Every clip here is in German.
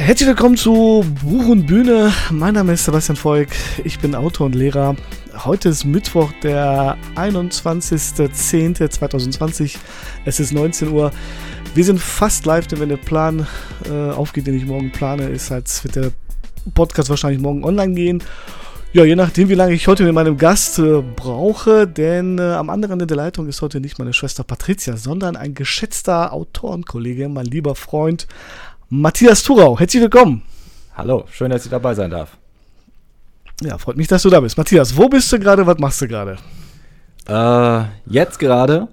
Herzlich willkommen zu Buch und Bühne. Mein Name ist Sebastian Volk. Ich bin Autor und Lehrer. Heute ist Mittwoch, der 21.10.2020. Es ist 19 Uhr. Wir sind fast live, denn wenn der Plan äh, aufgeht, den ich morgen plane, ist halt, wird der Podcast wahrscheinlich morgen online gehen. Ja, je nachdem, wie lange ich heute mit meinem Gast äh, brauche, denn äh, am anderen Ende der Leitung ist heute nicht meine Schwester Patricia, sondern ein geschätzter Autorenkollege, mein lieber Freund Matthias Thurau. Herzlich willkommen. Hallo, schön, dass ich dabei sein darf. Ja, freut mich, dass du da bist. Matthias, wo bist du gerade? Was machst du gerade? Äh, jetzt gerade.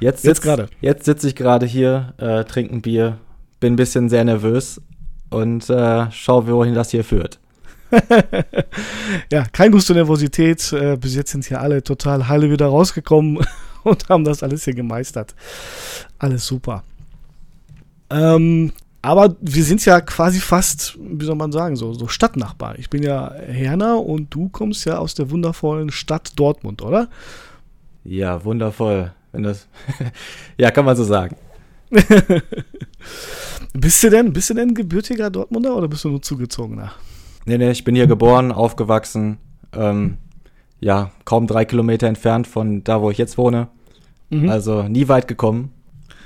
Jetzt, jetzt gerade. Jetzt sitze ich gerade hier, äh, trinke ein Bier, bin ein bisschen sehr nervös und äh, schau, wohin das hier führt. ja, kein Gusto Nervosität. Äh, bis jetzt sind hier alle total heile wieder rausgekommen und haben das alles hier gemeistert. Alles super. Ähm, aber wir sind ja quasi fast, wie soll man sagen, so, so Stadtnachbar. Ich bin ja Herner und du kommst ja aus der wundervollen Stadt Dortmund, oder? Ja, wundervoll. Wenn das ja, kann man so sagen. bist du denn, bist du denn gebürtiger Dortmunder oder bist du nur zugezogener? Nee, nee, ich bin hier geboren, aufgewachsen. Ähm, ja, kaum drei Kilometer entfernt von da, wo ich jetzt wohne. Mhm. Also nie weit gekommen.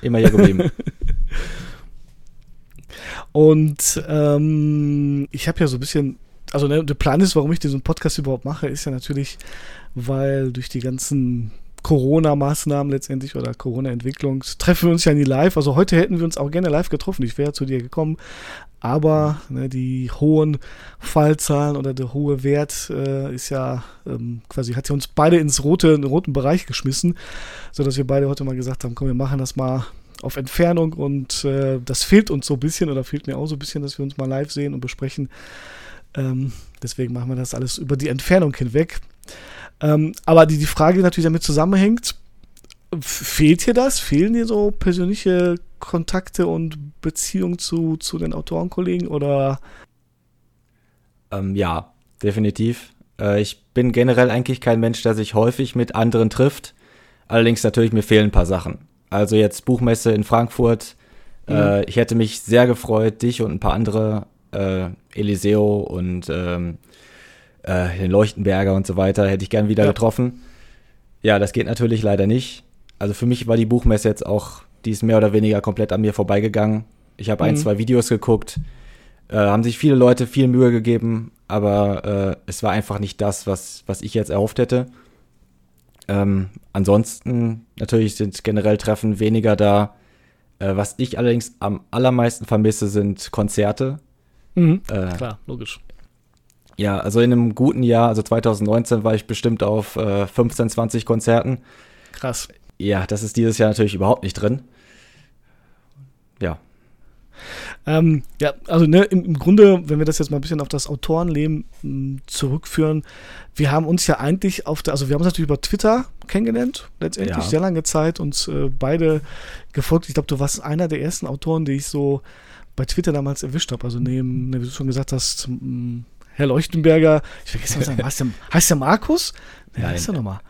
Immer hier geblieben. Und ähm, ich habe ja so ein bisschen, also ne, der Plan ist, warum ich diesen Podcast überhaupt mache, ist ja natürlich, weil durch die ganzen Corona-Maßnahmen letztendlich oder Corona-Entwicklung treffen wir uns ja nie live. Also heute hätten wir uns auch gerne live getroffen. Ich wäre zu dir gekommen. Aber ne, die hohen Fallzahlen oder der hohe Wert äh, ist ja ähm, quasi, hat ja uns beide ins rote, in den roten Bereich geschmissen, sodass wir beide heute mal gesagt haben, komm, wir machen das mal auf Entfernung und äh, das fehlt uns so ein bisschen oder fehlt mir auch so ein bisschen, dass wir uns mal live sehen und besprechen. Ähm, deswegen machen wir das alles über die Entfernung hinweg. Ähm, aber die, die Frage, die natürlich damit zusammenhängt, fehlt dir das? Fehlen dir so persönliche Kontakte und Beziehungen zu, zu den Autorenkollegen oder? Ähm, ja, definitiv. Äh, ich bin generell eigentlich kein Mensch, der sich häufig mit anderen trifft. Allerdings natürlich mir fehlen ein paar Sachen. Also jetzt Buchmesse in Frankfurt. Mhm. Äh, ich hätte mich sehr gefreut, dich und ein paar andere, äh, Eliseo und ähm, äh, den Leuchtenberger und so weiter, hätte ich gern wieder ja. getroffen. Ja, das geht natürlich leider nicht. Also für mich war die Buchmesse jetzt auch, die ist mehr oder weniger komplett an mir vorbeigegangen. Ich habe mhm. ein, zwei Videos geguckt, äh, haben sich viele Leute viel Mühe gegeben, aber äh, es war einfach nicht das, was, was ich jetzt erhofft hätte. Ähm, ansonsten natürlich sind generell Treffen weniger da. Äh, was ich allerdings am allermeisten vermisse, sind Konzerte. Mhm, äh, klar, logisch. Ja, also in einem guten Jahr, also 2019, war ich bestimmt auf äh, 15, 20 Konzerten. Krass. Ja, das ist dieses Jahr natürlich überhaupt nicht drin. Ja. Ähm, ja, also ne, im, im, Grunde, wenn wir das jetzt mal ein bisschen auf das Autorenleben m, hm, zurückführen, wir haben uns ja eigentlich auf der, also wir haben uns natürlich über Twitter kennengelernt, letztendlich ja. sehr lange Zeit, uns äh, beide gefolgt. Ich glaube, du warst einer der ersten Autoren, die ich so bei Twitter damals erwischt habe. Also neben, ne, wie du schon gesagt hast, m, hm, Herr Leuchtenberger, ich vergesse mal sagen, heißt der, heißt der Markus? Ja, heißt der nochmal?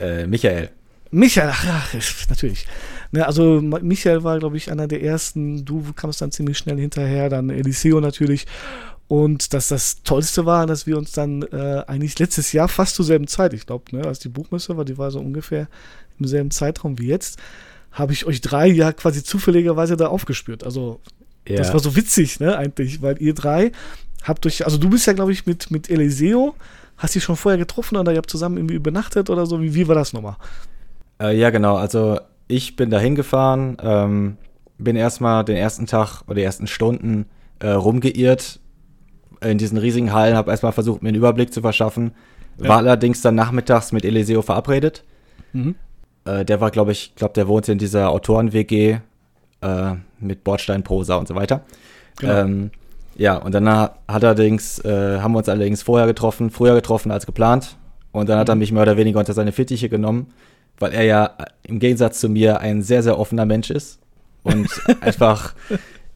Äh, Michael. Michael, ach, natürlich. Ne, also Michael war, glaube ich, einer der ersten. Du kamst dann ziemlich schnell hinterher, dann Eliseo natürlich. Und dass das Tollste war, dass wir uns dann äh, eigentlich letztes Jahr fast zur selben Zeit, ich glaube, ne, als die Buchmesse war, die war so ungefähr im selben Zeitraum wie jetzt, habe ich euch drei ja quasi zufälligerweise da aufgespürt. Also ja. das war so witzig, ne, eigentlich, weil ihr drei habt euch, also du bist ja, glaube ich, mit, mit Eliseo, hast dich schon vorher getroffen oder ihr habt zusammen irgendwie übernachtet oder so. Wie, wie war das nochmal? Äh, ja, genau. Also ich bin da hingefahren, ähm, bin erstmal den ersten Tag oder die ersten Stunden äh, rumgeirrt in diesen riesigen Hallen, habe erstmal versucht, mir einen Überblick zu verschaffen. Ja. War allerdings dann nachmittags mit Eliseo verabredet. Mhm. Äh, der war, glaube ich, glaube, der wohnte in dieser Autoren-WG äh, mit Bordsteinprosa und so weiter. Genau. Ähm, ja, und dann hat allerdings, äh, haben wir uns allerdings vorher getroffen, früher getroffen als geplant. Und dann mhm. hat er mich mehr oder weniger unter seine Fittiche genommen weil er ja im Gegensatz zu mir ein sehr, sehr offener Mensch ist und einfach,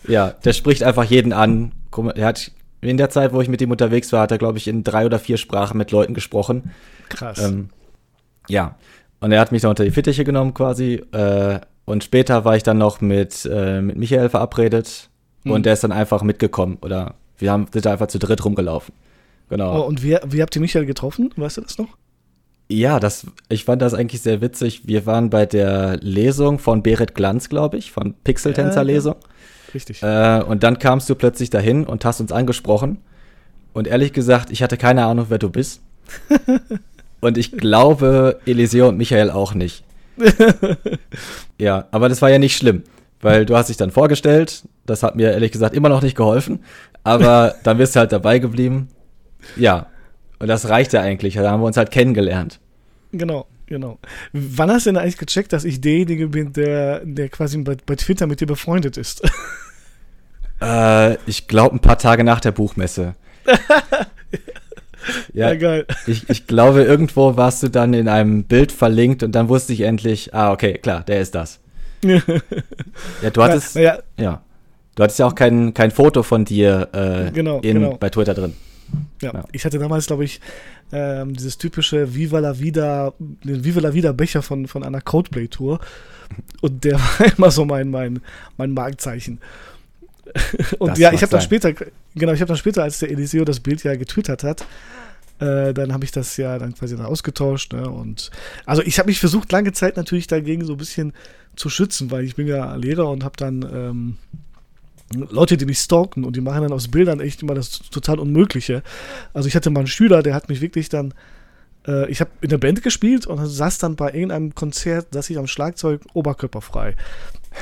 ja, der spricht einfach jeden an. Er hat in der Zeit, wo ich mit ihm unterwegs war, hat er, glaube ich, in drei oder vier Sprachen mit Leuten gesprochen. Krass. Ähm, ja, und er hat mich da unter die Fittiche genommen quasi. Äh, und später war ich dann noch mit, äh, mit Michael verabredet. mhm. und der ist dann einfach mitgekommen oder wir haben, sind da einfach zu dritt rumgelaufen. Genau. Oh, und wie, wie habt ihr Michael getroffen? Weißt du das noch? Ja, das, ich fand das eigentlich sehr witzig. Wir waren bei der Lesung von Berit Glanz, glaube ich, von Pixeltänzer-Lesung. Ja, richtig. Äh, und dann kamst du plötzlich dahin und hast uns angesprochen. Und ehrlich gesagt, ich hatte keine Ahnung, wer du bist. und ich glaube, Eliseo und Michael auch nicht. ja, aber das war ja nicht schlimm, weil du hast dich dann vorgestellt. Das hat mir ehrlich gesagt immer noch nicht geholfen. Aber dann bist du halt dabei geblieben. Ja, und das reichte eigentlich. Da haben wir uns halt kennengelernt. Genau, genau. Wann hast du denn eigentlich gecheckt, dass ich derjenige bin, der, der quasi bei, bei Twitter mit dir befreundet ist? äh, ich glaube, ein paar Tage nach der Buchmesse. ja, ja, geil. Ich, ich glaube, irgendwo warst du dann in einem Bild verlinkt und dann wusste ich endlich, ah, okay, klar, der ist das. ja, du hattest, ja, ja. ja. Du hattest ja auch kein, kein Foto von dir äh, genau, in, genau. bei Twitter drin. Ja, ja. ich hatte damals, glaube ich, ähm, dieses typische Viva la Vida, den Viva la Vida Becher von, von einer Codeplay-Tour. Und der war immer so mein, mein, mein Markenzeichen. Und das ja, ich habe dann später, genau, ich habe dann später, als der Eliseo das Bild ja getwittert hat, äh, dann habe ich das ja dann quasi dann ausgetauscht. Ne? Und also ich habe mich versucht, lange Zeit natürlich dagegen so ein bisschen zu schützen, weil ich bin ja Lehrer und habe dann ähm, Leute, die mich stalken und die machen dann aus Bildern echt immer das total Unmögliche. Also ich hatte mal einen Schüler, der hat mich wirklich dann, äh, ich habe in der Band gespielt und saß dann bei irgendeinem Konzert, saß ich am Schlagzeug oberkörperfrei.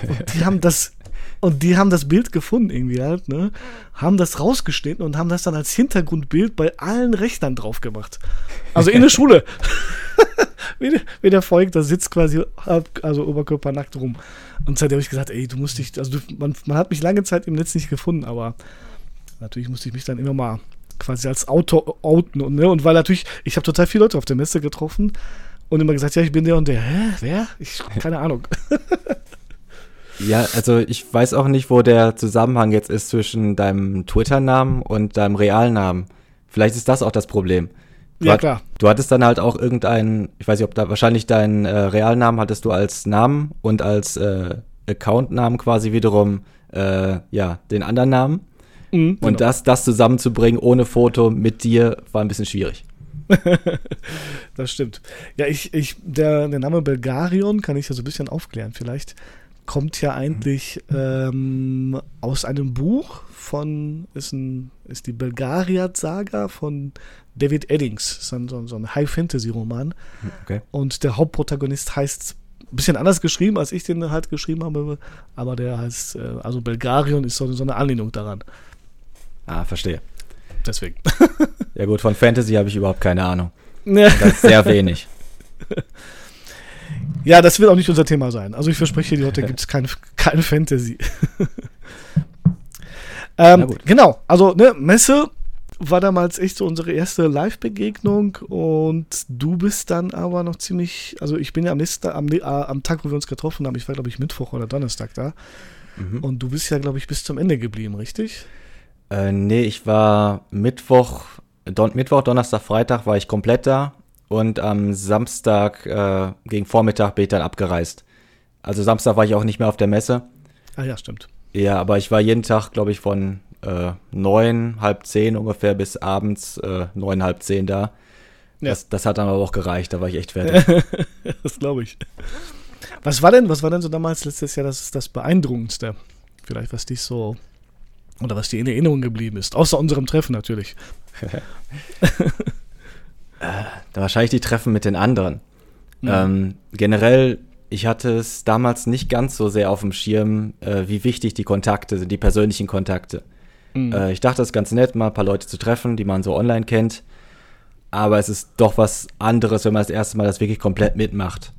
Und die haben das, und die haben das Bild gefunden irgendwie halt, ne? Haben das rausgeschnitten und haben das dann als Hintergrundbild bei allen Rechnern drauf gemacht. Also in der Schule. wie, der, wie der folgt, da sitzt quasi, also oberkörpernackt rum. Und seitdem habe ich gesagt, ey, du musst dich, also du, man, man hat mich lange Zeit im Netz nicht gefunden, aber natürlich musste ich mich dann immer mal quasi als Autor outen und, ne, und weil natürlich, ich habe total viele Leute auf der Messe getroffen und immer gesagt, ja, ich bin der und der. Hä? Wer? Ich, keine Ahnung. ja, also ich weiß auch nicht, wo der Zusammenhang jetzt ist zwischen deinem Twitter-Namen und deinem Realnamen. Vielleicht ist das auch das Problem. Ja, klar. Du hattest dann halt auch irgendeinen, ich weiß nicht, ob da wahrscheinlich deinen äh, Realnamen hattest du als Namen und als äh, Accountnamen quasi wiederum äh, ja, den anderen Namen. Mhm, und genau. das, das zusammenzubringen ohne Foto mit dir war ein bisschen schwierig. das stimmt. Ja, ich, ich, der, der Name Belgarion kann ich ja so ein bisschen aufklären. Vielleicht kommt ja eigentlich ähm, aus einem Buch von, ist, ein, ist die Belgariad-Saga von David Eddings, so ein, so ein High-Fantasy-Roman. Okay. Und der Hauptprotagonist heißt ein bisschen anders geschrieben, als ich den halt geschrieben habe, aber der heißt, äh, also Belgarion ist so, so eine Anlehnung daran. Ah, verstehe. Deswegen. ja gut, von Fantasy habe ich überhaupt keine Ahnung. Das ist sehr wenig. Ja, das wird auch nicht unser Thema sein. Also ich verspreche dir, heute gibt es keine, keine Fantasy. ähm, genau, also ne, Messe war damals echt so unsere erste Live-Begegnung und du bist dann aber noch ziemlich, also ich bin ja am, nächsten, am, äh, am Tag, wo wir uns getroffen haben, ich war glaube ich Mittwoch oder Donnerstag da mhm. und du bist ja glaube ich bis zum Ende geblieben, richtig? Äh, nee, ich war Mittwoch, Don Mittwoch, Donnerstag, Freitag war ich komplett da und am Samstag äh, gegen Vormittag bin ich dann abgereist. Also Samstag war ich auch nicht mehr auf der Messe. Ah ja, stimmt. Ja, aber ich war jeden Tag, glaube ich, von äh, neun, halb zehn ungefähr bis abends äh, neun, halb zehn da. Ja. Das, das hat dann aber auch gereicht, da war ich echt fertig. das glaube ich. Was war denn, was war denn so damals letztes Jahr das, das Beeindruckendste? Vielleicht, was dich so, oder was dir in Erinnerung geblieben ist? Außer unserem Treffen natürlich. äh, wahrscheinlich die Treffen mit den anderen. Mhm. Ähm, generell, ich hatte es damals nicht ganz so sehr auf dem Schirm, äh, wie wichtig die Kontakte sind, die persönlichen Kontakte. Mhm. Äh, ich dachte, es ist ganz nett, mal ein paar Leute zu treffen, die man so online kennt. Aber es ist doch was anderes, wenn man das erste Mal das wirklich komplett mitmacht.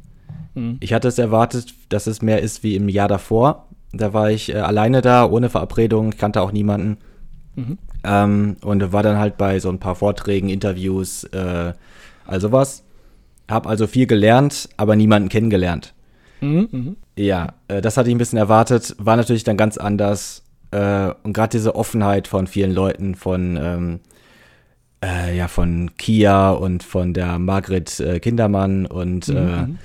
Mhm. Ich hatte es erwartet, dass es mehr ist wie im Jahr davor. Da war ich äh, alleine da, ohne Verabredung, kannte auch niemanden. Mhm. Ähm, und war dann halt bei so ein paar Vorträgen, Interviews, äh, also was. Hab also viel gelernt, aber niemanden kennengelernt. Mhm, mh. Ja, äh, das hatte ich ein bisschen erwartet. War natürlich dann ganz anders. Äh, und gerade diese Offenheit von vielen Leuten, von ähm, äh, ja von Kia und von der Margret äh, Kindermann und mhm. Äh, mhm.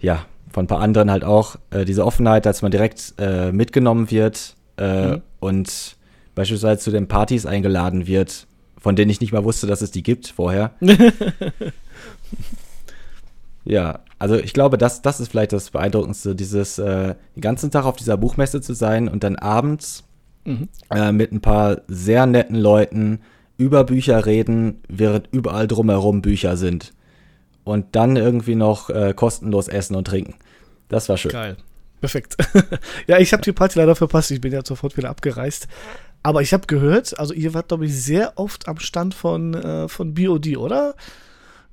ja von ein paar anderen halt auch. Äh, diese Offenheit, dass man direkt mitgenommen wird äh, mhm. und beispielsweise zu den Partys eingeladen wird, von denen ich nicht mal wusste, dass es die gibt vorher. ja, also ich glaube, das, das ist vielleicht das Beeindruckendste, dieses äh, den ganzen Tag auf dieser Buchmesse zu sein und dann abends mhm. äh, mit ein paar sehr netten Leuten über Bücher reden, während überall drumherum Bücher sind. Und dann irgendwie noch äh, kostenlos essen und trinken. Das war schön. Geil. Perfekt. ja, ich habe die Party leider verpasst. Ich bin ja sofort wieder abgereist. Aber ich habe gehört, also ihr wart, glaube ich, sehr oft am Stand von, äh, von BOD, oder?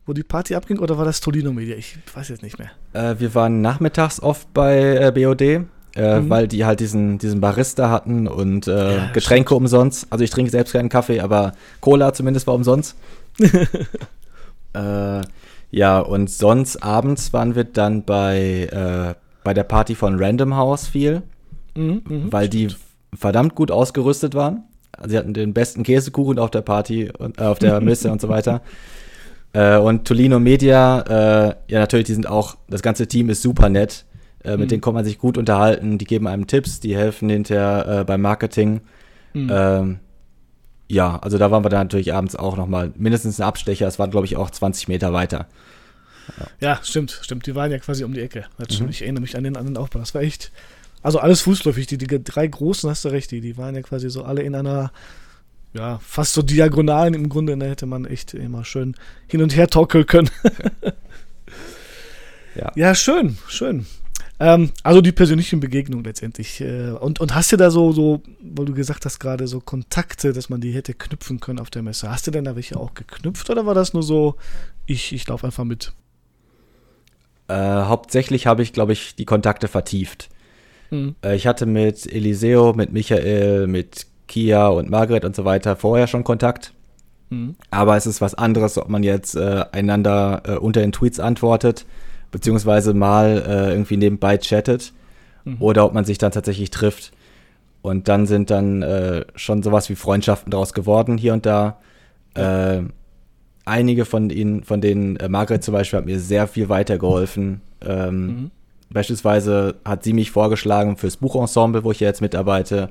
Wo die Party abging, oder war das Tolino Media? Ich weiß jetzt nicht mehr. Äh, wir waren nachmittags oft bei äh, BOD äh, mhm. weil die halt diesen, diesen Barista hatten und äh, ja, Getränke stimmt. umsonst. Also ich trinke selbst keinen Kaffee, aber Cola zumindest war umsonst. äh, ja, und sonst abends waren wir dann bei, äh, bei der Party von Random House viel, mhm, mh, weil stimmt. die verdammt gut ausgerüstet waren. Sie hatten den besten Käsekuchen auf der Party und äh, auf der Messe und so weiter. Und Tolino Media, ja natürlich, die sind auch, das ganze Team ist super nett. Äh, mit mhm. denen kann man sich gut unterhalten, die geben einem Tipps, die helfen hinterher äh, beim Marketing. Mhm. Ähm, ja, also da waren wir dann natürlich abends auch nochmal mindestens ein Abstecher, es waren glaube ich auch 20 Meter weiter. Ja. ja. stimmt, stimmt, die waren ja quasi um die Ecke. Mhm. Ich erinnere mich an den anderen Aufbau, das war echt, also alles fußläufig, die, die drei großen hast du recht, die, die waren ja quasi so alle in einer ja, fast so diagonalen im Grunde, da hätte man echt immer schön hin und her tockeln können. ja. ja, schön, schön. Ähm, also die persönlichen Begegnungen letztendlich. Äh, und, und hast du da so, so, weil du gesagt hast gerade, so Kontakte, dass man die hätte knüpfen können auf der Messe. Hast du denn da welche auch geknüpft oder war das nur so, ich, ich laufe einfach mit? Äh, hauptsächlich habe ich, glaube ich, die Kontakte vertieft. Mhm. Äh, ich hatte mit Eliseo, mit Michael, mit Kia und Margaret und so weiter vorher schon Kontakt. Mhm. Aber es ist was anderes, ob man jetzt äh, einander äh, unter den Tweets antwortet beziehungsweise mal äh, irgendwie nebenbei chattet mhm. oder ob man sich dann tatsächlich trifft. Und dann sind dann äh, schon sowas wie Freundschaften daraus geworden hier und da. Äh, einige von ihnen, von denen, äh, Margaret zum Beispiel, hat mir sehr viel weitergeholfen. Ähm, mhm. Beispielsweise hat sie mich vorgeschlagen fürs Buchensemble, wo ich ja jetzt mitarbeite.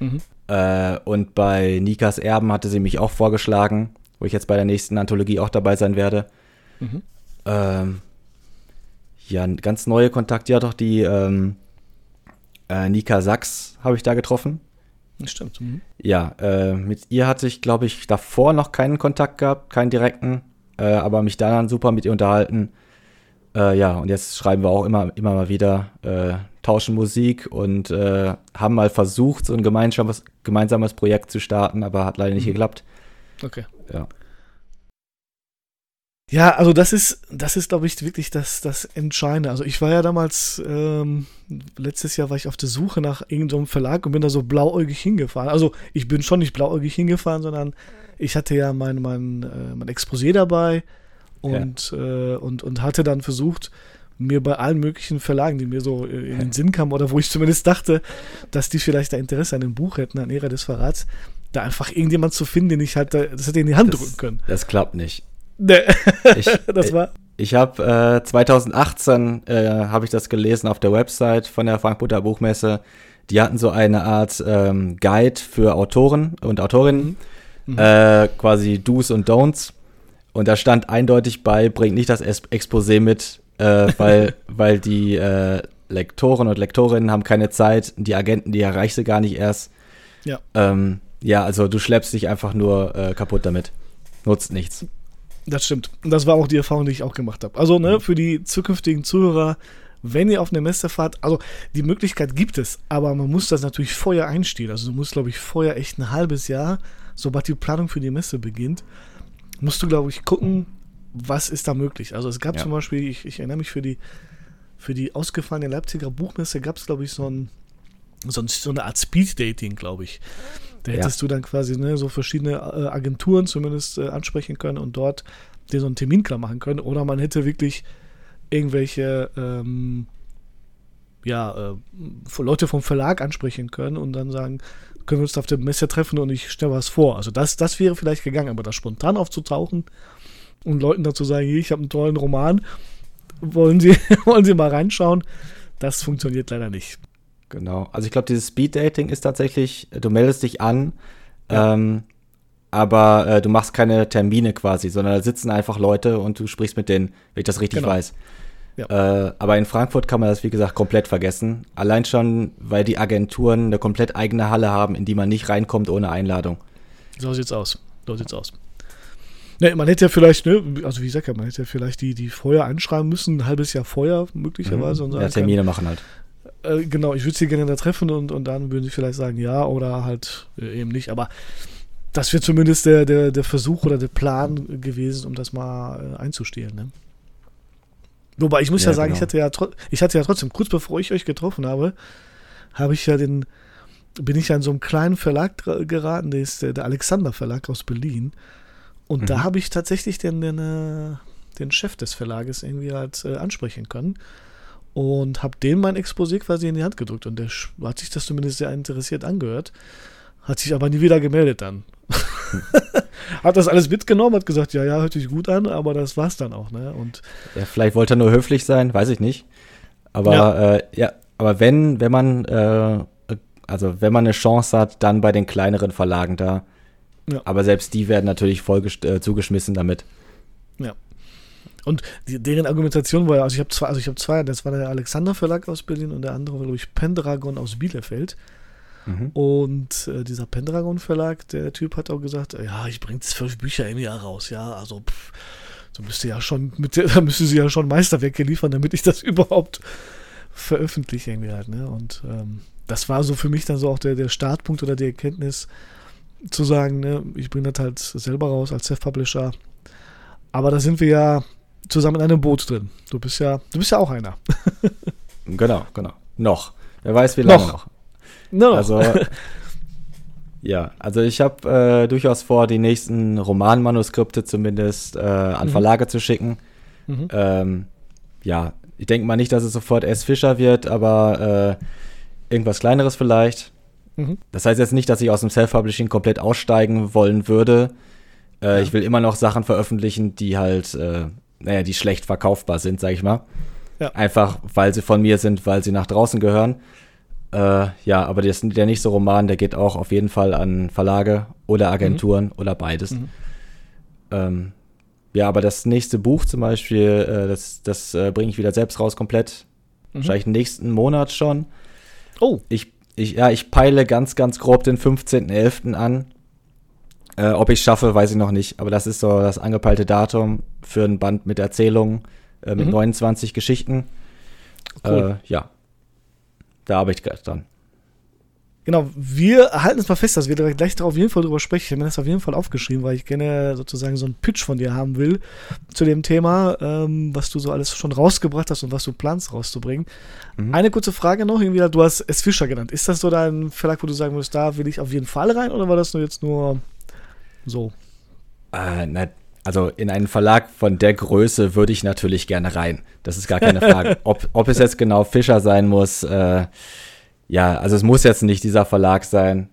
Mhm. Äh, und bei Nikas Erben hatte sie mich auch vorgeschlagen, wo ich jetzt bei der nächsten Anthologie auch dabei sein werde. Mhm. Ähm, ja, ganz neue Kontakte, ja doch die ähm, äh, Nika Sachs habe ich da getroffen. Stimmt. Mhm. Ja, äh, mit ihr hatte ich, glaube ich, davor noch keinen Kontakt gehabt, keinen direkten, äh, aber mich dann super mit ihr unterhalten. Äh, ja, und jetzt schreiben wir auch immer, immer mal wieder, äh, tauschen Musik und äh, haben mal versucht, so ein gemeinsames, gemeinsames Projekt zu starten, aber hat leider nicht mhm. geklappt. Okay. Ja. Ja, also das ist, das ist, glaube ich, wirklich das, das Entscheidende. Also ich war ja damals, ähm, letztes Jahr war ich auf der Suche nach irgendeinem Verlag und bin da so blauäugig hingefahren. Also ich bin schon nicht blauäugig hingefahren, sondern ich hatte ja mein, mein, äh, mein Exposé dabei und, ja. äh, und, und hatte dann versucht, mir bei allen möglichen Verlagen, die mir so in den Sinn kamen oder wo ich zumindest dachte, dass die vielleicht da Interesse an dem Buch hätten, an Ära des Verrats, da einfach irgendjemand zu finden, den ich halt, das hätte in die Hand das, drücken können. Das klappt nicht. Nee. ich, das war. Ich habe äh, 2018 äh, habe ich das gelesen auf der Website von der Frankfurter Buchmesse. Die hatten so eine Art ähm, Guide für Autoren und Autorinnen, mhm. äh, quasi Do's und Don'ts. Und da stand eindeutig bei, bringt nicht das Exposé mit, äh, weil, weil die äh, Lektoren und Lektorinnen haben keine Zeit, die Agenten, die erreichst du gar nicht erst. Ja. Ähm, ja, also du schleppst dich einfach nur äh, kaputt damit. Nutzt nichts. Das stimmt. Und das war auch die Erfahrung, die ich auch gemacht habe. Also, ne, mhm. für die zukünftigen Zuhörer, wenn ihr auf eine Messe fahrt, also die Möglichkeit gibt es, aber man muss das natürlich vorher einstehen. Also du musst, glaube ich, vorher echt ein halbes Jahr, sobald die Planung für die Messe beginnt, musst du, glaube ich, gucken, was ist da möglich. Also es gab ja. zum Beispiel, ich, ich, erinnere mich für die, für die ausgefallene Leipziger Buchmesse gab es, glaube ich, so, ein, so, ein, so eine Art Speed-Dating, glaube ich. Da hättest ja. du dann quasi ne, so verschiedene äh, Agenturen zumindest äh, ansprechen können und dort dir so einen Termin klar machen können. Oder man hätte wirklich irgendwelche ähm, ja, äh, Leute vom Verlag ansprechen können und dann sagen, können wir uns auf der Messe treffen und ich stelle was vor. Also das, das wäre vielleicht gegangen, aber da spontan aufzutauchen und Leuten dazu sagen, ich habe einen tollen Roman, wollen Sie, wollen Sie mal reinschauen, das funktioniert leider nicht. Genau. Also ich glaube, dieses Speed-Dating ist tatsächlich, du meldest dich an, ja. ähm, aber äh, du machst keine Termine quasi, sondern da sitzen einfach Leute und du sprichst mit denen, wenn ich das richtig genau. weiß. Ja. Äh, aber in Frankfurt kann man das, wie gesagt, komplett vergessen. Allein schon, weil die Agenturen eine komplett eigene Halle haben, in die man nicht reinkommt ohne Einladung. So sieht's aus. So sieht's aus. Ne, man hätte ja vielleicht, ne, also wie gesagt, man hätte ja vielleicht die, die vorher einschreiben müssen, ein halbes Jahr vorher möglicherweise. Mhm. Ja, Termine kann, machen halt. Äh, genau, ich würde sie gerne da treffen und, und dann würden sie vielleicht sagen ja oder halt äh, eben nicht. Aber das wäre zumindest der, der, der Versuch oder der Plan gewesen, um das mal äh, einzustehlen. Ne? Wobei ich muss ja, ja sagen, genau. ich hatte ja ich hatte ja trotzdem, kurz bevor ich euch getroffen habe, habe ich ja den, bin ich ja in so einem kleinen Verlag geraten, der ist der, der Alexander Verlag aus Berlin. Und mhm. da habe ich tatsächlich den, den, äh, den Chef des Verlages irgendwie halt äh, ansprechen können. Und habe dem mein Exposé quasi in die Hand gedrückt. Und der hat sich das zumindest sehr interessiert angehört. Hat sich aber nie wieder gemeldet dann. hat das alles mitgenommen, hat gesagt, ja, ja, hört sich gut an, aber das war's dann auch, ne? Und ja, vielleicht wollte er nur höflich sein, weiß ich nicht. Aber ja, äh, ja aber wenn, wenn man, äh, also wenn man eine Chance hat, dann bei den kleineren Verlagen da. Ja. Aber selbst die werden natürlich voll äh, zugeschmissen damit. Ja. Und die, deren Argumentation war ja, also ich habe zwei, also ich habe zwei, das war der Alexander Verlag aus Berlin und der andere war, glaube ich, Pendragon aus Bielefeld. Mhm. Und äh, dieser Pendragon Verlag, der Typ hat auch gesagt, ja, ich bringe zwölf Bücher im Jahr raus, ja, also pff, so müsste ja schon, mit da müsste sie ja schon Meisterwerke liefern, damit ich das überhaupt veröffentliche irgendwie halt, ne? Und ähm, das war so für mich dann so auch der, der Startpunkt oder die Erkenntnis, zu sagen, ne, ich bringe das halt selber raus als Self-Publisher. Aber da sind wir ja zusammen in einem Boot drin. Du bist ja, du bist ja auch einer. genau, genau. Noch. Wer weiß, wie lange noch. noch. No. Also, ja, also ich habe äh, durchaus vor, die nächsten Romanmanuskripte zumindest äh, an mhm. Verlage zu schicken. Mhm. Ähm, ja, ich denke mal nicht, dass es sofort S. Fischer wird, aber äh, irgendwas Kleineres vielleicht. Mhm. Das heißt jetzt nicht, dass ich aus dem Self-Publishing komplett aussteigen wollen würde. Äh, ja. Ich will immer noch Sachen veröffentlichen, die halt, äh, naja, die schlecht verkaufbar sind, sag ich mal. Ja. Einfach, weil sie von mir sind, weil sie nach draußen gehören. Äh, ja, aber das, der nächste Roman, der geht auch auf jeden Fall an Verlage oder Agenturen mhm. oder beides. Mhm. Ähm, ja, aber das nächste Buch zum Beispiel, äh, das, das äh, bringe ich wieder selbst raus komplett. Mhm. Wahrscheinlich nächsten Monat schon. Oh. Ich, ich, ja, ich peile ganz, ganz grob den 15.11. an. Äh, ob ich schaffe, weiß ich noch nicht. Aber das ist so das angepeilte Datum für ein Band mit Erzählungen, äh, mit mhm. 29 Geschichten. Cool. Äh, ja, da arbeite ich gerade dran. Genau, wir halten es mal fest, dass wir gleich auf jeden Fall drüber sprechen. Ich habe mir das auf jeden Fall aufgeschrieben, weil ich gerne sozusagen so einen Pitch von dir haben will zu dem Thema, ähm, was du so alles schon rausgebracht hast und was du planst rauszubringen. Mhm. Eine kurze Frage noch, irgendwie, du hast es Fischer genannt. Ist das so dein Verlag, wo du sagen würdest, da will ich auf jeden Fall rein oder war das nur jetzt nur so? Äh, na, also in einen Verlag von der Größe würde ich natürlich gerne rein. Das ist gar keine Frage. ob, ob es jetzt genau Fischer sein muss, äh, ja, also es muss jetzt nicht dieser Verlag sein.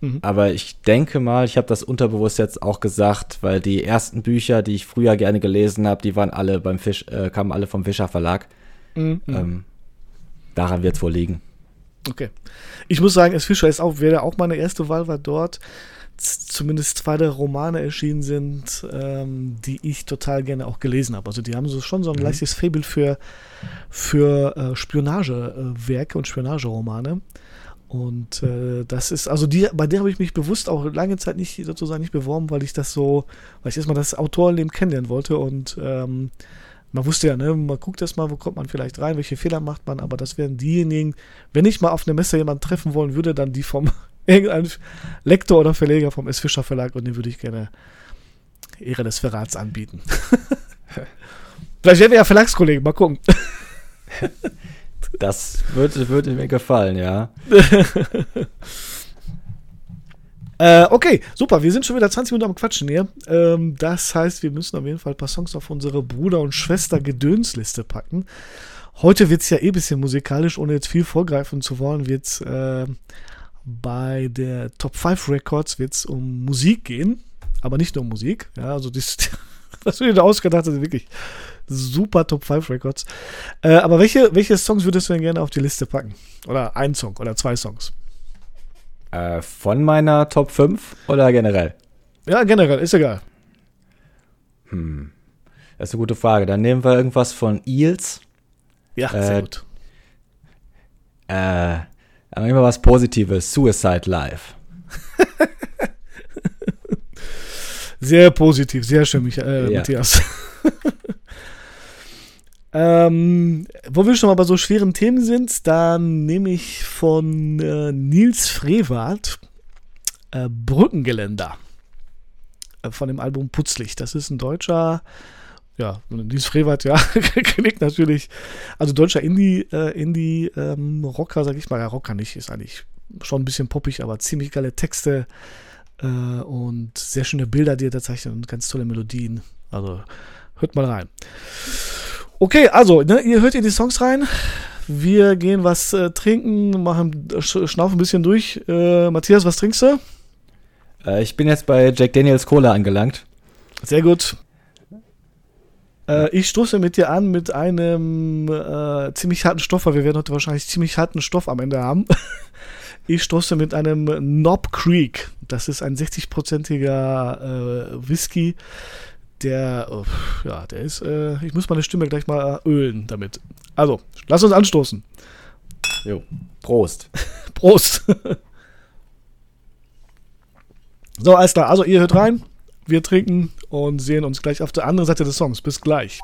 Mhm. Aber ich denke mal, ich habe das unterbewusst jetzt auch gesagt, weil die ersten Bücher, die ich früher gerne gelesen habe, die waren alle beim Fisch, äh, kamen alle vom Fischer Verlag. Mhm. Ähm, daran wird es wohl liegen. Okay. Ich muss sagen, es Fischer ist auch, wäre auch meine erste Wahl, war dort zumindest zwei der Romane erschienen sind, ähm, die ich total gerne auch gelesen habe. Also die haben so schon so ein mhm. leichtes Fable für, für äh, Spionagewerke und Spionageromane. Und äh, das ist, also die, bei der habe ich mich bewusst auch lange Zeit nicht sozusagen nicht beworben, weil ich das so, weil ich erstmal das Autorenleben kennenlernen wollte und ähm, man wusste ja, ne, man guckt erst mal, wo kommt man vielleicht rein, welche Fehler macht man, aber das wären diejenigen, wenn ich mal auf einer Messe jemanden treffen wollen würde, dann die vom irgendein Lektor oder Verleger vom S. Fischer Verlag und den würde ich gerne Ehre des Verrats anbieten. Vielleicht werden wir ja Verlagskollegen, mal gucken. Das würde, würde mir gefallen, ja. äh, okay, super. Wir sind schon wieder 20 Minuten am Quatschen hier. Ähm, das heißt, wir müssen auf jeden Fall ein paar Songs auf unsere Bruder- und Schwester-Gedönsliste packen. Heute wird es ja eh ein bisschen musikalisch, ohne jetzt viel vorgreifen zu wollen, wird es äh, bei der Top 5 Records wird es um Musik gehen, aber nicht nur um Musik. Ja, also das, was du dir da ausgedacht hast, wirklich super Top 5 Records. Äh, aber welche, welche Songs würdest du denn gerne auf die Liste packen? Oder ein Song oder zwei Songs? Äh, von meiner Top 5 oder generell? Ja, generell, ist egal. Hm. Das ist eine gute Frage. Dann nehmen wir irgendwas von Eels. Ja, sehr gut. Äh, wir was Positives. Suicide Life. Sehr positiv, sehr schön, Michael, äh, Ja. Matthias. ähm, wo wir schon mal bei so schweren Themen sind, dann nehme ich von äh, Nils Frevart äh, Brückengeländer äh, von dem Album Putzlicht. Das ist ein deutscher, ja, Nils Frevart, ja, klingt natürlich, also deutscher Indie, äh, Indie ähm, Rocker, sag ich mal, ja, Rocker nicht, ist eigentlich schon ein bisschen poppig, aber ziemlich geile Texte äh, und sehr schöne Bilder, die er da zeichnet und ganz tolle Melodien. Also hört mal rein. Okay, also, ne, ihr hört ihr die Songs rein. Wir gehen was äh, trinken, machen, sch schnaufen ein bisschen durch. Äh, Matthias, was trinkst du? Äh, ich bin jetzt bei Jack Daniels Cola angelangt. Sehr gut. Äh, ich stoße mit dir an mit einem äh, ziemlich harten Stoff, weil wir werden heute wahrscheinlich ziemlich harten Stoff am Ende haben. Ich stoße mit einem Knob Creek. Das ist ein 60-prozentiger äh, Whisky. Der, äh, ja, der ist, äh, ich muss meine Stimme gleich mal ölen damit. Also, lass uns anstoßen. Jo. Prost. Prost. so, alles klar. Also, ihr hört rein. Wir trinken und sehen uns gleich auf der anderen Seite des Songs. Bis gleich.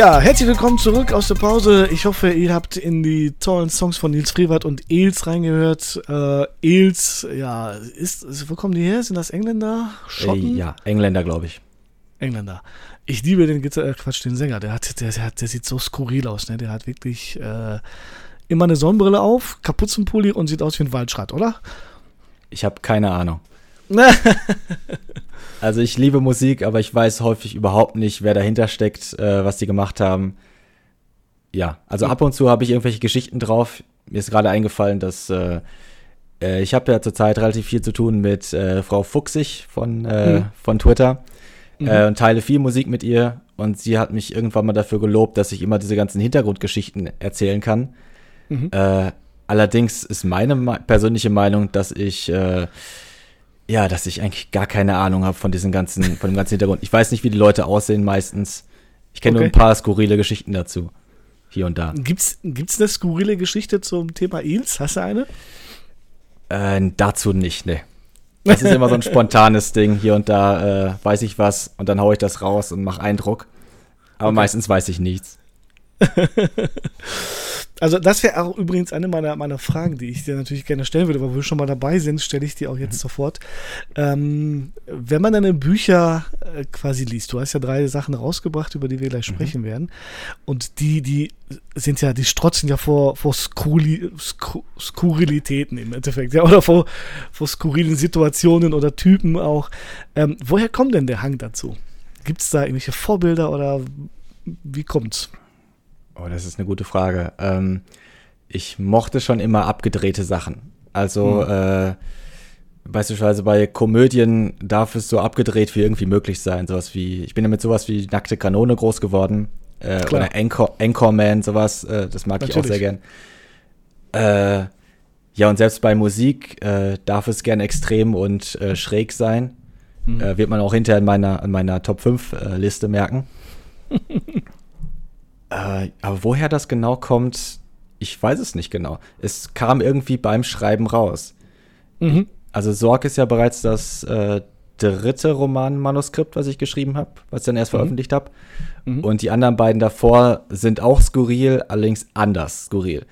Ja, herzlich willkommen zurück aus der Pause. Ich hoffe, ihr habt in die tollen Songs von Nils Frevert und Els reingehört. Äh, Els, ja, ist, ist, wo kommen die her? Sind das Engländer? Schotten? Äh, ja, Engländer, glaube ich. Engländer. Ich liebe den Gitar äh, Quatsch, den Sänger. Der hat, der, der, hat, der sieht so skurril aus, ne? Der hat wirklich äh, immer eine Sonnenbrille auf, Kapuzenpulli und sieht aus wie ein Waldschrat, oder? Ich habe keine Ahnung. Also ich liebe Musik, aber ich weiß häufig überhaupt nicht, wer dahinter steckt, äh, was die gemacht haben. Ja, also ab und zu habe ich irgendwelche Geschichten drauf. Mir ist gerade eingefallen, dass äh, äh, ich habe ja zurzeit relativ viel zu tun mit äh, Frau Fuchsig von, äh, Mhm. von Twitter Mhm. äh, und teile viel Musik mit ihr. Und sie hat mich irgendwann mal dafür gelobt, dass ich immer diese ganzen Hintergrundgeschichten erzählen kann. Mhm. Äh, allerdings ist meine me persönliche Meinung, dass ich äh, ja, dass ich eigentlich gar keine Ahnung habe von diesem ganzen, von dem ganzen Hintergrund. Ich weiß nicht, wie die Leute aussehen meistens. Ich kenne nur Okay. ein paar skurrile Geschichten dazu. Hier und da. Gibt's, gibt's eine skurrile Geschichte zum Thema Els? Hast du eine? Äh, dazu nicht, ne. Das ist immer so ein spontanes Ding. Hier und da äh, weiß ich was und dann haue ich das raus und mache Eindruck. Aber Okay. meistens weiß ich nichts. Also das wäre auch übrigens eine meiner, meiner Fragen, die ich dir natürlich gerne stellen würde, aber wo wir schon mal dabei sind, stelle ich dir auch jetzt sofort. Ähm, wenn man deine Bücher äh, quasi liest, du hast ja drei Sachen rausgebracht, über die wir gleich sprechen werden, und die, die sind ja, die strotzen ja vor, vor Skurli, Sku, Skurrilitäten im Endeffekt, ja, oder vor, vor skurrilen Situationen oder Typen auch. Ähm, woher kommt denn der Hang dazu? Gibt es da irgendwelche Vorbilder oder wie kommt's? Oh, das ist eine gute Frage. Ähm, ich mochte schon immer abgedrehte Sachen. Also, äh, beispielsweise bei Komödien darf es so abgedreht wie irgendwie möglich sein. Sowas wie, ich bin ja mit sowas wie Nackte Kanone groß geworden. Äh, oder Anchor, Anchorman, sowas. Äh, das mag ich auch sehr Natürlich. gern. Äh, ja, und selbst bei Musik äh, darf es gern extrem und äh, schräg sein. Mhm. Äh, wird man auch hinterher in meiner, in meiner Top 5 äh, Liste merken. äh, aber woher das genau kommt, ich weiß es nicht genau. Es kam irgendwie beim Schreiben raus. Mhm. Also Sorg ist ja bereits das äh, dritte Romanmanuskript, was ich geschrieben habe, was ich dann erst Mhm. veröffentlicht habe. Mhm. Und die anderen beiden davor sind auch skurril, allerdings anders skurril.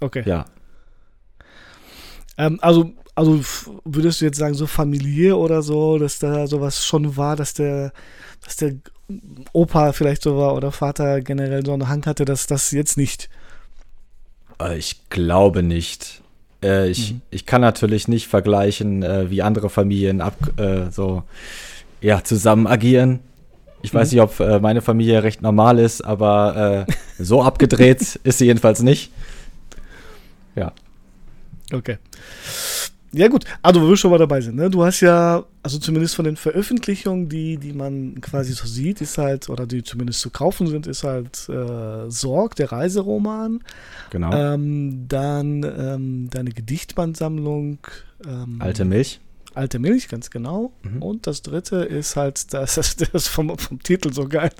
Okay. Ja. Ähm, also Also würdest du jetzt sagen, so familiär oder so, dass da sowas schon war, dass der, dass der Opa vielleicht so war oder Vater generell so einen Hang hatte, dass das jetzt nicht? Äh, ich glaube nicht. Äh, ich, mhm. ich kann natürlich nicht vergleichen, äh, wie andere Familien ab, äh, so ja, zusammen agieren. Ich mhm. weiß nicht, ob äh, meine Familie recht normal ist, aber äh, so abgedreht ist sie jedenfalls nicht. Ja. Okay. Ja gut, also wo wir schon mal dabei sind, ne? Du hast ja, also zumindest von den Veröffentlichungen, die, die man quasi so sieht, ist halt, oder die zumindest zu kaufen sind, ist halt äh, Sorg, der Reiseroman. Genau. Ähm, dann ähm, deine Gedichtbandsammlung. Ähm, Alte Milch. Alte Milch, ganz genau. Mhm. Und das dritte ist halt, das, das ist vom, vom Titel so geil,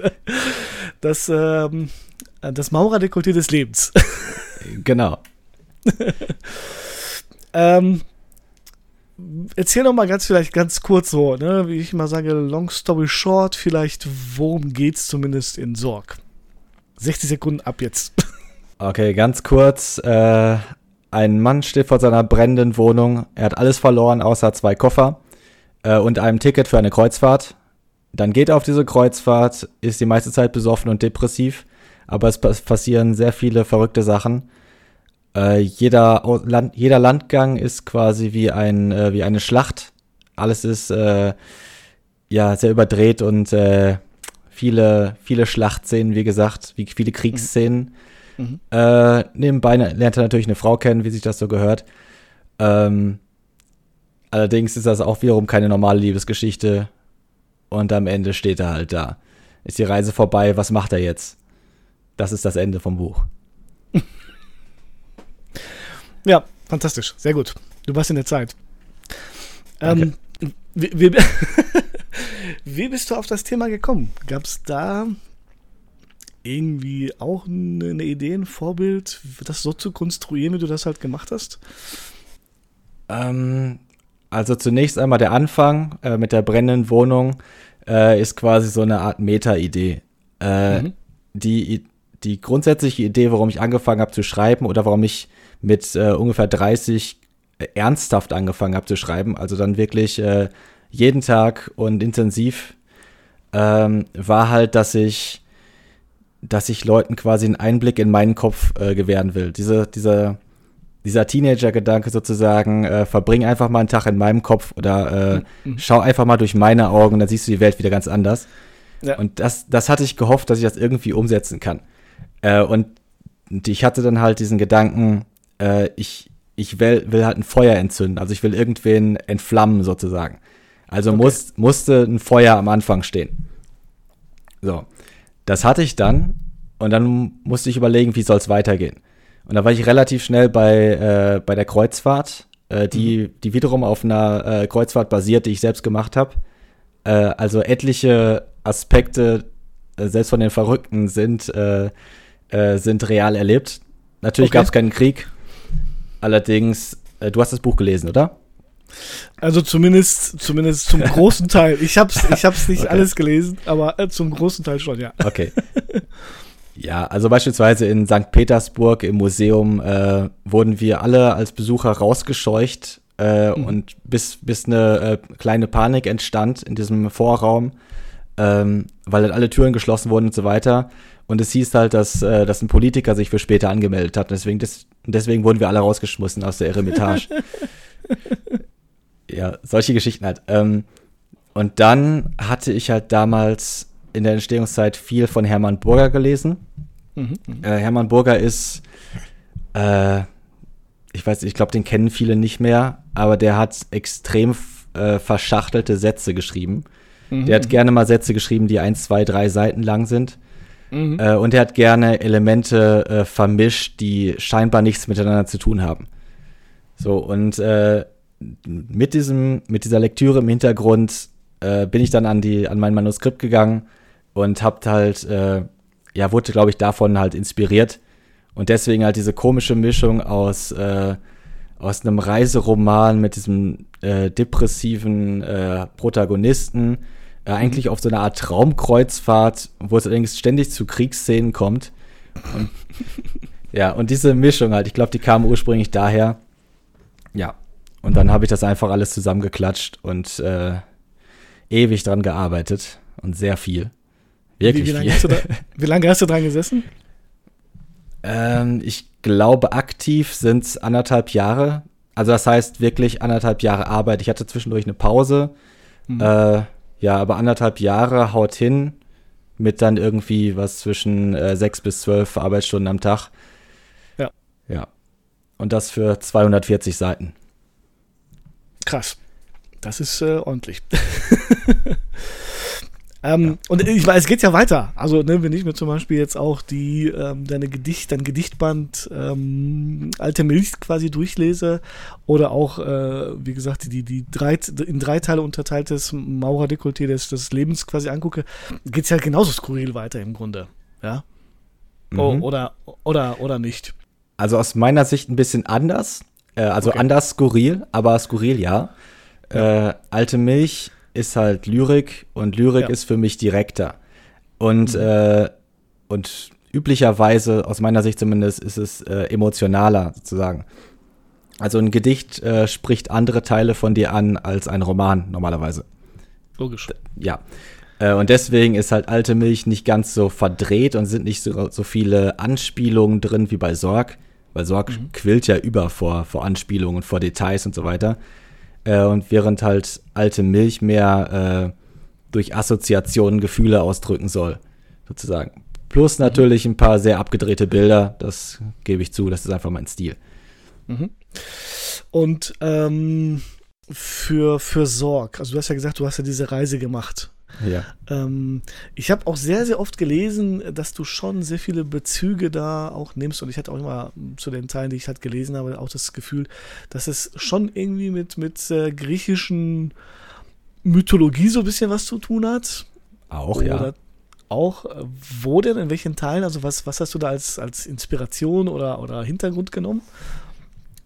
das, ähm, das Maurerdekolleté des Lebens. Genau. ähm, erzähl doch mal ganz vielleicht ganz kurz so, ne, wie ich immer sage, long story short, vielleicht worum geht's zumindest in Sorg. 60 Sekunden ab jetzt. Okay, ganz kurz. Äh, ein Mann steht vor seiner brennenden Wohnung. Er hat alles verloren, außer zwei Koffer äh, und einem Ticket für eine Kreuzfahrt. Dann geht er auf diese Kreuzfahrt, ist die meiste Zeit besoffen und depressiv, aber es passieren sehr viele verrückte Sachen. Äh, jeder, Land, jeder Landgang ist quasi wie, ein, äh, wie eine Schlacht. Alles ist äh, ja sehr überdreht und äh, viele, viele Schlachtszenen, wie gesagt, wie viele Kriegsszenen. Mhm. mhm. Äh, nebenbei lernt er natürlich eine Frau kennen, wie sich das so gehört. Ähm, allerdings ist das auch wiederum keine normale Liebesgeschichte. Und am Ende steht er halt da. Ist die Reise vorbei, was macht er jetzt? Das ist das Ende vom Buch. Ja, fantastisch. Sehr gut. Du warst in der Zeit. Ähm, wie, wie, wie, bist du auf das Thema gekommen? Gab es da irgendwie auch eine Idee, ein Vorbild, das so zu konstruieren, wie du das halt gemacht hast? Ähm, also zunächst einmal der Anfang äh, mit der brennenden Wohnung äh, ist quasi so eine Art Meta-Idee. Äh, mhm. die, die grundsätzliche Idee, warum ich angefangen habe zu schreiben oder warum ich mit äh, ungefähr 30 äh, ernsthaft angefangen habe zu schreiben, also dann wirklich äh, jeden Tag und intensiv, ähm, war halt, dass ich, dass ich Leuten quasi einen Einblick in meinen Kopf äh, gewähren will. Diese, dieser, dieser Teenager-Gedanke sozusagen, äh, verbring einfach mal einen Tag in meinem Kopf oder äh, mhm. schau einfach mal durch meine Augen und dann siehst du die Welt wieder ganz anders. Ja. Und das, das hatte ich gehofft, dass ich das irgendwie umsetzen kann. Äh, und ich hatte dann halt diesen Gedanken, äh, ich, ich will, will halt ein Feuer entzünden. Also ich will irgendwen entflammen sozusagen. Also okay. muss, musste ein Feuer am Anfang stehen. So. Das hatte ich dann und dann musste ich überlegen, wie soll es weitergehen. Und da war ich relativ schnell bei, äh, bei der Kreuzfahrt, äh, die, mhm. die wiederum auf einer äh, Kreuzfahrt basiert, die ich selbst gemacht habe. Äh, also etliche Aspekte, äh, selbst von den Verrückten, sind, äh, sind real erlebt. Natürlich okay. gab es keinen Krieg, Allerdings, äh, du hast das Buch gelesen, oder? Also zumindest, zumindest zum großen Teil. Ich hab's, ich hab's nicht okay. alles gelesen, aber äh, zum großen Teil schon, ja. Okay. Ja, also beispielsweise in St. Petersburg im Museum äh, wurden wir alle als Besucher rausgescheucht äh, mhm. und bis, bis eine äh, kleine Panik entstand in diesem Vorraum, ähm, weil dann alle Türen geschlossen wurden und so weiter. Und es hieß halt, dass, äh, dass ein Politiker sich für später angemeldet hat. Deswegen, des, deswegen wurden wir alle rausgeschmissen aus der Eremitage. ja, solche Geschichten halt. Ähm, und dann hatte ich halt damals in der Entstehungszeit viel von Hermann Burger gelesen. Mhm, mhm. äh, Hermann Burger ist, äh, ich weiß, ich glaube, den kennen viele nicht mehr, aber der hat extrem äh, verschachtelte Sätze geschrieben. Mhm, der hat mhm. gerne mal Sätze geschrieben, die eins, zwei, drei Seiten lang sind. Mhm. Äh, und er hat gerne Elemente äh, vermischt, die scheinbar nichts miteinander zu tun haben. So, und äh, mit, diesem, mit dieser Lektüre im Hintergrund äh, bin ich dann an, die, an mein Manuskript gegangen und hab halt, äh, ja, wurde, glaube ich, davon halt inspiriert. Und deswegen halt diese komische Mischung aus, äh, aus einem Reiseroman mit diesem depressiven Protagonisten äh, eigentlich auf so eine Art Traumkreuzfahrt, wo es allerdings ständig zu Kriegsszenen kommt. Und, ja, und diese Mischung halt, ich glaube, die kam ursprünglich daher. Ja. Und dann habe ich das einfach alles zusammengeklatscht und äh, ewig dran gearbeitet und sehr viel. Wirklich wie, wie, lange, viel. Hast da, wie lange hast du dran gesessen? Ähm, ich glaube, aktiv sind es anderthalb Jahre. Also das heißt wirklich anderthalb Jahre Arbeit. Ich hatte zwischendurch eine Pause. Mhm. Äh, ja, aber anderthalb Jahre haut hin mit dann irgendwie was zwischen äh, sechs bis zwölf Arbeitsstunden am Tag. Ja. Ja. Und das für 240 Seiten. Krass. Das ist äh, ordentlich. Ähm, ja. Und ich weiß, es geht ja weiter. Also, ne, wenn ich mir zum Beispiel jetzt auch die, ähm, deine Gedicht, dein Gedichtband ähm, Alte Milch quasi durchlese oder auch, äh, wie gesagt, die, die drei, in drei Teile unterteiltes Maurerdekolleté des, des Lebens quasi angucke, geht es ja genauso skurril weiter im Grunde. Ja. Mhm. Oh, oder, oder, oder nicht. Also aus meiner Sicht ein bisschen anders. Äh, also okay. anders skurril, aber skurril ja. ja. Äh, Alte Milch ist halt Lyrik und Lyrik ja. ist für mich direkter. Und, mhm. äh, und üblicherweise, aus meiner Sicht zumindest, ist es äh, emotionaler sozusagen. Also ein Gedicht äh, spricht andere Teile von dir an als ein Roman normalerweise. Logisch. Ja. Äh, und deswegen ist halt alte Milch nicht ganz so verdreht und sind nicht so, so viele Anspielungen drin wie bei Sorg. Weil Sorg mhm. quillt ja über vor, vor Anspielungen, vor Details und so weiter. Äh, und während halt alte Milch mehr äh, durch Assoziationen Gefühle ausdrücken soll, sozusagen. Plus mhm. natürlich ein paar sehr abgedrehte Bilder, das gebe ich zu, das ist einfach mein Stil. Mhm. Und ähm, für, für Sorg, also du hast ja gesagt, du hast ja diese Reise gemacht. Ja. Ähm, ich habe auch sehr, sehr oft gelesen, dass du schon sehr viele Bezüge da auch nimmst. Und ich hatte auch immer zu den Teilen, die ich halt gelesen habe, auch das Gefühl, dass es schon irgendwie mit, mit äh, griechischen Mythologie so ein bisschen was zu tun hat. Auch, Oder ja. Auch, äh, wo denn, in welchen Teilen? Also was, was hast du da als, als Inspiration oder, oder Hintergrund genommen?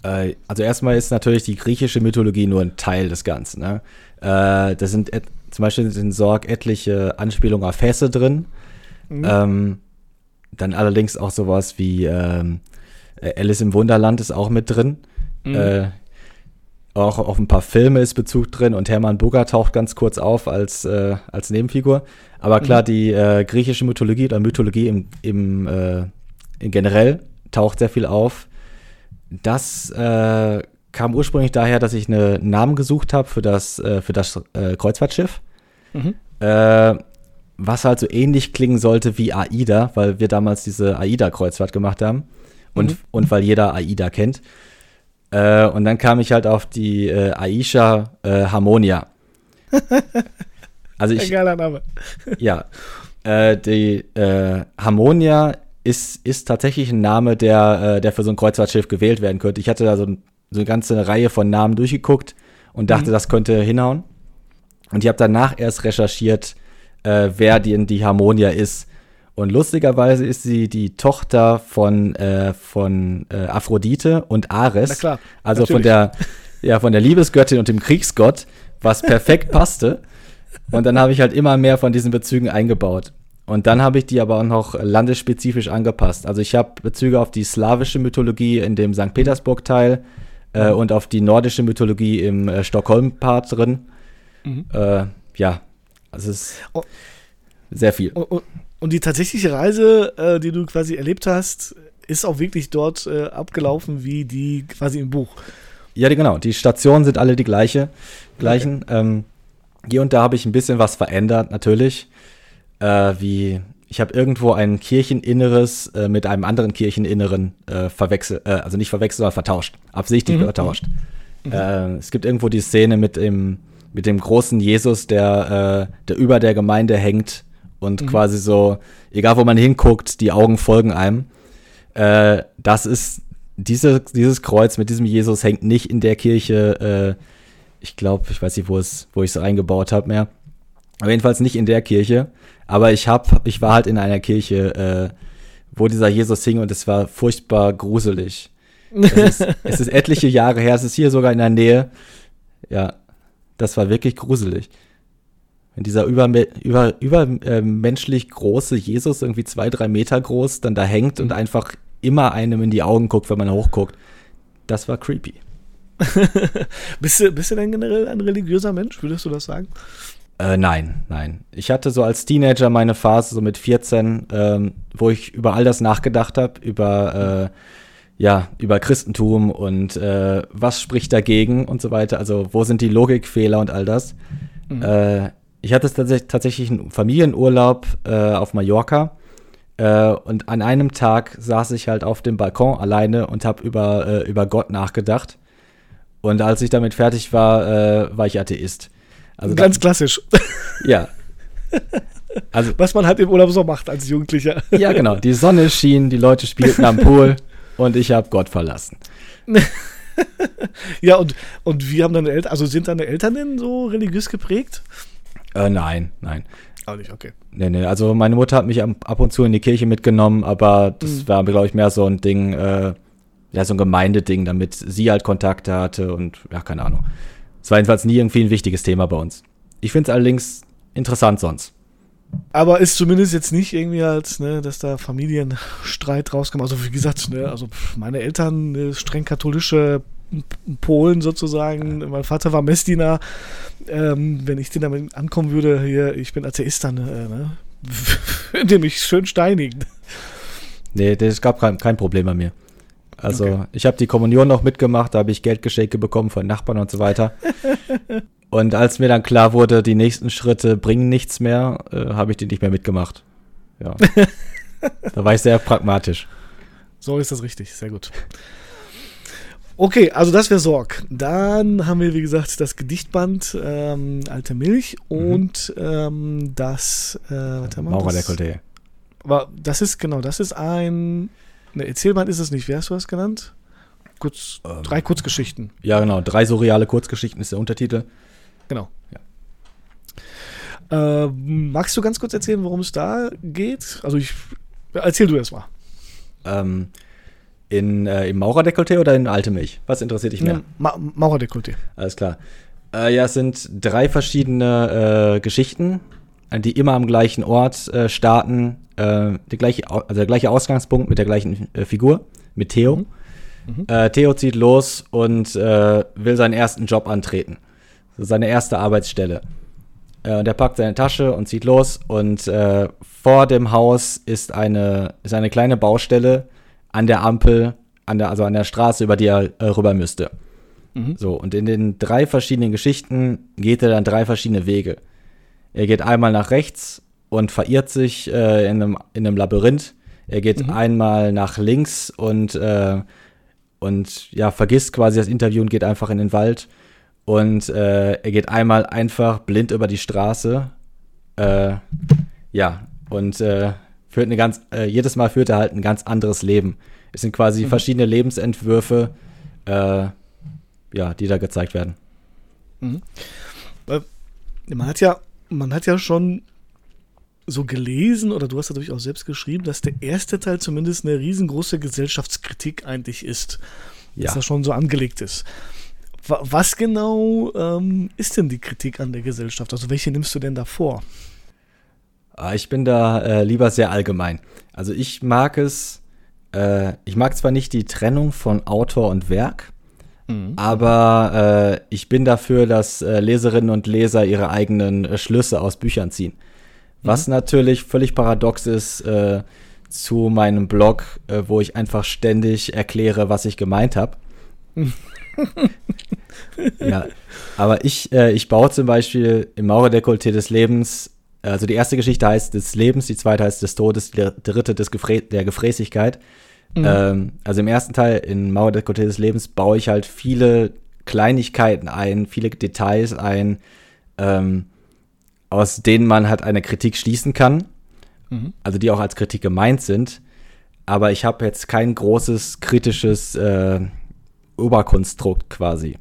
Äh, also erstmal ist natürlich die griechische Mythologie nur ein Teil des Ganzen. Ne? Äh, das sind zum Beispiel sind in Sorg etliche Anspielungen auf Hesse drin. Mhm. Ähm, dann allerdings auch sowas wie ähm, Alice im Wunderland ist auch mit drin. Mhm. Äh, auch auf ein paar Filme ist Bezug drin und Hermann Bugger taucht ganz kurz auf als, äh, als Nebenfigur. Aber klar, mhm. die äh, griechische Mythologie oder Mythologie im, im äh, generell taucht sehr viel auf. Das äh, kam ursprünglich daher, dass ich einen Namen gesucht habe für das, äh, für das äh, Kreuzfahrtschiff. Mhm. Äh, was halt so ähnlich klingen sollte wie AIDA, weil wir damals diese AIDA-Kreuzfahrt gemacht haben. Und, mhm. und weil jeder AIDA kennt. Äh, und dann kam ich halt auf die äh, Aisha äh, Harmonia. also ich, Ein geiler Name. ja. Äh, die äh, Harmonia ist, ist tatsächlich ein Name, der, äh, der für so ein Kreuzfahrtschiff gewählt werden könnte. Ich hatte da so, so eine ganze Reihe von Namen durchgeguckt und dachte, mhm. das könnte hinhauen. Und ich habe danach erst recherchiert, äh, wer die, die Harmonia ist. Und lustigerweise ist sie die Tochter von, äh, von äh, Aphrodite und Ares. Na klar, also natürlich. von der, ja, von der Liebesgöttin und dem Kriegsgott, was perfekt passte. Und dann habe ich halt immer mehr von diesen Bezügen eingebaut. Und dann habe ich die aber auch noch landesspezifisch angepasst. Also ich habe Bezüge auf die slawische Mythologie in dem St. Petersburg-Teil äh, und auf die nordische Mythologie im äh, Stockholm-Part drin. Mhm. Äh, ja, also es ist oh. sehr viel. Und, und, die tatsächliche Reise, äh, die du quasi erlebt hast, ist auch wirklich dort äh, abgelaufen wie die quasi im Buch. Ja, die, genau. Die Stationen sind alle die gleiche, gleichen. Okay. Ähm, hier und da habe ich ein bisschen was verändert, natürlich. Äh, wie ich habe irgendwo ein Kircheninneres äh, mit einem anderen Kircheninneren äh, verwechselt, äh, also nicht verwechselt, sondern vertauscht, absichtlich mhm. vertauscht. Mhm. Äh, es gibt irgendwo die Szene mit dem mit dem großen Jesus, der, äh, der über der Gemeinde hängt und mhm. quasi so, egal wo man hinguckt, die Augen folgen einem. Äh, das ist, diese, dieses Kreuz mit diesem Jesus hängt nicht in der Kirche, äh, ich glaube, ich weiß nicht, wo es, wo ich es eingebaut habe mehr. Aber jedenfalls nicht in der Kirche. Aber ich hab, ich war halt in einer Kirche, äh, wo dieser Jesus hing und es war furchtbar gruselig. Es ist, es ist etliche Jahre her, es ist hier sogar in der Nähe. Ja, das war wirklich gruselig. Wenn dieser übermenschlich über, über, äh, große Jesus, irgendwie zwei, drei Meter groß, dann da hängt und mhm. einfach immer einem in die Augen guckt, wenn man hochguckt. Das war creepy. bist, du, bist du denn generell ein religiöser Mensch, würdest du das sagen? Äh, nein, nein. Ich hatte so als Teenager meine Phase, so mit 14, ähm, wo ich über all das nachgedacht habe, über, äh, ja, über Christentum und äh, was spricht dagegen und so weiter. Also wo sind die Logikfehler und all das. Mhm. Äh, ich hatte tats tatsächlich einen Familienurlaub äh, auf Mallorca. Äh, und an einem Tag saß ich halt auf dem Balkon alleine und habe über, über Gott nachgedacht. Und als ich damit fertig war, war ich Atheist. Also Ganz da, klassisch. Ja. Also, Was man halt im Urlaub so macht als Jugendlicher. Ja, genau. Die Sonne schien, die Leute spielten am Pool und ich habe Gott verlassen. ja, und, und wie haben deine Eltern, also sind deine Eltern denn so religiös geprägt? Äh, nein, nein. Auch nicht, okay. Nee, nee, also meine Mutter hat mich ab und zu in die Kirche mitgenommen, aber das mhm. war, glaube ich, mehr so ein Ding, äh, ja, so ein Gemeindeding, damit sie halt Kontakte hatte und ja, keine Ahnung. Es war jedenfalls nie irgendwie ein wichtiges Thema bei uns. Ich finde es allerdings interessant sonst. Aber ist zumindest jetzt nicht irgendwie als, ne, dass da Familienstreit rauskommt. Also wie gesagt, ne, also meine Eltern ne, streng katholische Polen sozusagen. Mein Vater war Messdiener. Ähm, wenn ich den damit ankommen würde, hier, ich bin Atheist, dann äh, ne, würde mich schön steinigen. Nee, es gab kein, kein Problem bei mir. Also okay. ich habe die Kommunion noch mitgemacht, da habe ich Geldgeschenke bekommen von Nachbarn und so weiter. und als mir dann klar wurde, die nächsten Schritte bringen nichts mehr, äh, habe ich die nicht mehr mitgemacht. Ja. da war ich sehr pragmatisch. So ist das richtig, sehr gut. Okay, also das wäre Sorg. Dann haben wir, wie gesagt, das Gedichtband ähm, Alte Milch mhm. und ähm, das äh, warte mal, Maurer das, Dekolleté. Das ist, genau, das ist ein Ne, Erzählband ist es nicht. Wie hast du das genannt? Kurz, ähm, drei Kurzgeschichten. Ja, genau. Drei surreale Kurzgeschichten ist der Untertitel. Genau. Ja. Äh, magst du ganz kurz erzählen, worum es da geht? Also ich erzähl du erst mal. Ähm, in, äh, Im Maurerdekolleté oder in Alte Milch? Was interessiert dich mehr? Ma Maurerdekolleté. Alles klar. Äh, ja, es sind drei verschiedene äh, Geschichten, die immer am gleichen Ort äh, starten, äh, der, gleiche, also der gleiche Ausgangspunkt mit der gleichen äh, Figur, mit Theo. Mhm. Mhm. Äh, Theo zieht los und äh, will seinen ersten Job antreten. Seine erste Arbeitsstelle. Äh, und er packt seine Tasche und zieht los und äh, vor dem Haus ist eine, ist eine kleine Baustelle an der Ampel, an der, also an der Straße, über die er rüber müsste. Mhm. So, und in den drei verschiedenen Geschichten geht er dann drei verschiedene Wege. Er geht einmal nach rechts und verirrt sich äh, in, einem, in einem Labyrinth. Er geht mhm. einmal nach links und, äh, und ja, vergisst quasi das Interview und geht einfach in den Wald. Und äh, er geht einmal einfach blind über die Straße. Äh, ja, und äh, führt eine ganz, äh, jedes Mal führt er halt ein ganz anderes Leben. Es sind quasi mhm. verschiedene Lebensentwürfe, ja, die da gezeigt werden. Mhm. Man hat ja, man hat ja schon so gelesen oder du hast ja durchaus selbst geschrieben, dass der erste Teil zumindest eine riesengroße Gesellschaftskritik eigentlich ist. Ja. Dass das schon so angelegt ist. Was genau ähm, ist denn die Kritik an der Gesellschaft? Also welche nimmst du denn da vor? Ah, ich bin da äh, lieber sehr allgemein. Also ich mag es, äh, ich mag zwar nicht die Trennung von Autor und Werk, mhm. aber äh, ich bin dafür, dass äh, Leserinnen und Leser ihre eigenen äh, Schlüsse aus Büchern ziehen. Was mhm. natürlich völlig paradox ist äh, zu meinem Blog, äh, wo ich einfach ständig erkläre, was ich gemeint habe. ja, aber ich, äh, ich baue zum Beispiel im Maurerdekolleté des Lebens, also die erste Geschichte heißt des Lebens, die zweite heißt des Todes, die dritte des Gefrä der Gefräßigkeit. Mhm. Ähm, also im ersten Teil in Maurerdekolleté des Lebens baue ich halt viele Kleinigkeiten ein, viele Details ein, ähm, aus denen man halt eine Kritik schließen kann, mhm. also die auch als Kritik gemeint sind. Aber ich habe jetzt kein großes kritisches äh, Oberkonstrukt quasi,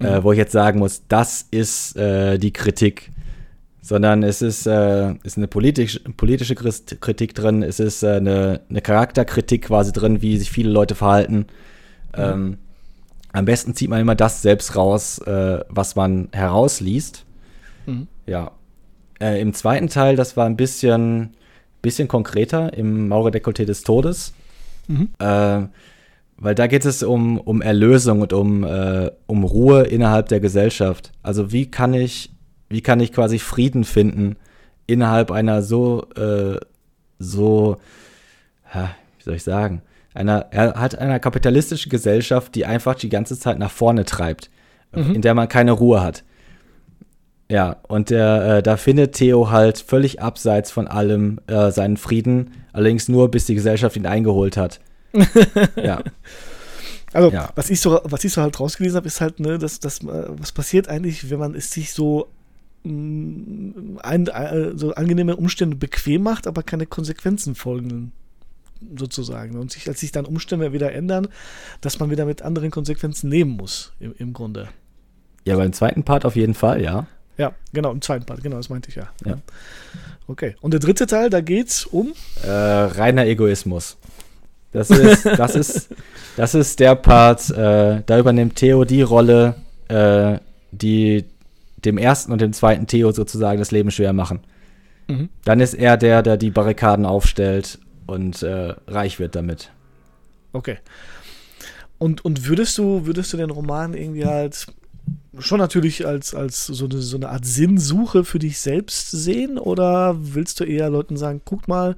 äh, mhm. äh, wo ich jetzt sagen muss, das ist äh, die Kritik, sondern es ist, äh, ist eine politisch, politische Kritik drin, es ist äh, eine, eine, Charakterkritik quasi drin, wie sich viele Leute verhalten. Mhm. Ähm, am besten zieht man immer das selbst raus, was man herausliest. Mhm. Ja, äh, Im zweiten Teil, das war ein bisschen, bisschen konkreter, im Maurer Dekolleté des Todes. Mhm. Weil da geht es um, um Erlösung und um, äh, um Ruhe innerhalb der Gesellschaft. Also wie kann ich, wie kann ich quasi Frieden finden innerhalb einer so, äh, so, wie soll ich sagen, einer, er hat einer kapitalistischen Gesellschaft, die einfach die ganze Zeit nach vorne treibt, mhm. in der man keine Ruhe hat. Ja, und der, äh, da findet Theo halt völlig abseits von allem äh, seinen Frieden, allerdings nur bis die Gesellschaft ihn eingeholt hat. ja. Also, ja. was ich so, was ich so halt rausgelesen habe, ist halt, ne, dass, dass, äh, was passiert eigentlich, wenn man es sich so, mh, mm, ein, äh, so angenehme Umstände bequem macht, aber keine Konsequenzen folgen, sozusagen. Und sich, als sich dann Umstände wieder ändern, dass man wieder mit anderen Konsequenzen nehmen muss, im, im Grunde. Ja, beim zweiten Part auf jeden Fall, ja. Ja, genau, im zweiten Part, genau, das meinte ich ja. ja. Okay. Und der dritte Teil, da geht's um? Äh, reiner Egoismus. Das ist, das ist, das ist der Part, äh, da übernimmt Theo die Rolle, äh, die dem ersten und dem zweiten Theo sozusagen das Leben schwer machen. Mhm. Dann ist er der, der die Barrikaden aufstellt und äh, reich wird damit. Okay. Und, und würdest du, würdest du den Roman irgendwie halt schon natürlich als, als so, eine, so eine Art Sinnsuche für dich selbst sehen? Oder willst du eher Leuten sagen, guck mal,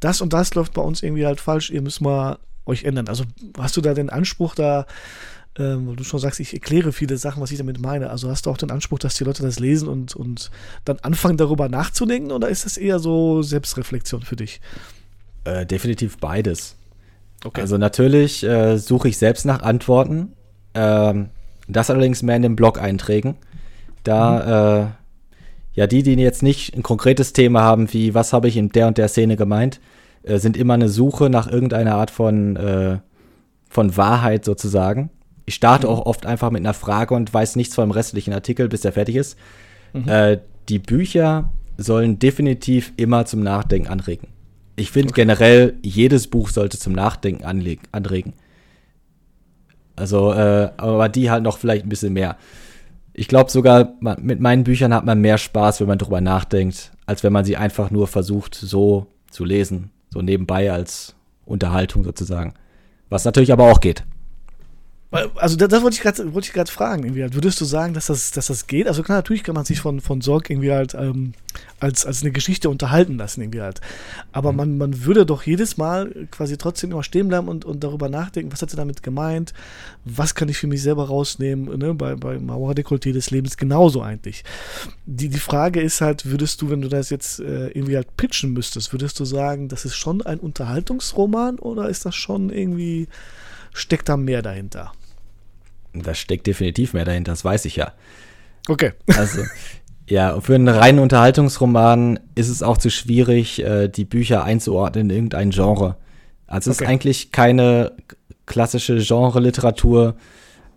das und das läuft bei uns irgendwie halt falsch, ihr müsst mal euch ändern? Also hast du da den Anspruch, da, ähm, du schon sagst, ich erkläre viele Sachen, was ich damit meine. Also hast du auch den Anspruch, dass die Leute das lesen und, und dann anfangen darüber nachzudenken oder ist das eher so Selbstreflexion für dich? Äh, definitiv beides. Okay. Also natürlich äh, suche ich selbst nach Antworten. Ähm, das allerdings mehr in den Blog-Einträgen. Da, mhm. äh, ja, die, die jetzt nicht ein konkretes Thema haben, wie was habe ich in der und der Szene gemeint, äh, sind immer eine Suche nach irgendeiner Art von, äh, von Wahrheit sozusagen. Ich starte mhm. auch oft einfach mit einer Frage und weiß nichts vom restlichen Artikel, bis der fertig ist. Mhm. Äh, die Bücher sollen definitiv immer zum Nachdenken anregen. Ich finde okay. generell, jedes Buch sollte zum Nachdenken anregen. Also, äh, aber die halt noch vielleicht ein bisschen mehr. Ich glaube sogar, mit meinen Büchern hat man mehr Spaß, wenn man drüber nachdenkt, als wenn man sie einfach nur versucht, so zu lesen. So nebenbei als Unterhaltung sozusagen. Was natürlich aber auch geht. Also das, das wollte ich gerade wollte ich gerade fragen. Irgendwie. Halt. Würdest du sagen, dass das, dass das geht? Also klar, natürlich kann man sich von, von Sorg irgendwie halt ähm, als, als eine Geschichte unterhalten lassen irgendwie halt. Aber mhm. man, man würde doch jedes Mal quasi trotzdem immer stehen bleiben und, und darüber nachdenken, was hat er damit gemeint? Was kann ich für mich selber rausnehmen? Ne? Bei, bei Mauer Dekolleté des Lebens genauso eigentlich. Die, die Frage ist halt, würdest du, wenn du das jetzt äh, irgendwie halt pitchen müsstest, würdest du sagen, das ist schon ein Unterhaltungsroman oder ist das schon irgendwie steckt da mehr dahinter? Da steckt definitiv mehr dahinter, das weiß ich ja. Okay. Also, ja, für einen reinen Unterhaltungsroman ist es auch zu schwierig, äh, die Bücher einzuordnen in irgendein Genre. Also es okay. ist eigentlich keine klassische Genre-Literatur,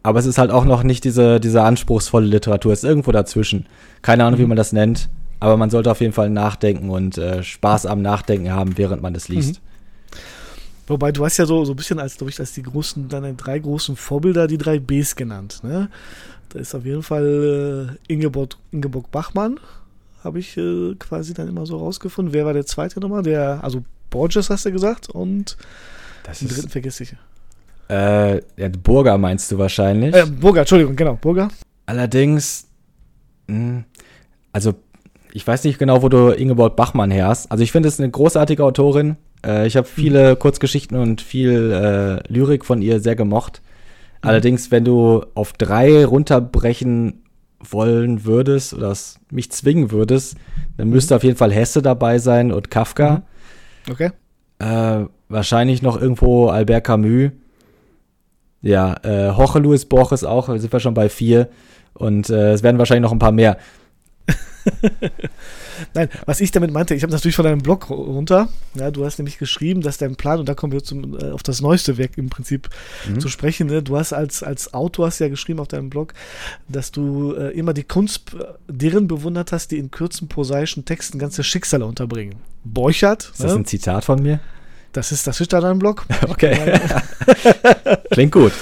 aber es ist halt auch noch nicht diese, diese anspruchsvolle Literatur. Es ist irgendwo dazwischen. Keine Ahnung, mhm. wie man das nennt, aber man sollte auf jeden Fall nachdenken und äh, Spaß am Nachdenken haben, während man es liest. Mhm. Wobei du hast ja so, so ein bisschen als, glaube ich, als die großen, deine drei großen Vorbilder die drei Bs genannt. Ne? Da ist auf jeden Fall äh, Ingeborg, Ingeborg Bachmann, habe ich äh, quasi dann immer so rausgefunden. Wer war der zweite nochmal? Der, also Borges hast du gesagt und das den dritten vergesse ich. Äh, ja, Burger meinst du wahrscheinlich. Äh, Burger, Entschuldigung, genau, Burger. Allerdings, mh, hm, also ich weiß nicht genau, wo du Ingeborg Bachmann her hast. Also ich finde es eine großartige Autorin. Äh, ich habe viele mhm. Kurzgeschichten und viel äh, Lyrik von ihr sehr gemocht. Mhm. Allerdings, wenn du auf drei runterbrechen wollen würdest oder mich zwingen würdest, dann mhm. müsste auf jeden Fall Hesse dabei sein und Kafka. Mhm. Okay. Äh, wahrscheinlich noch irgendwo Albert Camus. Ja, äh, Jorge Luis Borges auch, sind wir schon bei vier. Und äh, es werden wahrscheinlich noch ein paar mehr. Nein, was ich damit meinte, ich habe natürlich von deinem Blog runter. Ja, du hast nämlich geschrieben, dass dein Plan, und da kommen wir zum, äh, auf das neueste Werk im Prinzip mhm. zu sprechen. Ne? Du hast als, als Autor hast ja geschrieben auf deinem Blog, dass du äh, immer die Kunst äh, deren bewundert hast, die in kurzen prosaischen Texten ganze Schicksale unterbringen. Borchardt. Ist das ne? ein Zitat von mir? Das ist, das ist da dein Blog. Okay. Klingt gut.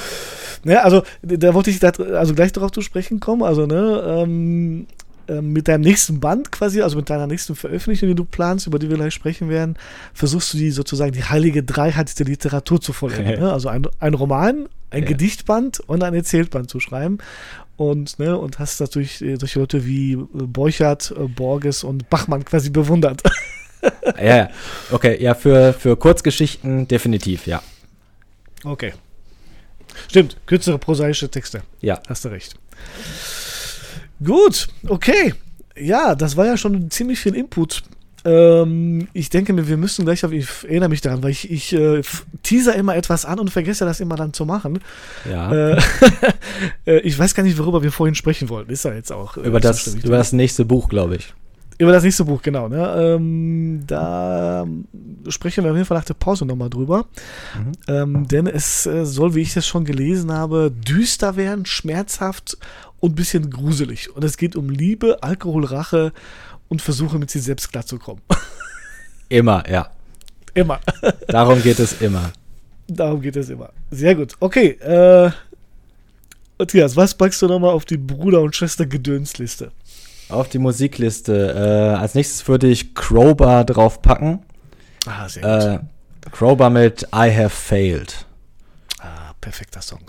Ja, also da wollte ich da, also gleich darauf zu sprechen kommen. Also, ne, ähm, äh, mit deinem nächsten Band quasi, also mit deiner nächsten Veröffentlichung, die du planst, über die wir gleich sprechen werden, versuchst du die sozusagen die heilige Dreiheit der Literatur zu vollenden. ne? Also ein, ein Roman, ein Ja. Gedichtband und ein Erzähltband zu schreiben. Und, ne, und hast natürlich äh, solche Leute wie äh, Borchardt, äh, Borges und Bachmann quasi bewundert. Ja, ja. Okay, ja, für, für Kurzgeschichten definitiv, ja. Okay. Stimmt, kürzere prosaische Texte. Ja. Hast du recht. Gut, okay. Ja, das war ja schon ziemlich viel Input. Ähm, ich denke mir, wir müssen gleich auf, ich erinnere mich daran, weil ich, ich äh, teaser immer etwas an und vergesse das immer dann zu machen. Ja. Äh, äh, ich weiß gar nicht, worüber wir vorhin sprechen wollten. Ist ja jetzt auch. äh, über, das, über das nächste Buch, glaube ich. Über das nächste Buch, genau. Ne? Ähm, da sprechen wir auf jeden Fall nach der Pause nochmal drüber. Mhm. Ähm, denn es äh, soll, wie ich das schon gelesen habe, düster werden, schmerzhaft und ein bisschen gruselig. Und es geht um Liebe, Alkohol, Rache und Versuche, mit sich selbst klarzukommen. Immer, ja. immer. Darum geht es immer. Darum geht es immer. Sehr gut. Okay. Äh, Matthias, was packst du nochmal auf die Bruder- und Schwester-Gedönsliste? Auf die Musikliste. Äh, als nächstes würde ich Crowbar draufpacken. Ah, sehr gut. Äh, Crowbar mit I Have Failed. ah, perfekter Song.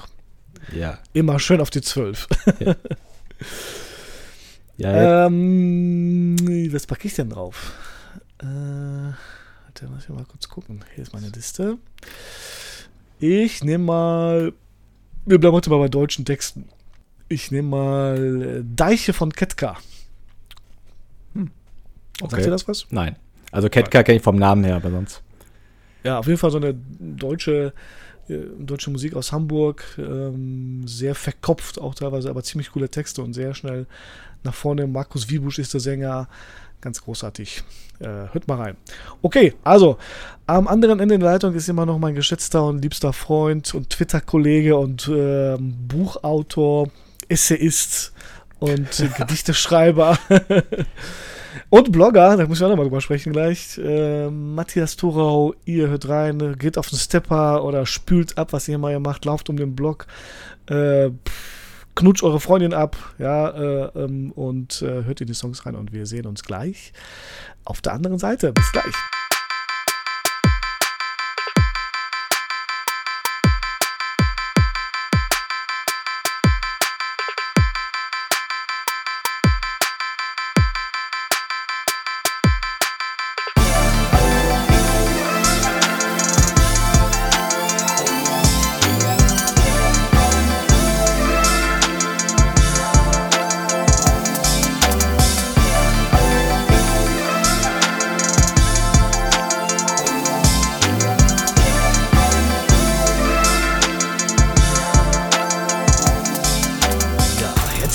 Ja. Immer schön auf die Zwölf. Ja, Ähm, was packe ich denn drauf? Äh, warte, muss ich mal kurz gucken. Hier ist meine Liste. Ich nehme mal. Wir bleiben heute mal bei deutschen Texten. Ich nehme mal äh, Deiche von Ketka. Hm. Sagt Okay. ihr das was? nein. Also Ketka kenne ich vom Namen her, aber sonst. Ja, auf jeden Fall so eine deutsche, äh, deutsche Musik aus Hamburg. Ähm, sehr verkopft auch teilweise, aber ziemlich coole Texte und sehr schnell nach vorne. Markus Wiebusch ist der Sänger. Ganz großartig. Äh, hört mal rein. Okay, also am anderen Ende der Leitung ist immer noch mein geschätzter und liebster Freund und Twitter-Kollege und ähm, Buchautor, Essayist und äh, Gedichteschreiber und Blogger, da muss ich auch nochmal drüber sprechen gleich. Äh, Matthias Thurau, ihr hört rein, geht auf den Stepper oder spült ab, was ihr mal macht, lauft um den Blog, äh, knutscht eure Freundin ab, ja, äh, ähm, und äh, hört in die Songs rein und wir sehen uns gleich auf der anderen Seite. Bis gleich.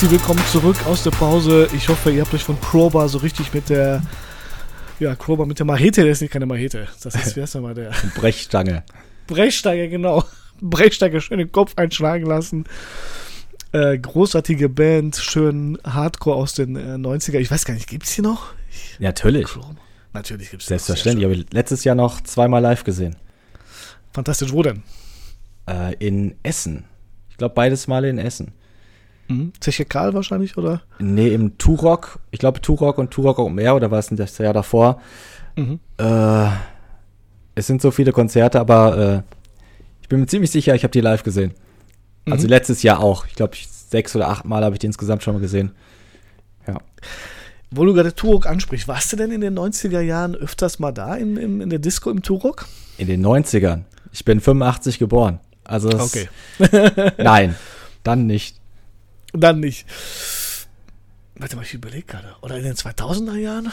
Herzlich willkommen zurück aus der Pause. Ich hoffe, ihr habt euch von Crowbar so richtig mit der, ja, Crowbar mit der Machete, der ist nicht keine Machete. Das ist, wie heißt der mal, der Brechstange. Brechsteiger, genau. Brechsteiger schön den Kopf einschlagen lassen. Äh, großartige Band, schön Hardcore aus den äh, 90er. Ich weiß gar nicht, gibt's die noch? Ich, Natürlich. Natürlich gibt's Selbstverständlich. noch. Habe ich letztes Jahr noch zweimal live gesehen. Fantastisch, wo denn? Äh, in Essen. Ich glaube, beides Male in Essen. Mhm. Zeche Karl wahrscheinlich, oder? Nee, im Turok. Ich glaube, Turok und Turok Open Air, oder war es denn das Jahr davor? Mhm. Äh, es sind so viele Konzerte, aber äh, ich bin mir ziemlich sicher, ich habe die live gesehen. Also Mhm. letztes Jahr auch. Ich glaube, sechs oder acht Mal habe ich die insgesamt schon mal gesehen. Ja. Wo du gerade Turok ansprichst, warst du denn in den 90er Jahren öfters mal da in, in, in der Disco im Turok? In den 90ern. Ich bin 85 geboren. Also Okay. nein, dann nicht. Dann nicht. Warte mal, ich überlege gerade. Oder in den 2000er Jahren?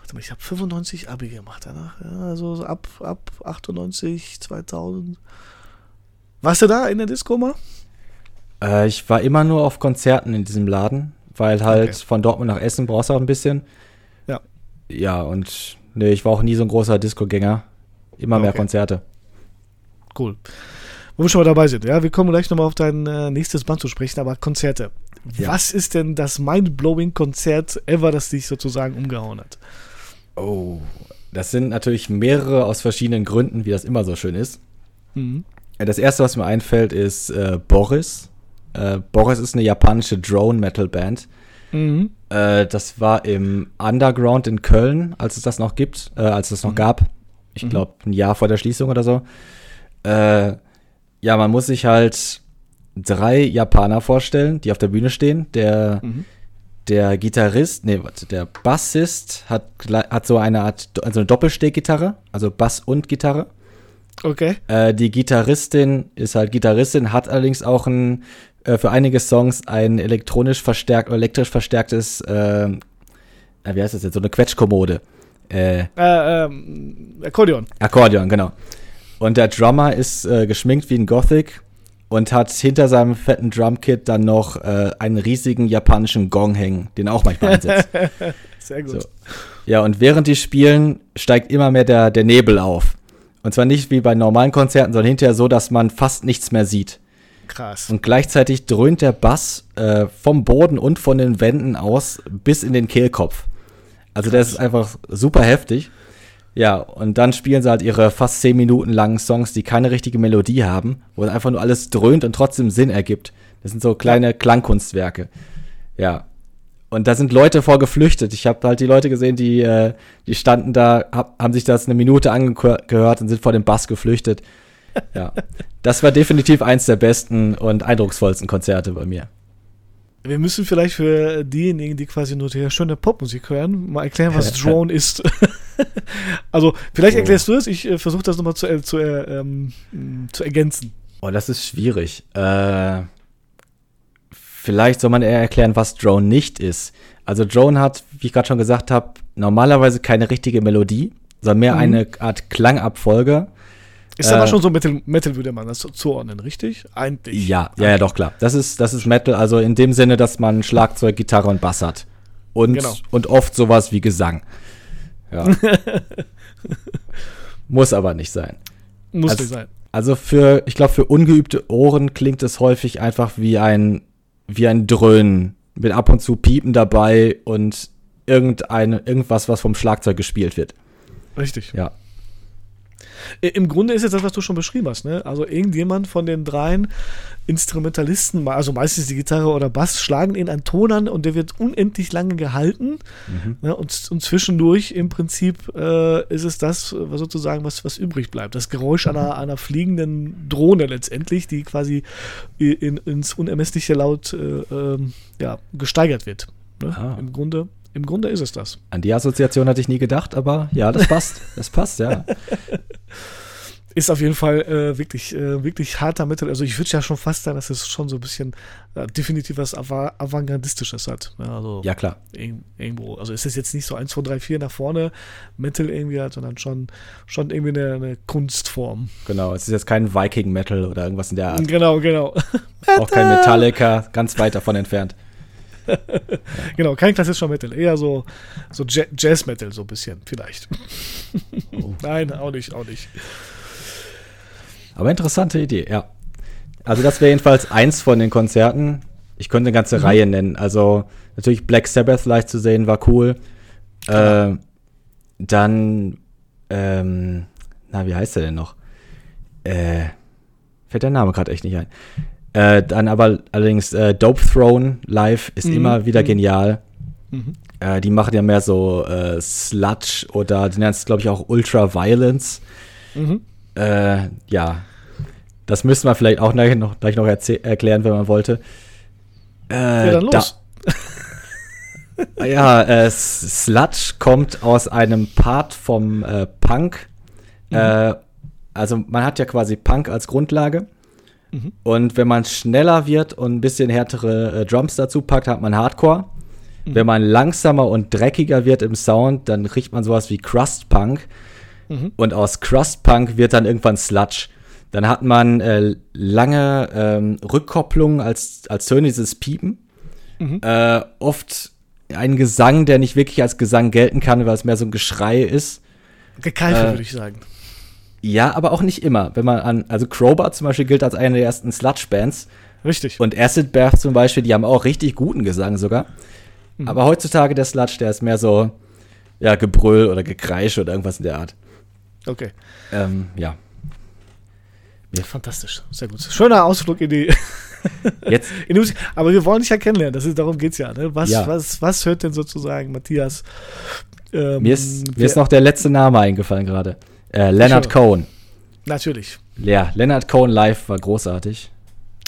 Warte mal, ich habe 95 Abi gemacht danach. Ja, also so ab, ab 98, 2000. Warst du da in der Disco mal? Äh, ich war immer nur auf Konzerten in diesem Laden, weil halt Okay. von Dortmund nach Essen brauchst du auch ein bisschen. Ja. Ja, und nee, ich war auch nie so ein großer Disco-Gänger. Immer mehr Okay. Konzerte. Cool. Wo wir schon mal dabei sind, ja, wir kommen gleich nochmal auf dein äh, nächstes Band zu sprechen, aber Konzerte. Ja. Was ist denn das mind-blowing Konzert ever, das dich sozusagen umgehauen hat? Oh. Das sind natürlich mehrere aus verschiedenen Gründen, wie das immer so schön ist. Mhm. Äh, Das erste, was mir einfällt, ist äh, Boris. Äh, Boris ist eine japanische Drone-Metal-Band. Mhm. Äh, das war im Underground in Köln, als es das noch gibt, äh, als es noch mhm. gab. Ich glaube, ein Jahr vor der Schließung oder so. Ja, man muss sich halt drei Japaner vorstellen, die auf der Bühne stehen. Der, mhm. der Gitarrist, nee, warte, der Bassist hat, hat so eine Art, also eine Doppelsteggitarre, also Bass und Gitarre. Okay. Äh, die Gitarristin ist halt Gitarristin, hat allerdings auch ein, äh, für einige Songs ein elektronisch verstärkt elektrisch verstärktes, äh, wie heißt das jetzt, so eine Quetschkommode. Äh, äh, ähm, Akkordeon. Akkordeon, genau. Und der Drummer ist äh, geschminkt wie ein Gothic und hat hinter seinem fetten Drumkit dann noch äh, einen riesigen japanischen Gong hängen, den auch manchmal einsetzt. Sehr gut. So. Ja, und während die spielen, steigt immer mehr der, der Nebel auf. Und zwar nicht wie bei normalen Konzerten, sondern hinterher so, dass man fast nichts mehr sieht. Krass. Und gleichzeitig dröhnt der Bass äh, vom Boden und von den Wänden aus bis in den Kehlkopf. Also Krass. das ist einfach super heftig. Ja, und dann spielen sie halt ihre fast zehn Minuten langen Songs, die keine richtige Melodie haben, wo einfach nur alles dröhnt und trotzdem Sinn ergibt. Das sind so kleine. Klangkunstwerke. Ja. Und da sind Leute vor geflüchtet. Ich habe halt die Leute gesehen, die, äh, die standen da, hab, haben sich das eine Minute angehört und sind vor dem Bass geflüchtet. Ja. Das war definitiv eins der besten und eindrucksvollsten Konzerte bei mir. Wir müssen vielleicht für diejenigen, die quasi nur die schöne Popmusik hören, mal erklären, was Drone ist. also, vielleicht oh. erklärst du es, ich äh, versuche das nochmal zu, äh, zu, äh, ähm, zu ergänzen. Oh, das ist schwierig. Äh, vielleicht soll man eher erklären, was Drone nicht ist. Also, Drone hat, wie ich gerade schon gesagt habe, normalerweise keine richtige Melodie, sondern mehr mhm. eine Art Klangabfolge ist äh, aber schon so Metal, Metal würde man das zuordnen, richtig? Eigentlich. Ja, ja, ja, doch, klar. Das ist, das ist Metal, also in dem Sinne, dass man Schlagzeug, Gitarre und Bass hat. Und, genau. und oft sowas wie Gesang. Ja. Muss aber nicht sein. Muss also, nicht sein. Also für, ich glaube, für ungeübte Ohren klingt es häufig einfach wie ein, wie ein Dröhnen. Mit ab und zu Piepen dabei und irgendein, irgendwas, was vom Schlagzeug gespielt wird. Richtig. Ja. Im Grunde ist jetzt das, was du schon beschrieben hast. Ne? Also irgendjemand von den dreien Instrumentalisten, also meistens die Gitarre oder Bass, schlagen ihn einen Ton an und der wird unendlich lange gehalten. Mhm. Ne? Und, und, zwischendurch im Prinzip äh, ist es das, was sozusagen, was, was übrig bleibt. Das Geräusch mhm. einer, einer fliegenden Drohne letztendlich, die quasi in, ins Unermessliche laut äh, äh, ja, gesteigert wird. Ne? Im Grunde im Grunde ist es das. An die Assoziation hatte ich nie gedacht, aber ja, das passt. das passt, ja. Ist auf jeden Fall äh, wirklich, äh, wirklich harter Mittel. Also ich würde ja schon fast sagen, dass es schon so ein bisschen äh, definitiv was Av Avantgardistisches hat. Ja, also ja klar. irgendwo. Also ist es jetzt nicht so 1, 2, 3, 4 nach vorne Metal irgendwie hat, sondern schon, schon irgendwie eine, eine Kunstform. Genau, es ist jetzt kein Viking Metal oder irgendwas in der Art. Genau, genau. Auch kein Metallica, ganz weit davon entfernt. genau, kein klassischer Metal, eher so, so Jazz-Metal, so ein bisschen, vielleicht. Oh. Nein, auch nicht, auch nicht. Aber interessante Idee, ja. Also, das wäre jedenfalls eins von den Konzerten. Ich könnte eine ganze mhm. Reihe nennen. Also, natürlich Black Sabbath leicht zu sehen, war cool. Äh, dann, ähm, na, wie heißt der denn noch? Äh, fällt der Name gerade echt nicht ein. Äh, dann aber allerdings äh, Dope Throne live ist mhm. immer wieder mhm. genial. Mhm. Äh, die machen ja mehr so äh, Sludge oder die nennen es, glaube ich, auch Ultra Violence. Mhm. Äh, ja, das müsste man vielleicht auch gleich noch, gleich noch erklären, wenn man wollte. Äh, ja, dann los. Da, ja, Sludge kommt aus einem Part vom Punk. Mhm. also man hat ja quasi Punk als Grundlage. Mhm. Und wenn man schneller wird und ein bisschen härtere äh, Drums dazu packt, hat man Hardcore. Mhm. Wenn man langsamer und dreckiger wird im Sound, dann kriegt man sowas wie Crust Punk. Mhm. Und aus Crust Punk wird dann irgendwann Sludge. Dann hat man äh, lange ähm, Rückkopplungen als, als Töne, dieses Piepen. Mhm. Äh, oft ein Gesang, der nicht wirklich als Gesang gelten kann, weil es mehr so ein Geschrei ist. Gekeife, äh, würde ich sagen. Ja, aber auch nicht immer. Wenn man an, also Crowbar zum Beispiel gilt als eine der ersten Sludge-Bands. Richtig. Und Acid Bath zum Beispiel, die haben auch richtig guten Gesang sogar. Mhm. Aber heutzutage der Sludge, der ist mehr so, ja, Gebrüll oder Gekreisch oder irgendwas in der Art. Okay. Ähm, ja. ja. Fantastisch, sehr gut. Schöner Ausflug in die, Jetzt, aber wir wollen dich ja kennenlernen, das ist, darum geht es ja. Ne? Was, Ja. Was, was hört denn sozusagen Matthias? ähm, mir, ist, mir ist noch der letzte Name eingefallen gerade. Äh, Leonard. Cohen. Natürlich. Ja, Leonard Cohen live war großartig.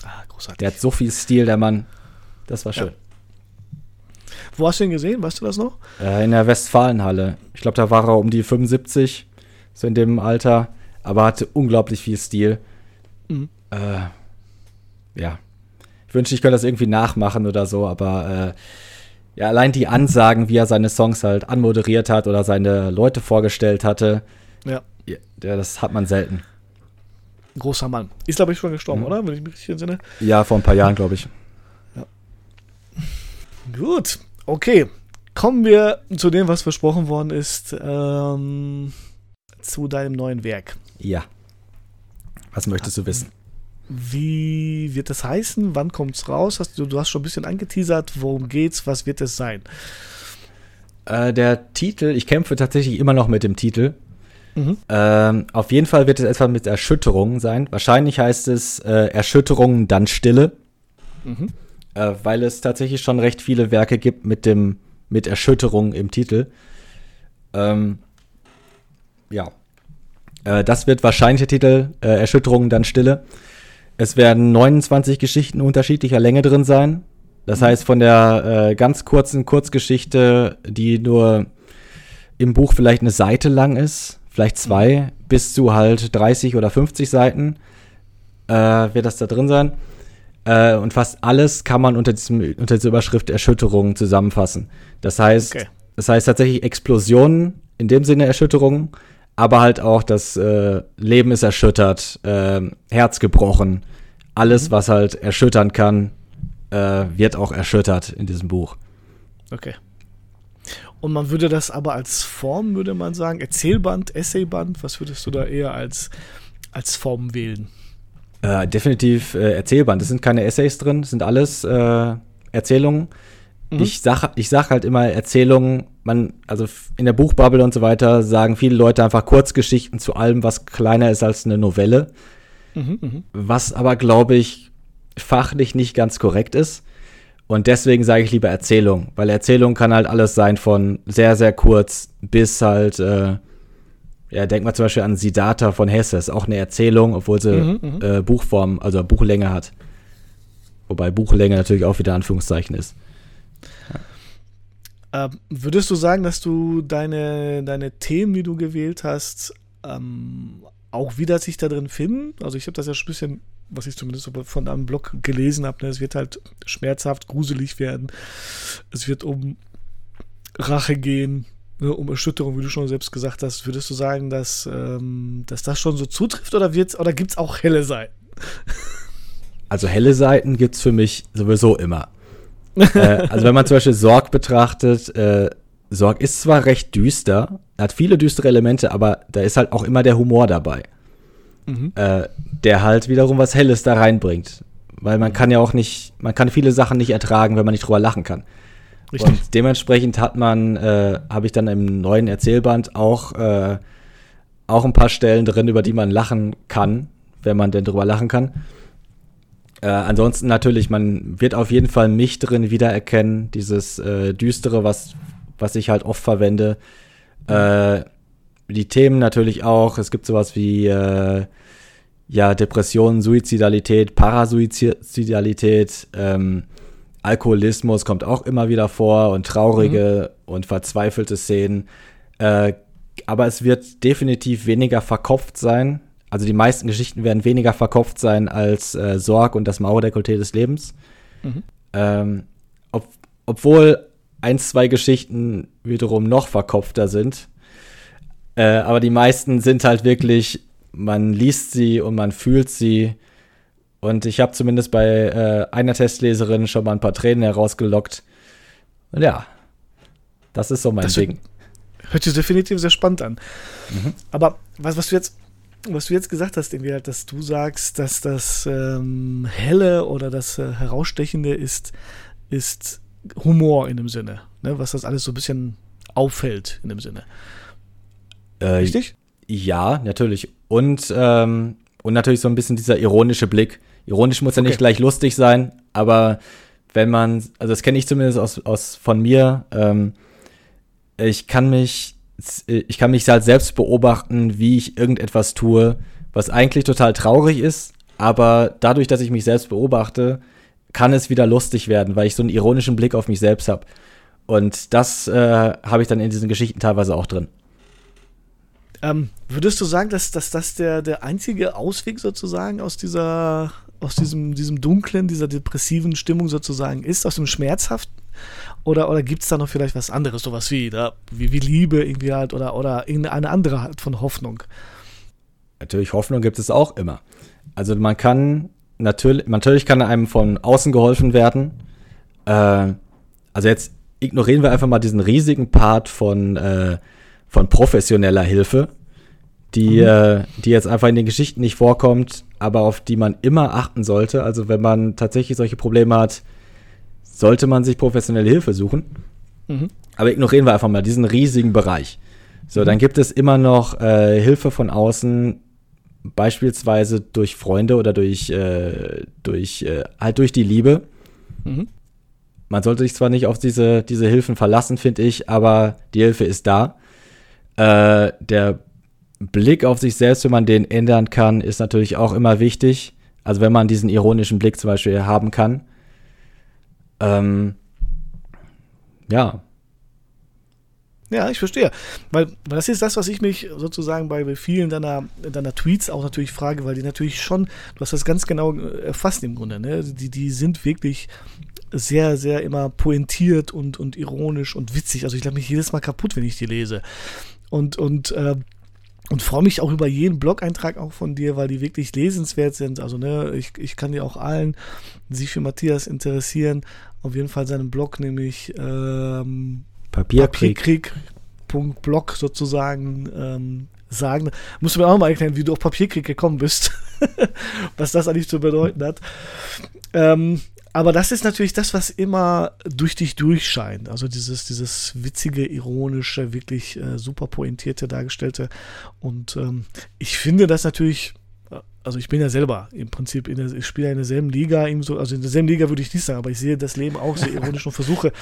Ah, großartig. Der hat so viel Stil, der Mann. Das war schön. Wo hast du ihn gesehen? Weißt du das noch? Äh, in der Westfalenhalle. Ich glaube, da war er um die 75, so in dem Alter. Aber hatte unglaublich viel Stil. Mhm. Äh, ja. Ich wünschte, ich könnte das irgendwie nachmachen oder so, aber äh, ja, allein die Ansagen, wie er seine Songs halt anmoderiert hat oder seine Leute vorgestellt hatte, Ja. Ja, das hat man selten. Großer Mann. Ist, glaube ich, schon gestorben, Mhm. oder? Wenn ich mich richtig entsinne. Ja, vor ein paar Jahren, glaube ich. Gut. Okay. Kommen wir zu dem, was versprochen worden ist. Ähm, zu deinem neuen Werk. Ja. Was möchtest du wissen? Wie wird das heißen? Wann kommt es raus? Hast du, du hast schon ein bisschen angeteasert. Worum geht's? Was wird es sein? Äh, der Titel, ich kämpfe tatsächlich immer noch mit dem Titel. Mhm. Ähm, auf jeden Fall wird es etwas mit Erschütterungen sein. Wahrscheinlich heißt es äh, Erschütterungen, dann Stille, Mhm. äh, weil es tatsächlich schon recht viele Werke gibt mit dem mit Erschütterung im Titel. Ähm, ja, äh, das wird wahrscheinlich der Titel äh, Erschütterungen, dann Stille. Es werden 29 Geschichten unterschiedlicher Länge drin sein. Das heißt, von der äh, ganz kurzen Kurzgeschichte, die nur im Buch vielleicht eine Seite lang ist, vielleicht zwei, bis zu halt 30 oder 50 Seiten, äh, wird das da drin sein. Äh, und fast alles kann man unter, diesem, unter dieser Überschrift Erschütterungen zusammenfassen. Das heißt, Okay. das heißt tatsächlich Explosionen, in dem Sinne Erschütterungen, aber halt auch das äh, Leben ist erschüttert, äh, Herz gebrochen. Alles, was halt erschüttern kann, äh, wird auch erschüttert in diesem Buch. Okay. Und man würde das aber als Form, würde man sagen, Erzählband, Essayband, was würdest du da eher als, als Form wählen? Äh, definitiv äh, Erzählband. Es sind keine Essays drin, es sind alles äh, Erzählungen. Mhm. Ich sag, ich sag halt immer Erzählungen, man, also in der Buchbubble und so weiter sagen viele Leute einfach Kurzgeschichten zu allem, was kleiner ist als eine Novelle. Mhm, mhm. Was aber, glaube ich, fachlich nicht ganz korrekt ist. Und deswegen sage ich lieber Erzählung, weil Erzählung kann halt alles sein von sehr, sehr kurz bis halt, äh, ja, denk mal zum Beispiel an Siddhartha von Hesse, ist auch eine Erzählung, obwohl sie Mhm, mhm. äh, Buchform, also Buchlänge hat. Wobei Buchlänge natürlich auch wieder Anführungszeichen ist. Ähm, würdest du sagen, dass du deine, deine Themen, die du gewählt hast, ähm, auch wieder sich da drin finden? Also ich habe das ja schon ein bisschen, was ich zumindest von einem Blog gelesen habe, ne? es wird halt schmerzhaft, gruselig werden. Es wird um Rache gehen, ne? um Erschütterung, wie du schon selbst gesagt hast. Würdest du sagen, dass, ähm, dass das schon so zutrifft oder, wird's- oder gibt es auch helle Seiten? Also helle Seiten gibt's für mich sowieso immer. äh, also wenn man zum Beispiel Sorg betrachtet, äh, Sorg ist zwar recht düster, hat viele düstere Elemente, aber da ist halt auch immer der Humor dabei, Mhm. äh, der halt wiederum was Helles da reinbringt. Weil man kann ja auch nicht, man kann viele Sachen nicht ertragen, wenn man nicht drüber lachen kann. Richtig. Und dementsprechend hat man, äh, habe ich dann im neuen Erzählband auch, äh, auch ein paar Stellen drin, über die man lachen kann, wenn man denn drüber lachen kann. Äh, ansonsten natürlich, man wird auf jeden Fall mich drin wiedererkennen, dieses äh, Düstere, was, was ich halt oft verwende. Äh, die Themen natürlich auch. Es gibt sowas wie äh, ja, Depression, Suizidalität, Parasuizidalität, ähm, Alkoholismus kommt auch immer wieder vor und traurige und verzweifelte Szenen. Äh, aber es wird definitiv weniger verkopft sein. Also die meisten Geschichten werden weniger verkopft sein als äh, Sorg und das Mauerdekolleté des Lebens. Mhm. Ähm, ob, obwohl ein, zwei Geschichten wiederum noch verkopfter sind. Äh, aber die meisten sind halt wirklich, man liest sie und man fühlt sie. Und ich habe zumindest bei äh, einer Testleserin schon mal ein paar Tränen herausgelockt. Und ja, das ist so mein Das- Ding. Hört sich definitiv sehr spannend an. Mhm. Aber was, was du jetzt, was du jetzt gesagt hast, irgendwie dass du sagst, dass das ähm, Helle oder das äh, Herausstechende ist, ist Humor in dem Sinne. Ne? Was das alles so ein bisschen auffällt in dem Sinne. Äh, Richtig? Ja, natürlich. Und, ähm, und natürlich so ein bisschen dieser ironische Blick. Ironisch muss ja nicht gleich lustig sein, aber wenn man, also das kenne ich zumindest aus, aus von mir, ähm, ich kann mich, ich kann mich halt selbst beobachten, wie ich irgendetwas tue, was eigentlich total traurig ist, aber dadurch, dass ich mich selbst beobachte, kann es wieder lustig werden, weil ich so einen ironischen Blick auf mich selbst habe. Und das äh, habe ich dann in diesen Geschichten teilweise auch drin. Ähm, würdest du sagen, dass, dass das der, der einzige Ausweg sozusagen aus dieser, aus diesem, diesem dunklen, dieser depressiven Stimmung sozusagen ist, aus dem Schmerzhaften? Oder, oder gibt es da noch vielleicht was anderes, sowas wie, da, wie, wie Liebe irgendwie halt oder, oder irgendeine andere Art von Hoffnung? Natürlich, Hoffnung gibt es auch immer. Also man kann natürlich, natürlich kann einem von außen geholfen werden. Äh, also jetzt ignorieren wir einfach mal diesen riesigen Part von, äh, von professioneller Hilfe, die, mhm. äh, die jetzt einfach in den Geschichten nicht vorkommt, aber auf die man immer achten sollte. Also wenn man tatsächlich solche Probleme hat, sollte man sich professionelle Hilfe suchen. Mhm. Aber ignorieren wir einfach mal diesen riesigen Bereich. So, mhm. dann gibt es immer noch äh, Hilfe von außen, beispielsweise durch Freunde oder durch, äh, durch äh, halt durch die Liebe. Mhm. Man sollte sich zwar nicht auf diese, diese Hilfen verlassen, finde ich, aber die Hilfe ist da. Äh, der Blick auf sich selbst, wenn man den ändern kann, ist natürlich auch immer wichtig. Also wenn man diesen ironischen Blick zum Beispiel haben kann. Ähm, ja. Ja, ich verstehe. Weil, weil das ist das, was ich mich sozusagen bei vielen deiner, deiner Tweets auch natürlich frage, weil die natürlich schon, du hast das ganz genau erfasst im Grunde, ne? Die, die sind wirklich sehr, sehr immer pointiert und, und ironisch und witzig. Also ich glaube mich jedes Mal kaputt, wenn ich die lese. Und, und, äh, und freue mich auch über jeden Blog-Eintrag auch von dir, weil die wirklich lesenswert sind. Also, ne, ich, ich kann dir auch allen, die sich für Matthias interessieren, auf jeden Fall seinen Blog, nämlich ähm, Papierkrieg. Papierkrieg.blog sozusagen ähm, sagen. Musst du mir auch mal erklären, wie du auf Papierkrieg gekommen bist. Was das eigentlich zu bedeuten hat. Ähm, aber das ist natürlich das, was immer durch dich durchscheint. Also dieses, dieses witzige, ironische, wirklich äh, super pointierte, dargestellte. Und ähm, ich finde das natürlich, äh, also ich bin ja selber im Prinzip, in der, ich spiele ja in derselben Liga, so, also in derselben Liga würde ich nicht sagen, aber ich sehe das Leben auch sehr ironisch und versuche,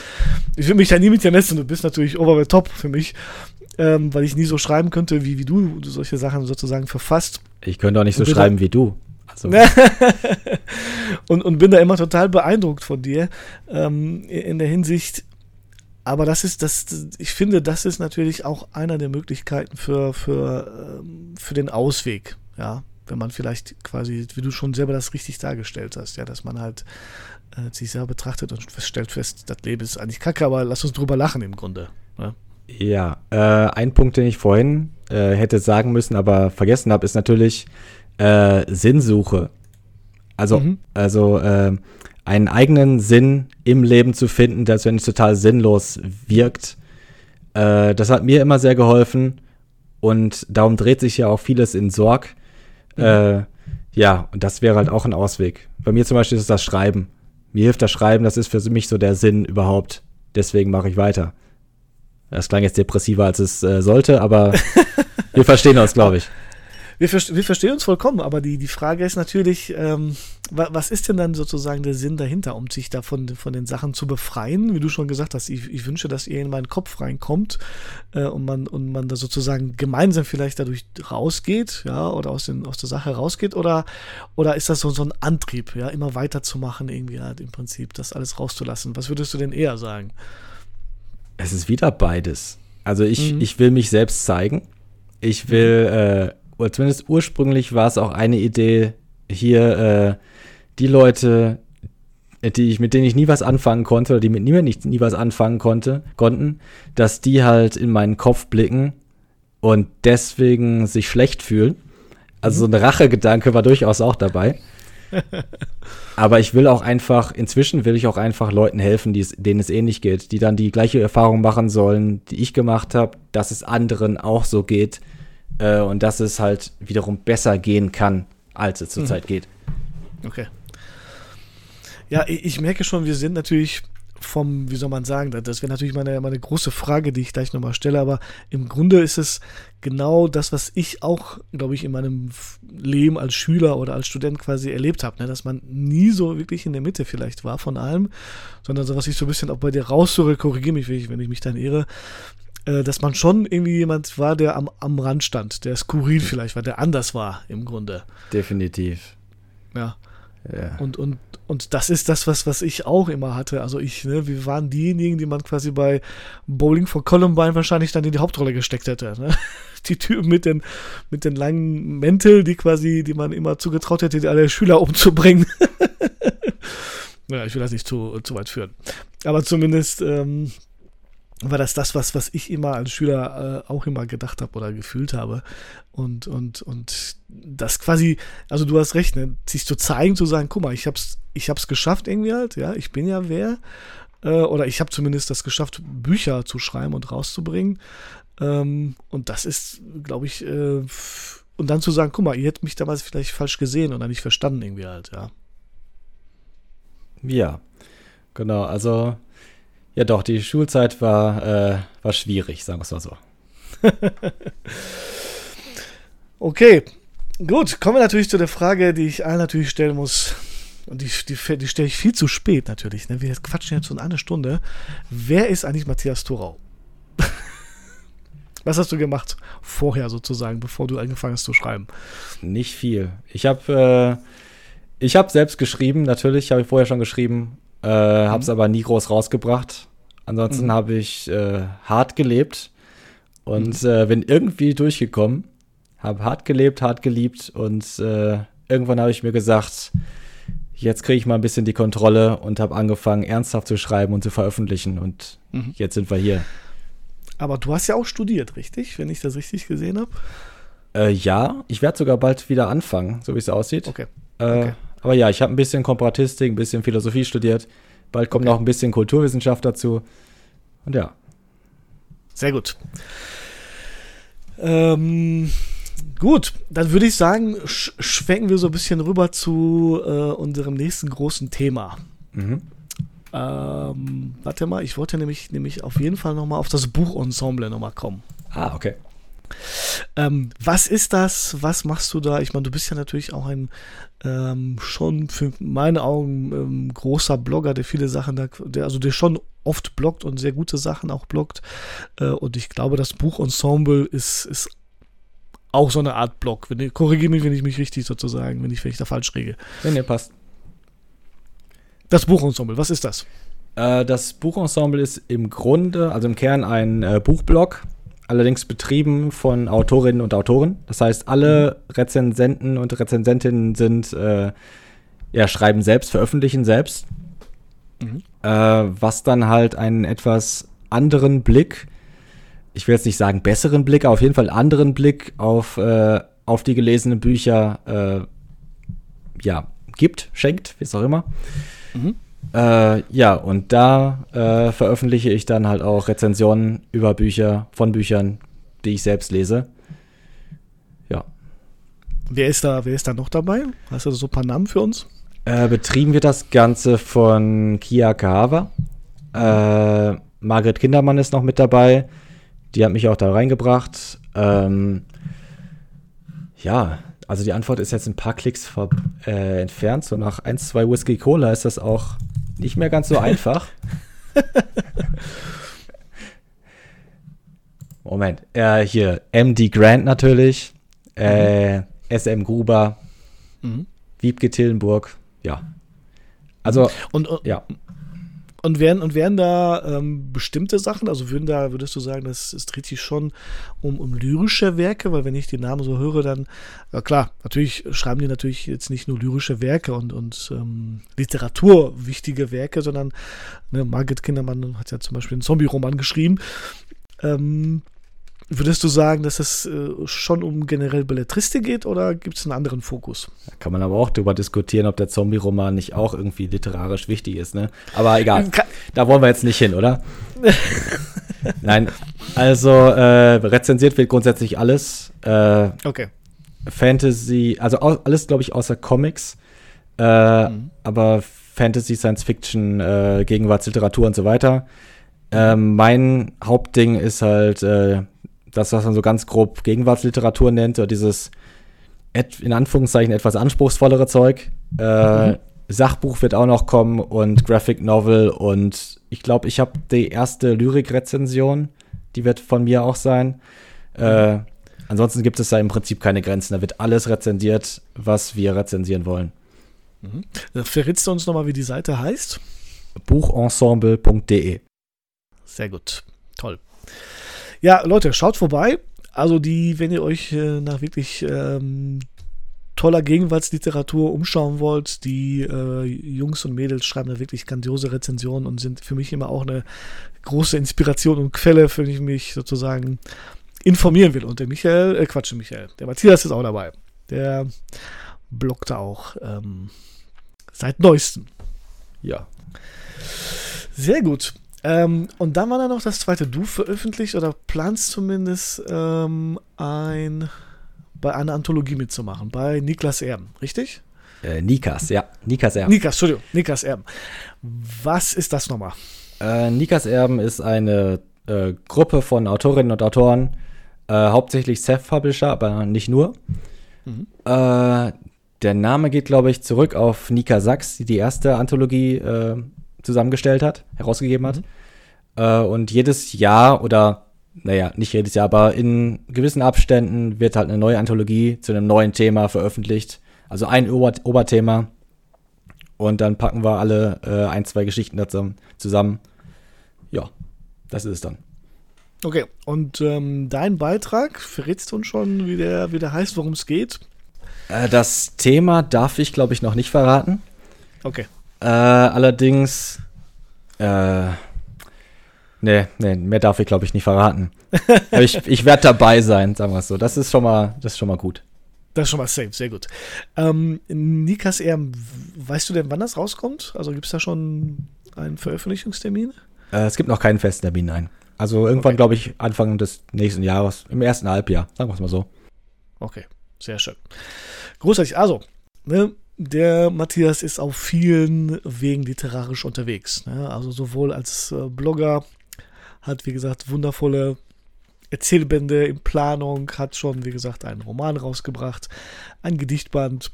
ich will mich da nie mit dir messen, du bist natürlich over the top für mich, ähm, weil ich nie so schreiben könnte, wie, wie du solche Sachen sozusagen verfasst. Ich könnte auch nicht so schreiben wie du. Also. und, und bin da immer total beeindruckt von dir ähm, in der Hinsicht. Aber das ist, das, ich finde, das ist natürlich auch einer der Möglichkeiten für, für, ähm, für den Ausweg, ja. Wenn man vielleicht quasi, wie du schon selber das richtig dargestellt hast, ja, dass man halt äh, sich selber betrachtet und stellt fest, das Leben ist eigentlich kacke, aber lass uns drüber lachen im Grunde. Ja, ja äh, ein Punkt, den ich vorhin äh, hätte sagen müssen, aber vergessen habe, ist natürlich, äh, Sinnsuche. Also, mhm. also äh, einen eigenen Sinn im Leben zu finden, der wenn es total sinnlos wirkt. Äh, das hat mir immer sehr geholfen und darum dreht sich ja auch vieles in Sorg. Mhm. Äh, ja, und das wäre halt auch ein Ausweg. Bei mir zum Beispiel ist es das Schreiben. Mir hilft das Schreiben, das ist für mich so der Sinn überhaupt. Deswegen mache ich weiter. Das klang jetzt depressiver, als es äh, sollte, aber wir verstehen uns, glaube ich wir, wir verstehen uns vollkommen, aber die, die Frage ist natürlich, ähm, was ist denn dann sozusagen der Sinn dahinter, um sich davon von den Sachen zu befreien? Wie du schon gesagt hast, ich, ich wünsche, dass ihr in meinen Kopf reinkommt äh, und, man, und man da sozusagen gemeinsam vielleicht dadurch rausgeht, ja, oder aus, den, aus der Sache rausgeht, oder, oder ist das so, so ein Antrieb, ja, immer weiterzumachen, irgendwie halt im Prinzip, das alles rauszulassen? Was würdest du denn eher sagen? Es ist wieder beides. Also ich, mhm. ich will mich selbst zeigen. Ich will äh, oder zumindest ursprünglich war es auch eine Idee, hier äh, die Leute, die ich, mit denen ich nie was anfangen konnte oder die mit mir nicht, nie was anfangen konnte, konnten, dass die halt in meinen Kopf blicken und deswegen sich schlecht fühlen. Also so ein Rachegedanke war durchaus auch dabei. Aber ich will auch einfach, inzwischen will ich auch einfach Leuten helfen, die es, denen es ähnlich geht, die dann die gleiche Erfahrung machen sollen, die ich gemacht habe, dass es anderen auch so geht äh, und dass es halt wiederum besser gehen kann, als es zurzeit mhm. geht. Okay. Ja, ich merke schon, wir sind natürlich vom, wie soll man sagen, das wäre natürlich meine, meine große Frage, die ich gleich nochmal stelle, aber im Grunde ist es genau das, was ich auch, glaube ich, in meinem Leben als Schüler oder als Student quasi erlebt habe, ne? dass man nie so wirklich in der Mitte vielleicht war von allem, sondern so, was ich so ein bisschen auch bei dir raushöre, korrigiere mich, wenn ich mich dann irre, äh, dass man schon irgendwie jemand war, der am, am Rand stand, der skurril vielleicht war, der anders war im Grunde. Definitiv. Ja. ja. Und, und und das ist das, was, was ich auch immer hatte. Also ich, ne, wir waren diejenigen, die man quasi bei Bowling for Columbine wahrscheinlich dann in die Hauptrolle gesteckt hätte. Ne? Die Typen mit den, mit den langen Mäntel, die quasi, die man immer zugetraut hätte, die alle Schüler umzubringen. ja, ich will das nicht zu, zu weit führen. Aber zumindest, ähm, war das das, was, was ich immer als Schüler äh, auch immer gedacht habe oder gefühlt habe. Und, und, und das quasi, also du hast recht, ne, sich zu zeigen, zu sagen, guck mal, ich hab's, ich hab's geschafft irgendwie halt, ja, ich bin ja wer. Äh, oder ich habe zumindest das geschafft, Bücher zu schreiben und rauszubringen. Ähm, und das ist, glaube ich, äh, und dann zu sagen, guck mal, ihr hättet mich damals vielleicht falsch gesehen oder nicht verstanden irgendwie halt, ja. Ja, genau, also ja, doch, die Schulzeit war, äh, war schwierig, sagen wir es mal so. okay, gut. Kommen wir natürlich zu der Frage, die ich allen natürlich stellen muss. Und die, die, die stelle ich viel zu spät natürlich. Ne? Wir quatschen jetzt so eine Stunde. Wer ist eigentlich Matthias Thorau? Was hast du gemacht vorher sozusagen, bevor du angefangen hast zu schreiben? Nicht viel. Ich habe äh, ich habe selbst geschrieben, natürlich habe ich vorher schon geschrieben, äh, mhm. Habe es aber nie groß rausgebracht. Ansonsten mhm. habe ich äh, hart gelebt und mhm. äh, bin irgendwie durchgekommen. Habe hart gelebt, hart geliebt und äh, irgendwann habe ich mir gesagt, jetzt kriege ich mal ein bisschen die Kontrolle und habe angefangen, ernsthaft zu schreiben und zu veröffentlichen. Und mhm. jetzt sind wir hier. Aber du hast ja auch studiert, richtig? Wenn ich das richtig gesehen habe? Äh, ja, ich werde sogar bald wieder anfangen, so wie es aussieht. Okay. Äh, okay. Aber ja, ich habe ein bisschen Komparatistik, ein bisschen Philosophie studiert. Bald kommt okay. noch ein bisschen Kulturwissenschaft dazu. Und ja. Sehr gut. Ähm, gut, dann würde ich sagen, sch schwenken wir so ein bisschen rüber zu äh, unserem nächsten großen Thema. Mhm. Ähm, warte mal, ich wollte nämlich, nämlich auf jeden Fall nochmal auf das Buchensemble nochmal kommen. Ah, okay. Ähm, was ist das? Was machst du da? Ich meine, du bist ja natürlich auch ein ähm, schon für meine Augen ähm, großer Blogger, der viele Sachen, da, der, also der schon oft bloggt und sehr gute Sachen auch bloggt. Äh, und ich glaube, das Buchensemble ist, ist auch so eine Art Blog. korrigiere mich, wenn ich mich richtig sozusagen, wenn ich, wenn ich da falsch rege. Nee, nee, passt. Das Buchensemble, was ist das? Äh, das Buchensemble ist im Grunde, also im Kern ein äh, Buchblog allerdings betrieben von Autorinnen und Autoren. Das heißt, alle Rezensenten und Rezensentinnen sind, äh, ja, schreiben selbst, veröffentlichen selbst. Mhm. Äh, was dann halt einen etwas anderen Blick, ich will jetzt nicht sagen besseren Blick, aber auf jeden Fall anderen Blick auf, äh, auf die gelesenen Bücher, äh, ja, gibt, schenkt, wie es auch immer. Mhm. Äh, ja, und da äh, veröffentliche ich dann halt auch Rezensionen über Bücher, von Büchern, die ich selbst lese. Ja. Wer ist da, wer ist da noch dabei? Hast du so ein paar Namen für uns? Äh, betrieben wird das Ganze von Kia Kahava. Äh, Margret Kindermann ist noch mit dabei. Die hat mich auch da reingebracht. Ähm, ja, also die Antwort ist jetzt ein paar Klicks äh, entfernt. So nach 1, 2 Whisky Cola ist das auch nicht mehr ganz so einfach. Moment. Äh, hier, MD Grant natürlich. Äh. SM Gruber. Mhm. Wiebke Tillenburg. Ja. Also, und, und, ja. Und wären, und wären da ähm, bestimmte Sachen, also würden da, würdest du sagen, das, es dreht sich schon um, um lyrische Werke, weil wenn ich die Namen so höre, dann, ja klar, natürlich schreiben die natürlich jetzt nicht nur lyrische Werke und, und ähm, literaturwichtige Werke, sondern ne, Margit Kindermann hat ja zum Beispiel einen Zombie-Roman geschrieben. Ähm, Würdest du sagen, dass es äh, schon um generell Belletristik geht oder gibt es einen anderen Fokus? Da kann man aber auch darüber diskutieren, ob der Zombie-Roman nicht auch irgendwie literarisch wichtig ist, ne? Aber egal. da wollen wir jetzt nicht hin, oder? Nein. Also, äh, rezensiert wird grundsätzlich alles. Äh, okay. Fantasy, also alles, glaube ich, außer Comics. Äh, mhm. Aber Fantasy, Science Fiction, äh, Gegenwartsliteratur und so weiter. Ähm, mein Hauptding ist halt äh, das, was man so ganz grob Gegenwartsliteratur nennt, oder dieses in Anführungszeichen etwas anspruchsvollere Zeug. Äh, mhm. Sachbuch wird auch noch kommen und Graphic Novel und ich glaube, ich habe die erste Lyrik-Rezension, die wird von mir auch sein. Äh, ansonsten gibt es da im Prinzip keine Grenzen. Da wird alles rezensiert, was wir rezensieren wollen. Mhm. Verrätst du uns nochmal, wie die Seite heißt? Buchensemble.de. Sehr gut. Toll. Ja, Leute, schaut vorbei. Also die, wenn ihr euch äh, nach wirklich ähm, toller Gegenwartsliteratur umschauen wollt, die äh, Jungs und Mädels schreiben da wirklich grandiose Rezensionen und sind für mich immer auch eine große Inspiration und Quelle, für die ich mich sozusagen informieren will. Und der Michael, äh, Quatsch, Michael, der Matthias ist auch dabei. Der bloggt auch ähm, seit neuestem. Ja. Sehr gut. Ähm, und dann war da noch das zweite. Du veröffentlicht oder planst zumindest ähm, ein bei einer Anthologie mitzumachen, bei Niklas Erben, richtig? Äh, Nikas, ja. Nikas Erben. Nikas, Entschuldigung, Nikas Erben. Was ist das nochmal? Äh, Nikas Erben ist eine äh, Gruppe von Autorinnen und Autoren, äh, hauptsächlich Self-Publisher, aber nicht nur. Mhm. Äh, der Name geht, glaube ich, zurück auf Nika Sachs, die die erste Anthologie äh, zusammengestellt hat, herausgegeben hat. Mhm. Äh, und jedes Jahr oder, naja, nicht jedes Jahr, aber in gewissen Abständen wird halt eine neue Anthologie zu einem neuen Thema veröffentlicht. Also ein Ober Oberthema. Und dann packen wir alle äh, ein, zwei Geschichten dazu, zusammen. Ja, das ist es dann. Okay, und ähm, dein Beitrag, verrätst du uns schon, wie der, wie der heißt, worum es geht? Äh, das Thema darf ich, glaube ich, noch nicht verraten. Okay. Äh, allerdings, äh, nee, nee, mehr darf ich, glaube ich, nicht verraten. Aber ich, ich werde dabei sein, sagen wir es so. Das ist schon mal, das ist schon mal gut. Das ist schon mal safe, sehr gut. Ähm, Nikas Erm, weißt du denn, wann das rauskommt? Also gibt es da schon einen Veröffentlichungstermin? Äh, es gibt noch keinen festen Termin, nein. Also irgendwann, okay. glaube ich, Anfang des nächsten Jahres, im ersten Halbjahr, sagen wir es mal so. Okay, sehr schön. Großartig. Also, ne, der Matthias ist auf vielen Wegen literarisch unterwegs. Ne? Also sowohl als äh, Blogger, hat wie gesagt wundervolle Erzählbände in Planung, hat schon wie gesagt einen Roman rausgebracht, ein Gedichtband.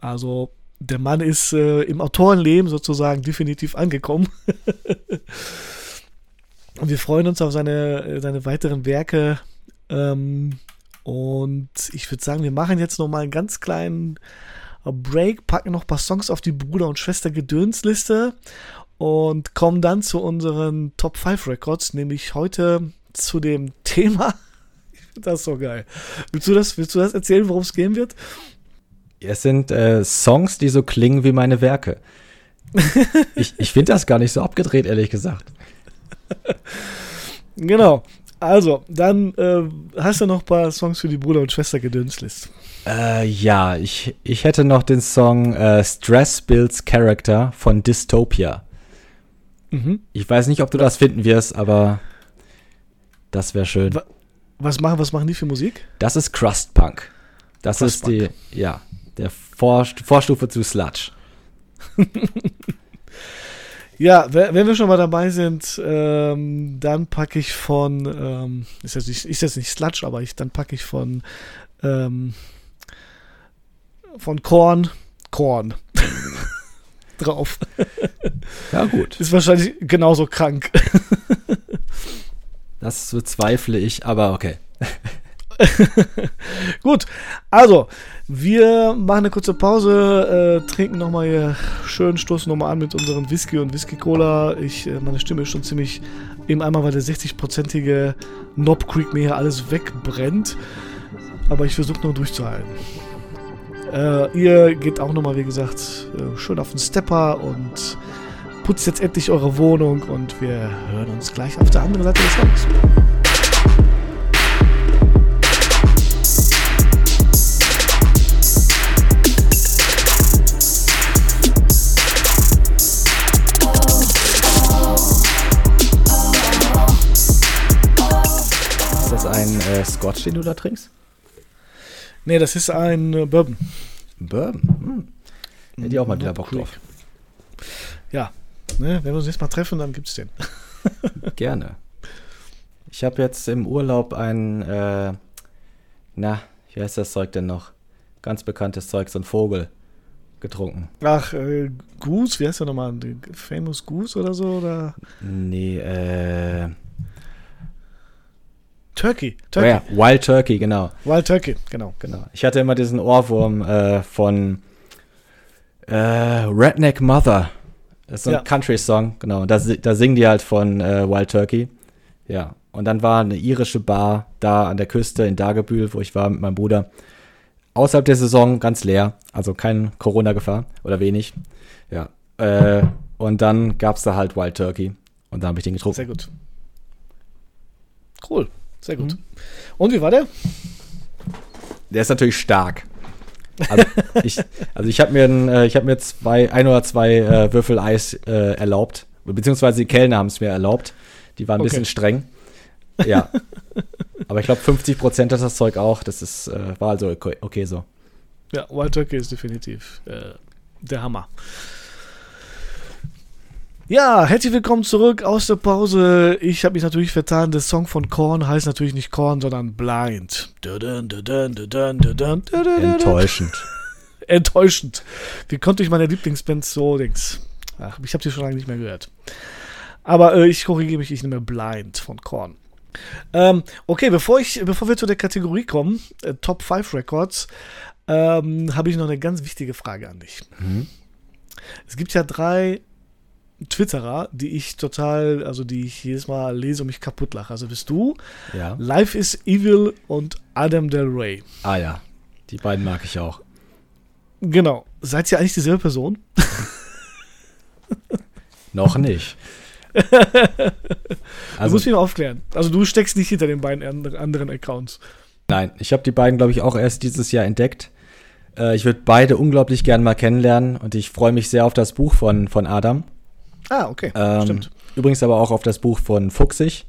Also der Mann ist äh, im Autorenleben sozusagen definitiv angekommen. Und wir freuen uns auf seine, äh, seine weiteren Werke. Ähm, und ich würde sagen, wir machen jetzt noch mal einen ganz kleinen Break, packen noch ein paar Songs auf die Bruder- und Schwester-Gedönsliste und kommen dann zu unseren Top 5 Records, nämlich heute zu dem Thema. Ich finde das so geil. Willst du das, willst du das erzählen, worum es gehen wird? Es sind äh, Songs, die so klingen wie meine Werke. ich ich finde das gar nicht so abgedreht, ehrlich gesagt. genau. Also, dann äh, hast du noch ein paar Songs für die Bruder- und Schwester-Gedönslist. Äh, ja, ich, ich hätte noch den Song äh, Stress Builds Character von Dystopia. Mhm. Ich weiß nicht, ob du das finden wirst, aber das wäre schön. Was machen, was machen die für Musik? Das ist Crust Punk. Das Crust ist Punk. die, ja, der Vor Vorstufe zu Sludge. ja, wenn wir schon mal dabei sind, ähm, dann packe ich von, ähm, ist, jetzt nicht, ist jetzt nicht Sludge, aber ich, dann packe ich von ähm, von Korn, Korn drauf. Ja, gut. Ist wahrscheinlich genauso krank. Das bezweifle ich, aber okay. Gut, also wir machen eine kurze Pause, äh, trinken nochmal hier schön, stoßen nochmal an mit unserem Whisky und Whisky Cola. Ich, äh, meine Stimme ist schon ziemlich im Eimer, weil der 60-prozentige Knob Creek mir hier alles wegbrennt. Aber ich versuche nur durchzuhalten. Äh, ihr geht auch nochmal, wie gesagt, äh, schön auf den Stepper und putzt jetzt endlich eure Wohnung und wir hören uns gleich auf der anderen Seite des Hauses. Ist das ein äh, Scotch, den du da trinkst? Nee, das ist ein äh, Bourbon. Bourbon? Hm. Hätte ich auch mal wieder Bock drauf. ja, ne, wenn wir uns jetzt mal treffen, dann gibt's den. Gerne. Ich habe jetzt im Urlaub ein, äh, na, wie heißt das Zeug denn noch? Ganz bekanntes Zeug, so ein Vogel getrunken. Ach, äh, Goose, wie heißt der nochmal? Famous Goose oder so? Oder? Nee, äh. Turkey. Turkey. Oh ja, Wild Turkey, genau. Wild Turkey, genau. Genau. Ich hatte immer diesen Ohrwurm äh, von äh, Redneck Mother. Das ist so ein ja. Country-Song, genau. Da, da singen die halt von äh, Wild Turkey. Ja. Und dann war eine irische Bar da an der Küste in Dagebühl, wo ich war mit meinem Bruder. Außerhalb der Saison ganz leer, also keine Corona-Gefahr oder wenig. Ja. Äh, und dann gab es da halt Wild Turkey. Und da habe ich den getrunken. Sehr gut. Cool. Sehr gut. Mhm. Und wie war der? Der ist natürlich stark. Also ich, also ich habe mir, äh, hab mir zwei, ein oder zwei äh, Würfel Eis äh, erlaubt. Beziehungsweise die Kellner haben es mir erlaubt. Die waren ein okay. bisschen streng. Ja. Aber ich glaube, 50 Prozent hat das Zeug auch. Das ist, äh, war also okay, okay, so. Ja, Wild Turkey ist definitiv äh, der Hammer. Ja, herzlich willkommen zurück aus der Pause. Ich habe mich natürlich vertan. Der Song von Korn heißt natürlich nicht Korn, sondern Blind. Enttäuschend. Enttäuschend. Wie konnte ich meine Lieblingsband so Dings? Ach, ich habe sie schon lange nicht mehr gehört. Aber äh, ich korrigiere mich, ich nehme Blind von Korn. Ähm, okay, bevor, ich, bevor wir zu der Kategorie kommen, äh, Top 5 Records, ähm, habe ich noch eine ganz wichtige Frage an dich. Mhm. Es gibt ja drei Twitterer, die ich total, also die ich jedes Mal lese und mich kaputt lache. Also bist du, ja. Life is Evil und Adam Del Rey. Ah ja, die beiden mag ich auch. Genau. Seid ihr eigentlich dieselbe Person? Noch nicht. also, du musst mich mal aufklären. Also du steckst nicht hinter den beiden anderen Accounts. Nein, ich habe die beiden, glaube ich, auch erst dieses Jahr entdeckt. Äh, ich würde beide unglaublich gern mal kennenlernen und ich freue mich sehr auf das Buch von, von Adam. Ah, okay. Ähm, Stimmt. Übrigens aber auch auf das Buch von Fuchsig.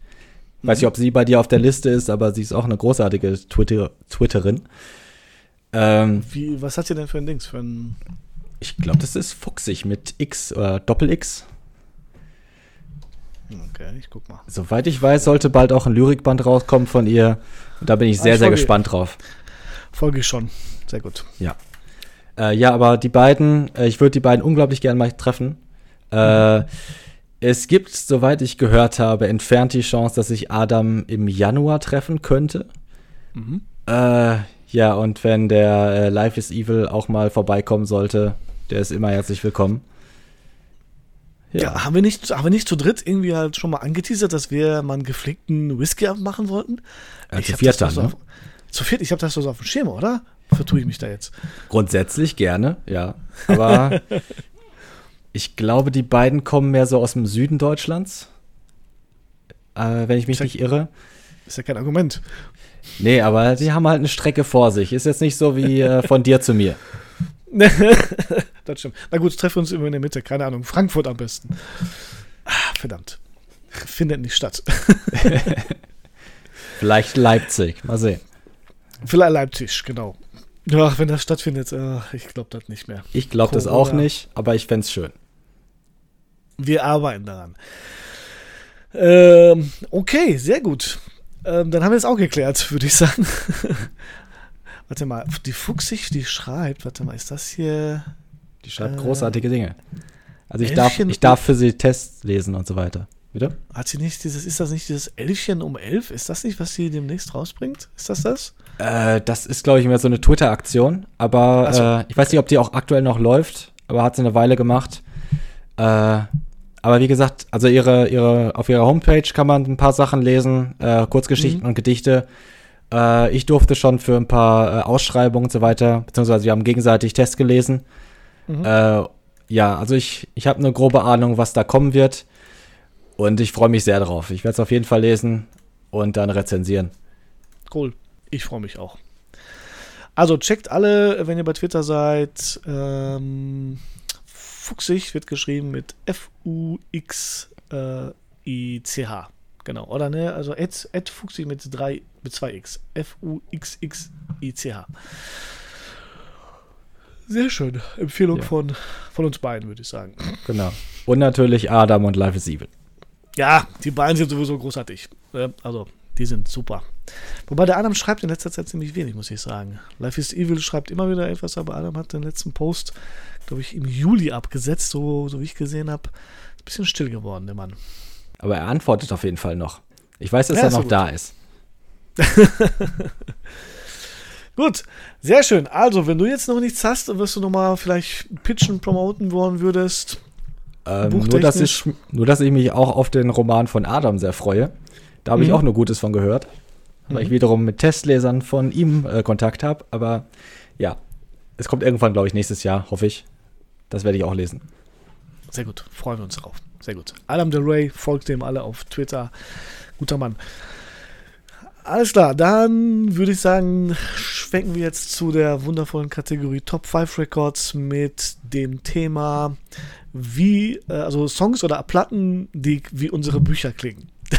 Mhm. Weiß nicht, ob sie bei dir auf der Liste ist, aber sie ist auch eine großartige Twitter Twitterin. Ähm, Wie, was hat sie denn für ein Dings? Für ein ich glaube, das ist Fuchsig mit X oder Doppel-X. Okay, ich guck mal. Soweit ich weiß, sollte bald auch ein Lyrikband rauskommen von ihr. Und da bin ich ah, sehr, ich sehr gespannt drauf. Folge ich schon. Sehr gut. Ja. Äh, ja, aber die beiden, äh, ich würde die beiden unglaublich gerne mal treffen. Äh, es gibt, soweit ich gehört habe, entfernt die Chance, dass ich Adam im Januar treffen könnte. Mhm. Äh, ja, und wenn der äh, Life is Evil auch mal vorbeikommen sollte, der ist immer herzlich willkommen. Ja. ja, haben, wir nicht, haben wir nicht zu dritt irgendwie halt schon mal angeteasert, dass wir mal einen gepflegten Whisky machen wollten? Ja, zu viert dann, so ne? auf, Zu viert, ich habe das so auf dem Schirm, oder? Vertue ich mich da jetzt? Grundsätzlich gerne, ja. Aber Ich glaube, die beiden kommen mehr so aus dem Süden Deutschlands. Äh, wenn ich mich ist nicht irre. Ist ja kein Argument. Nee, aber die haben halt eine Strecke vor sich. Ist jetzt nicht so wie äh, von dir zu mir. das stimmt. Na gut, treffen wir uns immer in der Mitte. Keine Ahnung. Frankfurt am besten. Ah, verdammt. Findet nicht statt. Vielleicht Leipzig. Mal sehen. Vielleicht Leipzig, genau. Ach, wenn das stattfindet, ach, ich glaube das nicht mehr. Ich glaube das auch nicht, aber ich fände es schön. Wir arbeiten daran. Ähm, okay, sehr gut. Ähm, dann haben wir es auch geklärt, würde ich sagen. warte mal, die Fuchsig, die schreibt, warte mal, ist das hier. Die schreibt äh, großartige Dinge. Also ich darf, ich darf für sie Tests lesen und so weiter. Bitte? Hat sie nicht dieses, ist das nicht dieses Elfchen um elf? Ist das nicht, was sie demnächst rausbringt? Ist das das? Äh, das ist, glaube ich, mehr so eine Twitter-Aktion. Aber so. äh, ich weiß nicht, ob die auch aktuell noch läuft, aber hat sie eine Weile gemacht. Äh, aber wie gesagt, also ihre, ihre, auf ihrer Homepage kann man ein paar Sachen lesen, äh, Kurzgeschichten mhm. und Gedichte. Äh, ich durfte schon für ein paar äh, Ausschreibungen und so weiter, beziehungsweise wir haben gegenseitig Tests gelesen. Mhm. Ja, also ich, ich habe eine grobe Ahnung, was da kommen wird. Und ich freue mich sehr drauf. Ich werde es auf jeden Fall lesen und dann rezensieren. Cool. Ich freue mich auch. Also checkt alle, wenn ihr bei Twitter seid. Ähm, Fuchsig wird geschrieben mit F-U-X-I-C-H. Genau, oder ne? Also Ed, Ed Fuchsig mit, drei, mit zwei X. F-U-X-X-I-C-H. Sehr schön. Empfehlung ja. von, von uns beiden, würde ich sagen. Genau. Und natürlich Adam und Life is Evil. Ja, die beiden sind sowieso großartig. Also, die sind super. Wobei der Adam schreibt in letzter Zeit ziemlich wenig, muss ich sagen. Life is Evil schreibt immer wieder etwas, aber Adam hat den letzten Post, glaube ich, im Juli abgesetzt, so, so wie ich gesehen habe. Ein bisschen still geworden, der Mann. Aber er antwortet auf jeden Fall noch. Ich weiß, dass ja, er noch so da ist. gut, sehr schön. Also, wenn du jetzt noch nichts hast, wirst du nochmal vielleicht pitchen, promoten wollen würdest. Ähm, nur, dass ich, nur, dass ich mich auch auf den Roman von Adam sehr freue. Da habe mhm. ich auch nur Gutes von gehört. Weil mhm. ich wiederum mit Testlesern von ihm äh, Kontakt habe. Aber ja, es kommt irgendwann, glaube ich, nächstes Jahr, hoffe ich. Das werde ich auch lesen. Sehr gut, freuen wir uns drauf. Sehr gut. Adam Del Rey, folgt dem alle auf Twitter. Guter Mann. Alles klar, dann würde ich sagen, schwenken wir jetzt zu der wundervollen Kategorie Top 5 Records mit dem Thema, wie, äh, also Songs oder Platten, die wie unsere Bücher klingen.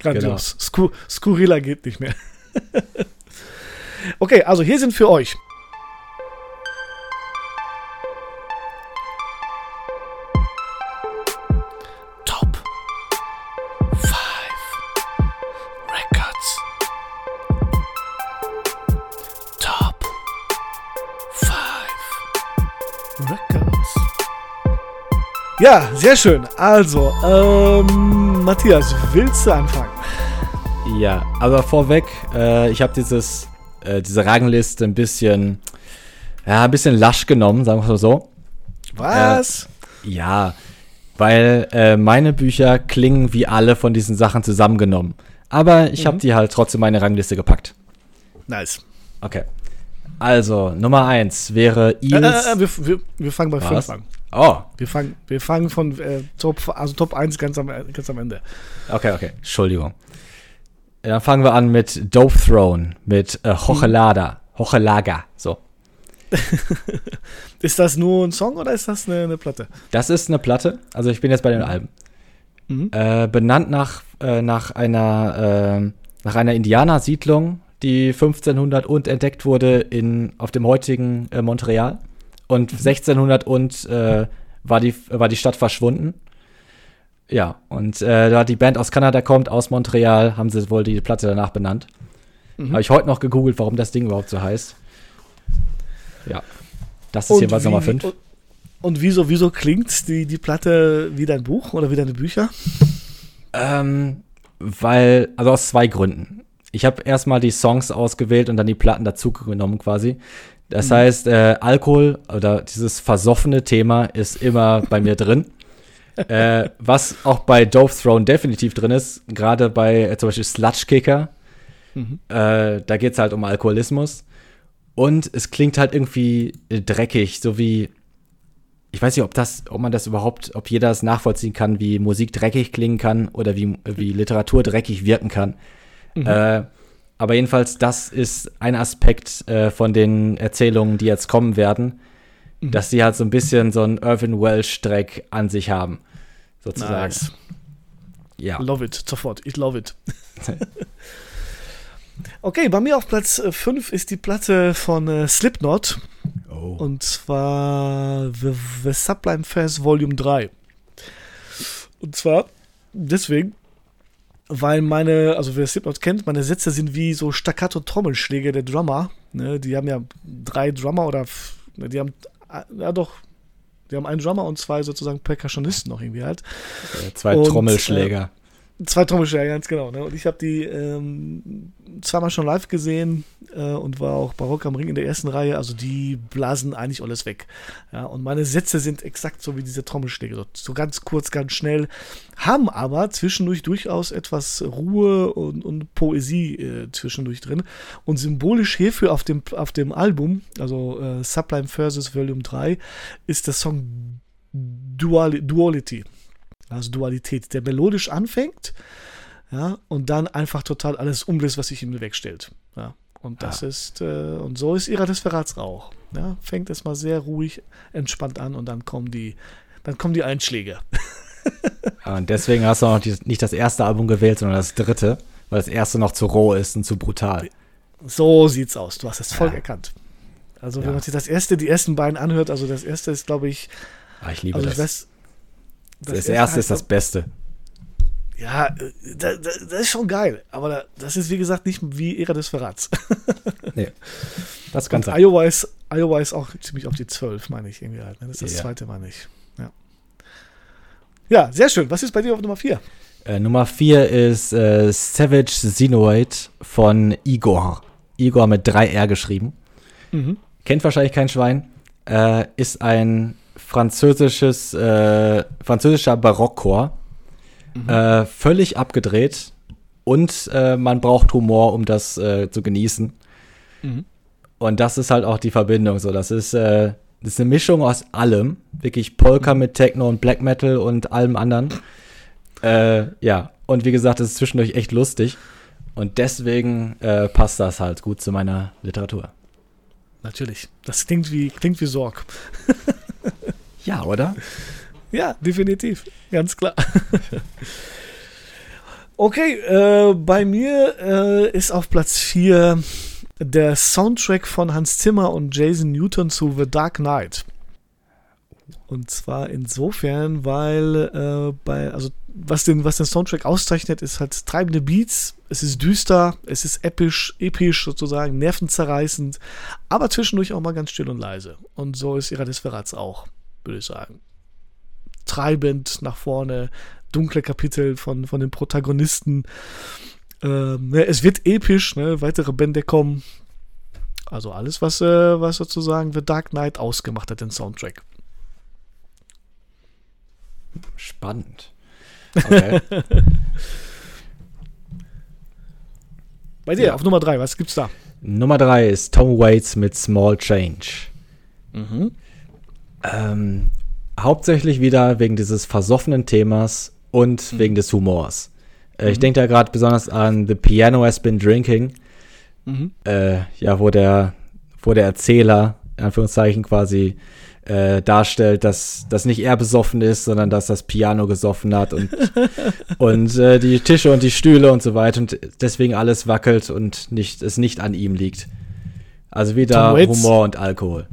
Grandios. Genau. Skur skurriler geht nicht mehr. okay, also hier sind für euch Ja, sehr schön. Also, ähm, Matthias, willst du anfangen? Ja, aber vorweg, äh, ich habe dieses, äh, diese Rangliste ein bisschen, ja, ein bisschen lasch genommen, sagen wir mal so. Was? Äh, ja, weil äh, meine Bücher klingen wie alle von diesen Sachen zusammengenommen. Aber ich mhm. habe die halt trotzdem meine Rangliste gepackt. Nice. Okay. Also, Nummer 1 wäre Eels. Äh, äh, wir, wir, wir, fangen bei 5 an. Oh. Wir fangen, wir fangen von äh, Top, also Top 1 ganz am, ganz am Ende. Okay, okay. Entschuldigung. Dann fangen wir an mit Dope Throne, mit äh, Hochelada. Hochelaga, so. ist das nur ein Song oder ist das eine, eine, Platte? Das ist eine Platte. Also ich bin jetzt bei den Alben. Mhm. Äh, benannt nach, äh, nach einer, äh, nach einer Indianersiedlung, die 1500 und entdeckt wurde in, auf dem heutigen äh, Montreal. Und 1600 und äh, war, die, war die Stadt verschwunden. Ja, und äh, da die Band aus Kanada kommt, aus Montreal, haben sie wohl die Platte danach benannt. Mhm. Habe ich heute noch gegoogelt, warum das Ding überhaupt so heißt. Ja, das ist und jeweils Nummer 5. Und, und wieso, wieso klingt die, die Platte wie dein Buch oder wie deine Bücher? Ähm, weil, also aus zwei Gründen. Ich habe erstmal die Songs ausgewählt und dann die Platten dazu genommen quasi. Das mhm. heißt, äh, Alkohol oder dieses versoffene Thema ist immer bei mir drin. äh, was auch bei Dove Throne definitiv drin ist, gerade bei äh, zum Beispiel Sludge Kicker. Mhm. Äh, da geht es halt um Alkoholismus. Und es klingt halt irgendwie dreckig, so wie. Ich weiß nicht, ob das, ob man das überhaupt, ob jeder es nachvollziehen kann, wie Musik dreckig klingen kann oder wie, wie Literatur dreckig wirken kann. Mhm. Äh, aber jedenfalls, das ist ein Aspekt äh, von den Erzählungen, die jetzt kommen werden, mhm. dass sie halt so ein bisschen so einen Irvin Welsh-Dreck an sich haben. Sozusagen. Nice. Ja. Love it, sofort. Ich love it. okay, bei mir auf Platz 5 äh, ist die Platte von äh, Slipknot. Oh. Und zwar The, The Sublime Fest Volume 3. Und zwar deswegen, weil meine, also wer Slipknot kennt, meine Sätze sind wie so Staccato-Trommelschläge der Drummer. Ne? Die haben ja drei Drummer oder ne, die haben, ja doch, die haben einen Drummer und zwei sozusagen Percussionisten noch irgendwie halt. zwei und, Trommelschläger. Zwei Trommelschläger, ganz genau. Ne? Und ich habe die ähm, zweimal schon live gesehen äh, und war auch Barock am Ring in der ersten Reihe. Also die blasen eigentlich alles weg. Ja, und meine Sätze sind exakt so wie diese Trommelschläge. So, so ganz kurz, ganz schnell. Haben aber zwischendurch durchaus etwas Ruhe und, und Poesie äh, zwischendurch drin. Und symbolisch hierfür auf dem, auf dem Album, also äh, Sublime Versus Volume 3, ist der Song Dual Duality. Also Dualität, der melodisch anfängt ja, und dann einfach total alles umlässt, was sich ihm wegstellt. Ja, und das ja. ist, äh, und so ist Ira des Verrats auch. Ja, fängt es mal sehr ruhig, entspannt an und dann kommen die, dann kommen die Einschläge. ja, und deswegen hast du auch nicht das erste Album gewählt, sondern das dritte, weil das erste noch zu roh ist und zu brutal. So sieht's aus. Du hast es voll erkannt. Also, wenn man sich das erste, die ersten beiden anhört, also das erste ist, glaube ich, Ah, ich liebe also das. ich weiß. Das, erste ist das Beste. Ja, äh, da, da, das ist schon geil. Aber da, das ist, wie gesagt, nicht wie Ära des Verrats. Nee. Das kann sein. Iowa ist, Iowa ist auch ziemlich auf die 12, meine ich irgendwie halt. Ne? Das ist das Ja. zweite, meine ich. Ja. ja, sehr schön. Was ist bei dir auf Nummer 4? Äh, Nummer 4 ist äh, Savage Xenoid von Igor. Igor mit 3R geschrieben. Mhm. Kennt wahrscheinlich kein Schwein. Äh, ist ein französisches, äh, französischer Barockchor. Äh, völlig abgedreht. Und äh, man braucht Humor, um das äh, zu genießen. Mhm. Und das ist halt auch die Verbindung. So, das ist, äh, das ist eine Mischung aus allem. Wirklich Polka mit Techno und Black Metal und allem anderen. Äh, ja, und wie gesagt, es ist zwischendurch echt lustig. Und deswegen passt das halt gut zu meiner Literatur. Natürlich. Das klingt wie, klingt wie Sorg. Ja, oder? Ja, definitiv. Ganz klar. okay, äh, bei mir äh, ist auf Platz 4 der Soundtrack von Hans Zimmer und Jason Newton zu The Dark Knight. Und zwar insofern, weil äh, bei, also was den, was den Soundtrack auszeichnet, ist halt treibende Beats, es ist düster, es ist episch, episch sozusagen, nervenzerreißend, aber zwischendurch auch mal ganz still und leise. Und so ist Ira des Verrats auch, würde ich sagen treibend nach vorne, dunkle Kapitel von, von den Protagonisten. Ähm, ja, es wird episch, ne? weitere Bände kommen. Also alles, was, äh, was sozusagen The Dark Knight ausgemacht hat, den Soundtrack. Spannend. Okay. Bei dir, Ja. auf Nummer 3, was gibt's da? Nummer drei ist Tom Waits mit Small Change. Mhm. Ähm, hauptsächlich wieder wegen dieses versoffenen Themas und Mhm. wegen des Humors. Äh, Ich denke da gerade besonders an The Piano Has Been Drinking, Mhm. äh, ja, wo der, wo der Erzähler, in Anführungszeichen, quasi äh, darstellt, dass das nicht er besoffen ist, sondern dass das Piano gesoffen hat und, und äh, die Tische und die Stühle und so weiter und deswegen alles wackelt und nicht, es nicht an ihm liegt. Also wieder Humor und Alkohol.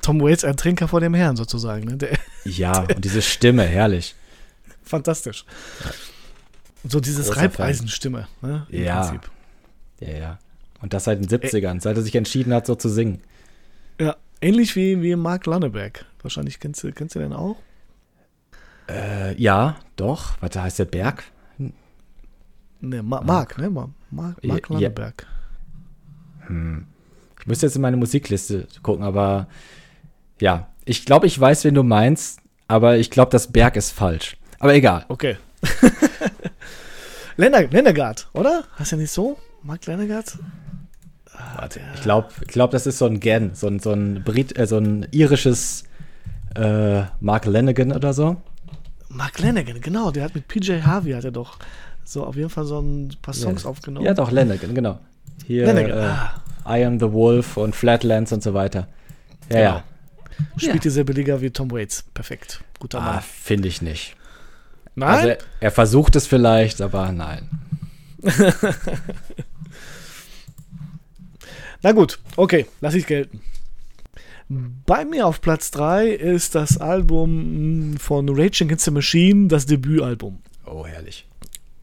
Tom Waits, ein Trinker vor dem Herrn sozusagen. Ne? Der, Ja, und diese Stimme, herrlich. fantastisch. So dieses Großer Reibeisenstimme. Ne? Im Ja. Prinzip. Ja, ja. Und das seit den 70ern, seit er sich entschieden hat, so zu singen. Ja, ähnlich wie, wie Mark Lanneberg. Wahrscheinlich kennst du, kennst du den auch? Äh, ja, doch. Warte, heißt der Berg? Ne, Ma Mark, ne? Ma Mark, Mark Ja. Lanneberg. Hm. Ich müsste jetzt in meine Musikliste gucken, aber ja, ich glaube, ich weiß, wen du meinst, aber ich glaube, das Berg ist falsch. Aber egal. Okay. Lennergaard, oder? Heißt er nicht so? Mark Lennergaard? Warte, ich glaube, ich glaub, das ist so ein Gen, so ein, so ein, Brit, äh, so ein irisches äh, Mark Lanigan oder so. Mark Lennigan, genau. Der hat mit PJ Harvey, hat er doch so auf jeden Fall so ein paar Songs aufgenommen. Ja, doch, Lanigan, genau. Hier Lennigan, äh, ah, I Am the Wolf und Flatlands und so weiter. Ja, Genau. ja. spielt dieselbe Liga wie Tom Waits. Perfekt. Guter Ah, Mann. finde ich nicht. Nein? Also er versucht es vielleicht, aber nein. Na gut, okay, lass ich gelten. Bei mir auf Platz 3 ist das Album von Rage Against the Machine, das Debütalbum. Oh, herrlich.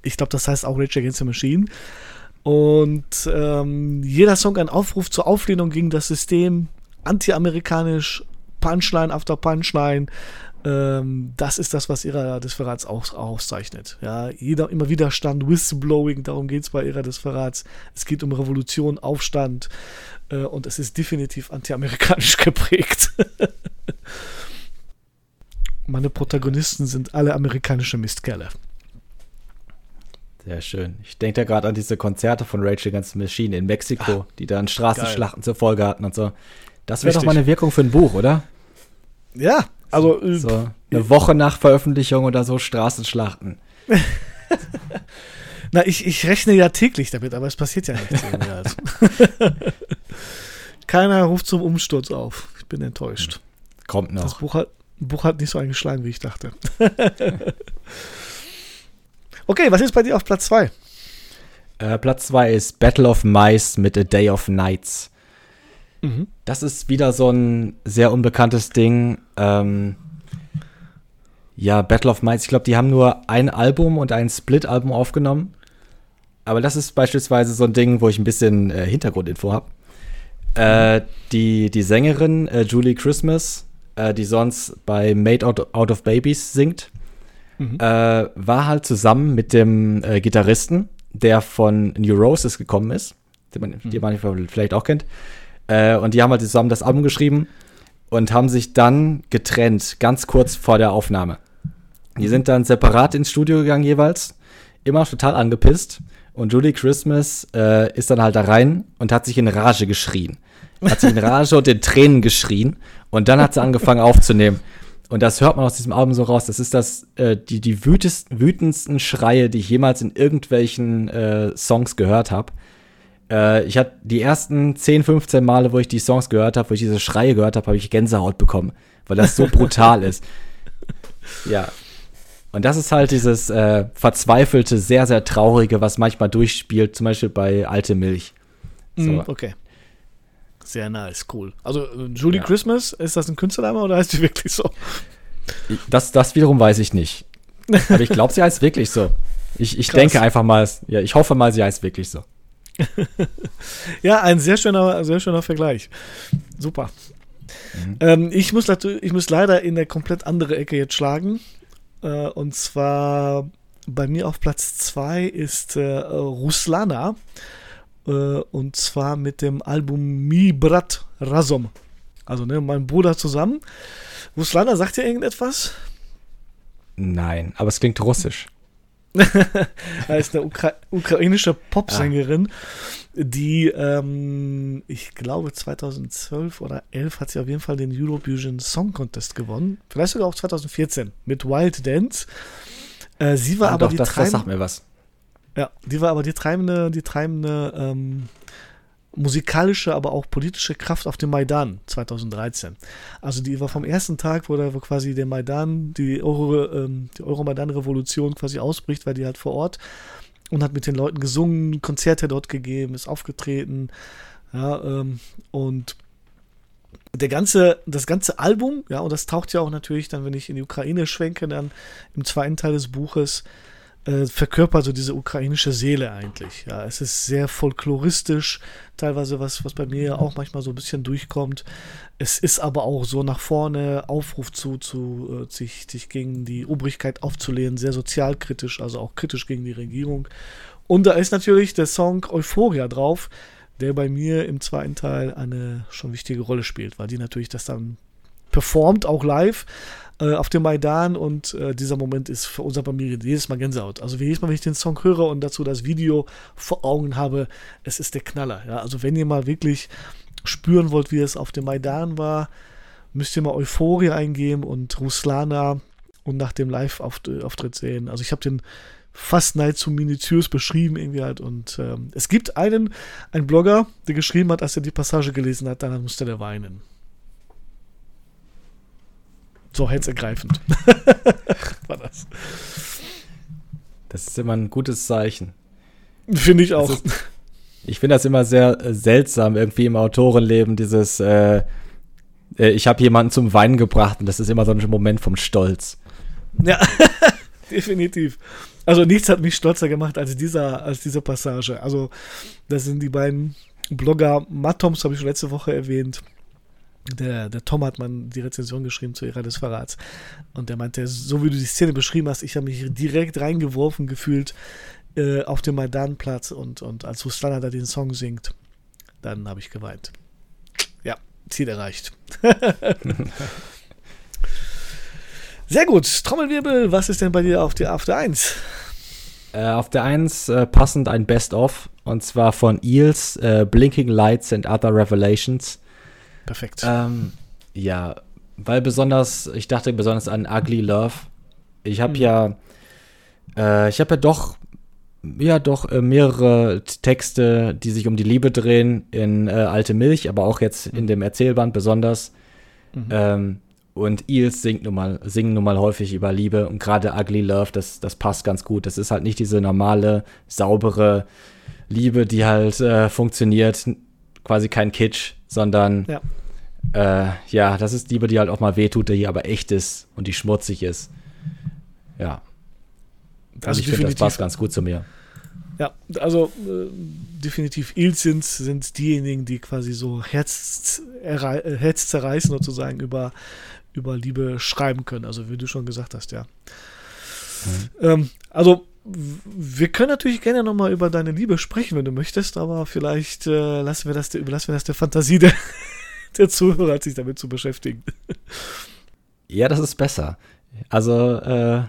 Ich glaube, das heißt auch Rage Against the Machine. Und ähm, jeder Song ein Aufruf zur Auflehnung gegen das System, anti-amerikanisch, Punchline after Punchline. Ähm, das ist das, was Ära des Verrats aus, auszeichnet. Ja, jeder immer Widerstand, Whistleblowing, darum geht es bei Ära des Verrats. Es geht um Revolution, Aufstand äh, und es ist definitiv anti-amerikanisch geprägt. Meine Protagonisten sind alle amerikanische Mistkerle. Sehr schön. Ich denke da gerade an diese Konzerte von Rage Against the Machine in Mexiko, die dann Straßenschlachten zur Folge hatten und so. Das wäre doch mal eine Wirkung für ein Buch, oder? Ja, also äh, So eine Woche nach Veröffentlichung oder so Straßenschlachten. Na, ich, ich rechne ja täglich damit, aber es passiert ja nichts. halt. Keiner ruft zum Umsturz auf. Ich bin enttäuscht. Kommt Das noch. Buch hat, Buch hat nicht so eingeschlagen, wie ich dachte. okay, was ist bei dir auf Platz 2? Äh, Platz 2 ist Battle of Mice mit A Day of Nights. Mhm. Das ist wieder so ein sehr unbekanntes Ding. Ähm, ja, Battle of Minds, ich glaube, die haben nur ein Album und ein Split-Album aufgenommen. Aber das ist beispielsweise so ein Ding, wo ich ein bisschen äh, Hintergrundinfo habe. Äh, die, die Sängerin äh, Julie Christmas, äh, die sonst bei Made Out, Out of Babies singt, mhm. Äh, war halt zusammen mit dem äh, Gitarristen, der von New Roses gekommen ist, den man, mhm. die man vielleicht auch kennt. Und die haben halt zusammen das Album geschrieben und haben sich dann getrennt, ganz kurz vor der Aufnahme. Die sind dann separat ins Studio gegangen jeweils, immer total angepisst. Und Julie Christmas äh, ist dann halt da rein und hat sich in Rage geschrien. Hat sich in Rage und in Tränen geschrien. Und dann hat sie angefangen aufzunehmen. Und das hört man aus diesem Album so raus. Das ist das, äh, die, die wütendsten, wütendsten Schreie, die ich jemals in irgendwelchen äh, Songs gehört habe. Äh, ich hatte die ersten 10, 15 Male, wo ich die Songs gehört habe, wo ich diese Schreie gehört habe, habe ich Gänsehaut bekommen, weil das so brutal ist. Ja, und das ist halt dieses äh, verzweifelte, sehr, sehr traurige, was manchmal durchspielt, zum Beispiel bei Alte Milch. So. Mm, okay. Sehr nice, cool. Also äh, Julie ja. Christmas, ist das ein Künstlername oder heißt die wirklich so? Das, das wiederum weiß ich nicht. Aber ich glaube, sie heißt wirklich so. Ich, ich denke einfach mal, ja, ich hoffe mal, sie heißt wirklich so. ja, ein sehr schöner, sehr schöner Vergleich. Super. Mhm. Ähm, ich, muss, ich muss leider in eine komplett andere Ecke jetzt schlagen. Äh, und zwar bei mir auf Platz 2 ist äh, Ruslana. Äh, und zwar mit dem Album Mi Brat Razom. Also ne, mein Bruder zusammen. Ruslana, sagt ihr irgendetwas? Nein, aber es klingt russisch. ist eine Ukra ukrainische Popsängerin, ah. die, ähm, ich glaube, 2012 oder 11 hat sie auf jeden Fall den Eurovision Song Contest gewonnen. Vielleicht sogar auch 2014 mit Wild Dance. Äh, sie war ah, aber doch, die das, das sagt mir was. Ja, die war aber die treibende, die treibende ähm, musikalische, aber auch politische Kraft auf dem Maidan 2013. Also die war vom ersten Tag, wo da quasi der Maidan, die Euro, ähm, Euromaidan-Revolution quasi ausbricht, weil die halt vor Ort und hat mit den Leuten gesungen, Konzerte dort gegeben, ist aufgetreten, ja, ähm, und der ganze, das ganze Album, ja, und das taucht ja auch natürlich dann, wenn ich in die Ukraine schwenke, dann im zweiten Teil des Buches, äh, verkörpert so diese ukrainische Seele eigentlich. Ja, es ist sehr folkloristisch, teilweise was, was bei mir auch manchmal so ein bisschen durchkommt. Es ist aber auch so nach vorne Aufruf zu, zu äh, sich, sich gegen die Obrigkeit aufzulehnen, sehr sozialkritisch, also auch kritisch gegen die Regierung. Und da ist natürlich der Song Euphoria drauf, der bei mir im zweiten Teil eine schon wichtige Rolle spielt, weil die natürlich das dann performt, auch live äh, auf dem Maidan und äh, dieser Moment ist für unser Familie jedes Mal Gänsehaut. Also jedes Mal, wenn ich den Song höre und dazu das Video vor Augen habe, es ist der Knaller. Ja? Also wenn ihr mal wirklich spüren wollt, wie es auf dem Maidan war, müsst ihr mal Euphorie eingeben und Ruslana und nach dem Live-Auftritt sehen. Also ich habe den fast nahezu minutiös beschrieben irgendwie halt und ähm, es gibt einen, einen Blogger, der geschrieben hat, als er die Passage gelesen hat, dann musste der weinen. So herzergreifend war das. Das ist immer ein gutes Zeichen. Finde ich auch. Ist, ich finde das immer sehr äh, seltsam, irgendwie im Autorenleben, dieses, äh, äh, ich habe jemanden zum Weinen gebracht und das ist immer so ein Moment vom Stolz. Ja, definitiv. Also nichts hat mich stolzer gemacht als dieser, als diese Passage. Also, das sind die beiden Blogger Mattoms, habe ich schon letzte Woche erwähnt, der, der Tom hat man die Rezension geschrieben zu Ära des Verrats. Und der meinte, so wie du die Szene beschrieben hast, ich habe mich direkt reingeworfen gefühlt äh, auf dem Maidanplatz und, und als Ruslana da den Song singt, dann habe ich geweint. Ja, Ziel erreicht. Sehr gut. Trommelwirbel, was ist denn bei dir auf der, auf der 1? Äh, auf der 1 äh, passend ein Best-of und zwar von Eels, äh, Blinking Lights and Other Revelations. Perfekt. Ähm, ja, weil besonders, ich dachte besonders an Ugly Love. Ich habe mhm. ja, äh, ich habe ja doch, ja doch äh, mehrere Texte, die sich um die Liebe drehen in äh, Alte Milch, aber auch jetzt mhm. in dem Erzählband besonders. Mhm. Ähm, und Eels singt nun mal, singen nun mal häufig über Liebe und gerade Ugly Love, das, das passt ganz gut. Das ist halt nicht diese normale, saubere Liebe, die halt äh, funktioniert, quasi kein Kitsch, sondern ja. Äh, ja, das ist Liebe, die halt auch mal wehtut, die aber echt ist und die schmutzig ist. Ja. Also, also ich finde, das passt ganz gut zu mir. Ja, also äh, definitiv Ilzins sind diejenigen, die quasi so Herz, äh, herzzerreißen sozusagen über, über Liebe schreiben können. Also wie du schon gesagt hast, ja. Mhm. Ähm, also wir können natürlich gerne nochmal über deine Liebe sprechen, wenn du möchtest, aber vielleicht äh, lassen wir das, überlassen wir das der Fantasie der, der Zuhörer, sich damit zu beschäftigen. Ja, das ist besser. Also, äh,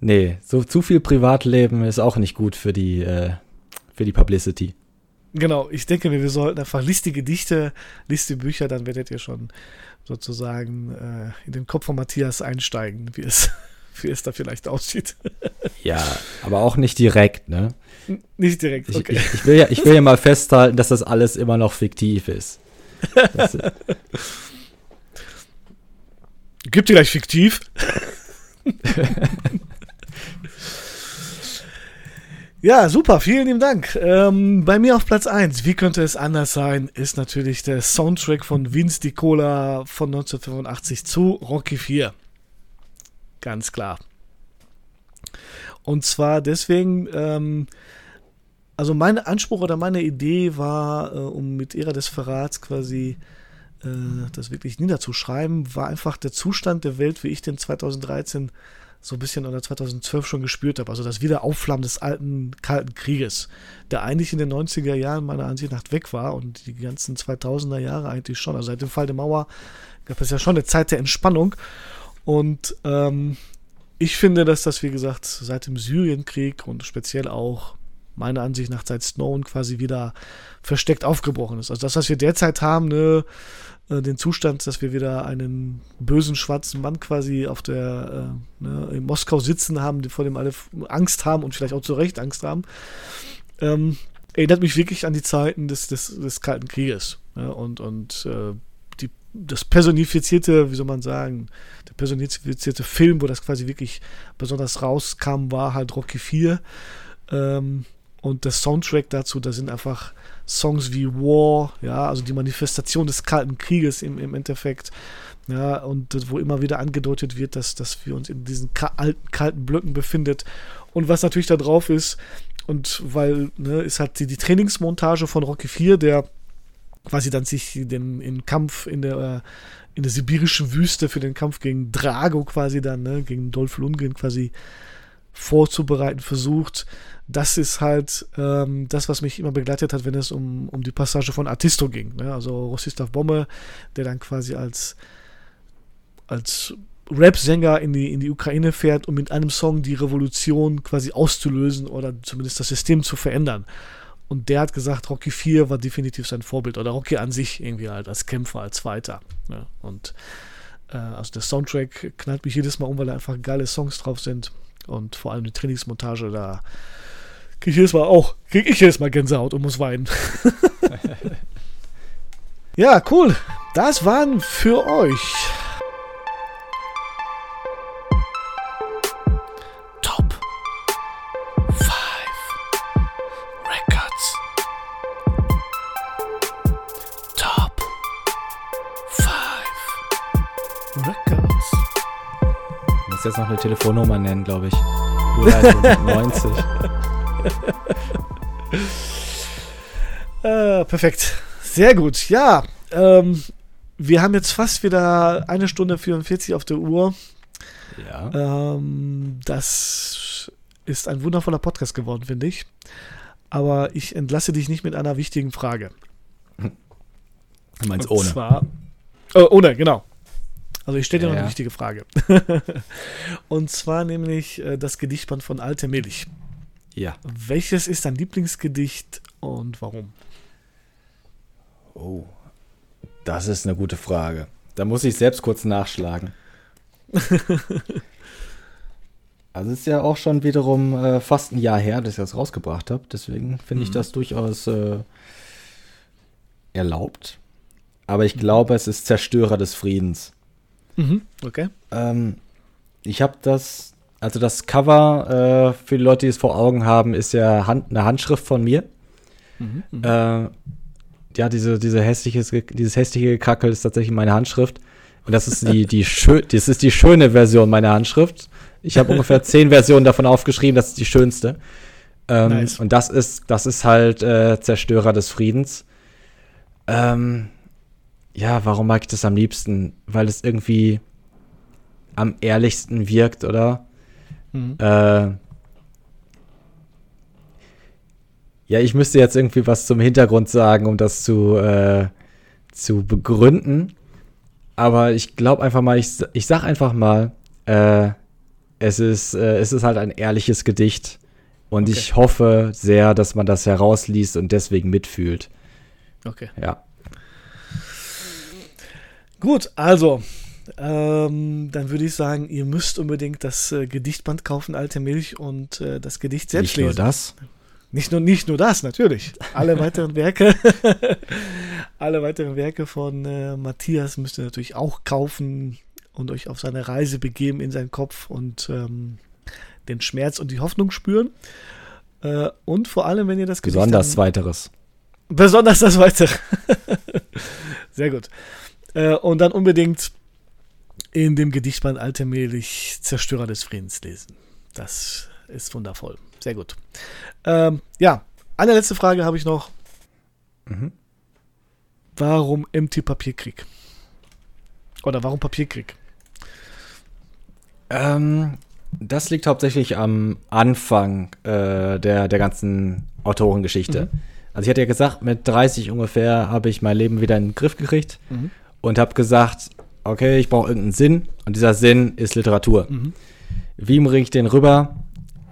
Nee, so zu viel Privatleben ist auch nicht gut für die, äh, für die Publicity. Genau, ich denke mir, wir sollten einfach listige Gedichte, liste Bücher, dann werdet ihr schon sozusagen äh, in den Kopf von Matthias einsteigen, wie es, wie es da vielleicht aussieht. ja, aber auch nicht direkt, ne? Nicht direkt, okay. Ich, ich, ich, will, ja, ich will ja mal festhalten, dass das alles immer noch fiktiv ist. Das, Gibt ihr gleich fiktiv? Ja, super, vielen lieben Dank. Ähm, bei mir auf Platz 1, wie könnte es anders sein, ist natürlich der Soundtrack von Vince Di Cola von 1985 zu Rocky 4. Ganz klar. Und zwar deswegen, ähm, also mein Anspruch oder meine Idee war, äh, um mit Ära des Verrats quasi äh, das wirklich niederzuschreiben, war einfach der Zustand der Welt, wie ich den 2013 so ein bisschen oder 2012 schon gespürt habe. Also das Wiederaufflammen des alten Kalten Krieges, der eigentlich in den 90er Jahren meiner Ansicht nach weg war und die ganzen 2000er Jahre eigentlich schon. Also seit dem Fall der Mauer gab es ja schon eine Zeit der Entspannung. Und ähm, ich finde, dass das, wie gesagt, seit dem Syrienkrieg und speziell auch meiner Ansicht nach seit Snowden quasi wieder versteckt aufgebrochen ist. Also das, was wir derzeit haben, ne, äh, den Zustand, dass wir wieder einen bösen schwarzen Mann quasi auf der äh, ne, in Moskau sitzen haben, vor dem alle Angst haben und vielleicht auch zu Recht Angst haben, ähm, erinnert mich wirklich an die Zeiten des, des, des Kalten Krieges. Ja, und und äh, das personifizierte, wie soll man sagen, der personifizierte Film, wo das quasi wirklich besonders rauskam, war halt Rocky 4. Ähm, und der Soundtrack dazu, da sind einfach Songs wie War, ja, also die Manifestation des Kalten Krieges im, im Endeffekt, ja, und wo immer wieder angedeutet wird, dass, dass wir uns in diesen alten, kalten Blöcken befindet. Und was natürlich da drauf ist, und weil, ne, ist halt die, die Trainingsmontage von Rocky 4, der quasi dann sich den, im Kampf in der, äh, in der sibirischen Wüste für den Kampf gegen Drago quasi dann, ne, gegen Dolph Lundgren quasi vorzubereiten versucht das ist halt ähm, das, was mich immer begleitet hat, wenn es um, um die Passage von Artisto ging. Ne? Also Rostislav Bombe, der dann quasi als, als Rap-Sänger in die, in die Ukraine fährt, um mit einem Song die Revolution quasi auszulösen oder zumindest das System zu verändern. Und der hat gesagt, Rocky 4 war definitiv sein Vorbild oder Rocky an sich irgendwie halt als Kämpfer, als Fighter. Ne? Und äh, also der Soundtrack knallt mich jedes Mal um, weil da einfach geile Songs drauf sind. Und vor allem die Trainingsmontage da kriege ich jedes Mal auch, kriege ich jedes Mal Gänsehaut und muss weinen. ja, cool. Das waren für euch. Noch eine Telefonnummer nennen, glaube ich. 90. äh, perfekt. Sehr gut. Ja, ähm, wir haben jetzt fast wieder eine Stunde 44 auf der Uhr. Ja. Ähm, das ist ein wundervoller Podcast geworden, finde ich. Aber ich entlasse dich nicht mit einer wichtigen Frage. Du meinst Und ohne? Zwar, äh, ohne, genau. Also ich stelle dir ja, noch eine wichtige Frage. Und zwar nämlich äh, das Gedichtband von Alte Milch. Ja. Welches ist dein Lieblingsgedicht und warum? Oh, das ist eine gute Frage. Da muss ich selbst kurz nachschlagen. also ist ja auch schon wiederum äh, fast ein Jahr her, dass ich das rausgebracht habe. Deswegen finde ich mhm. das durchaus äh, erlaubt. Aber ich glaube, es ist Zerstörer des Friedens. Mhm. Okay. Ähm, ich habe das also das Cover, äh, für die Leute, die es vor Augen haben, ist ja Hand, eine Handschrift von mir. Mhm, mhm. äh, ja, diese, diese hässliches, dieses hässliche Gekrackel ist tatsächlich meine Handschrift. Und das ist die, die, schön, das ist die schöne Version meiner Handschrift. Ich habe ungefähr zehn Versionen davon aufgeschrieben, das ist die schönste. Ähm, nice. Und das ist, das ist halt äh, Zerstörer des Friedens. Ähm, ja, warum mag ich das am liebsten? Weil es irgendwie am ehrlichsten wirkt, oder? Mhm. Äh, ja, ich müsste jetzt irgendwie was zum Hintergrund sagen, um das zu, äh, zu begründen. Aber ich glaube einfach mal, ich, ich sag einfach mal, äh, es, ist, äh, es ist halt ein ehrliches Gedicht. Und okay. ich hoffe sehr, dass man das herausliest und deswegen mitfühlt. Okay. Ja. Gut, also, ähm, dann würde ich sagen, ihr müsst unbedingt das äh, Gedichtband kaufen, Alte Milch, und äh, das Gedicht selbst nicht lesen. Nicht nur das? Nicht nur, nicht nur das, natürlich. Alle weiteren Werke, alle weiteren Werke von äh, Matthias müsst ihr natürlich auch kaufen und euch auf seine Reise begeben in seinen Kopf und ähm, den Schmerz und die Hoffnung spüren. Äh, und vor allem, wenn ihr das Gedicht Besonders dann, Weiteres. Besonders das Weitere. Sehr gut. Äh, und dann unbedingt in dem Gedichtband Alte Milch Zerstörer des Friedens lesen. Das ist wundervoll. Sehr gut. Ähm, ja, eine letzte Frage habe ich noch. Mhm. Warum MT Papierkrieg? Oder warum Papierkrieg? Ähm, das liegt hauptsächlich am Anfang äh, der, der ganzen Autorengeschichte. Mhm. Also ich hatte ja gesagt, mit 30 ungefähr habe ich mein Leben wieder in den Griff gekriegt mhm. Und habe gesagt, okay, ich brauche irgendeinen Sinn und dieser Sinn ist Literatur. Mhm. Wie bringe ich den rüber?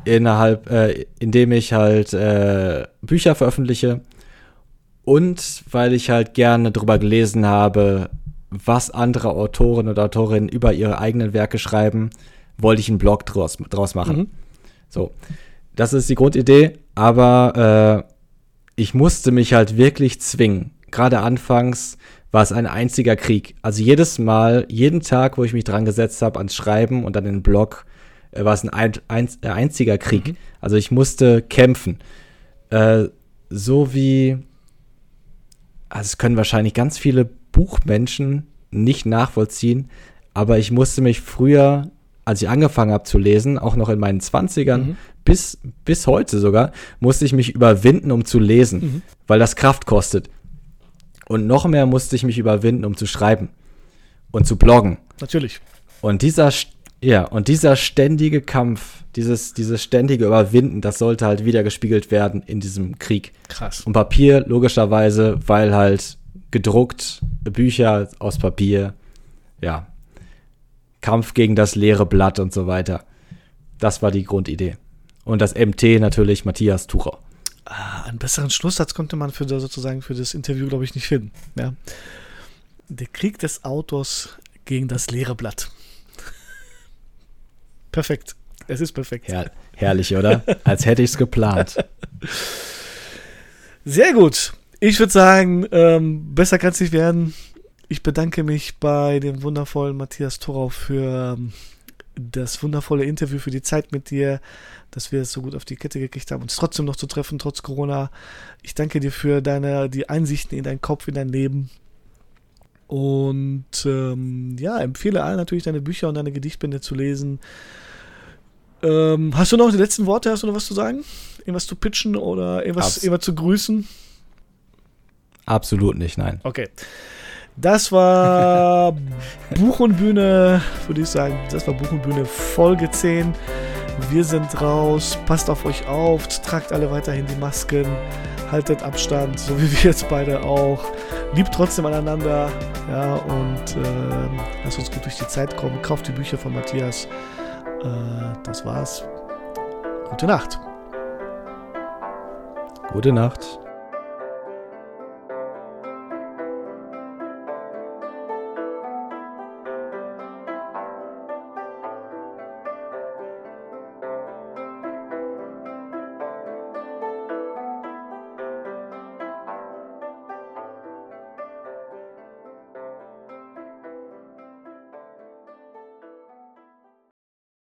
Innerhalb, äh, indem ich halt äh, Bücher veröffentliche und weil ich halt gerne drüber gelesen habe, was andere Autoren oder Autorinnen über ihre eigenen Werke schreiben, wollte ich einen Blog draus, draus machen. Mhm. So, das ist die Grundidee, aber äh, ich musste mich halt wirklich zwingen. Gerade anfangs war es ein einziger Krieg. Also jedes Mal, jeden Tag, wo ich mich dran gesetzt habe ans Schreiben und dann den Blog, äh, war es ein, ein, ein äh, einziger Krieg. Mhm. Also ich musste kämpfen. Äh, so wie, also es können wahrscheinlich ganz viele Buchmenschen nicht nachvollziehen, aber ich musste mich früher, als ich angefangen habe zu lesen, auch noch in meinen Zwanzigern, mhm. bis, bis heute sogar, musste ich mich überwinden, um zu lesen, mhm. weil das Kraft kostet. Und noch mehr musste ich mich überwinden, um zu schreiben und zu bloggen. Natürlich. Und dieser, ja, und dieser ständige Kampf, dieses, dieses ständige Überwinden, das sollte halt wieder gespiegelt werden in diesem Krieg. Krass. Und Papier, logischerweise, weil halt gedruckt, Bücher aus Papier, ja, Kampf gegen das leere Blatt und so weiter. Das war die Grundidee. Und das MT natürlich Matthias Tucher. Ah, einen besseren Schlusssatz konnte man für sozusagen für das Interview, glaube ich, nicht finden. Ja. Der Krieg des Autors gegen das leere Blatt. perfekt. Es ist perfekt. Her herrlich, oder? Als hätte ich es geplant. Sehr gut. Ich würde sagen, ähm, besser kann es nicht werden. Ich bedanke mich bei dem wundervollen Matthias Thorau für ähm, das wundervolle Interview, für die Zeit mit dir, dass wir es so gut auf die Kette gekriegt haben, uns trotzdem noch zu treffen, trotz Corona. Ich danke dir für deine, die Einsichten in deinen Kopf, in dein Leben. Und ähm, ja, empfehle allen natürlich deine Bücher und deine Gedichtbände zu lesen. Ähm, hast du noch die letzten Worte? Hast du noch was zu sagen? Irgendwas zu pitchen oder irgendwas, irgendwas zu grüßen? Absolut nicht, nein. Okay. Das war Buch und Bühne, würde ich sagen. Das war Buch und Bühne Folge 10. Wir sind raus. Passt auf euch auf. Tragt alle weiterhin die Masken. Haltet Abstand, so wie wir jetzt beide auch. Liebt trotzdem aneinander. Ja, und äh, lasst uns gut durch die Zeit kommen. Kauft die Bücher von Matthias. Äh, das war's. Gute Nacht. Gute Nacht.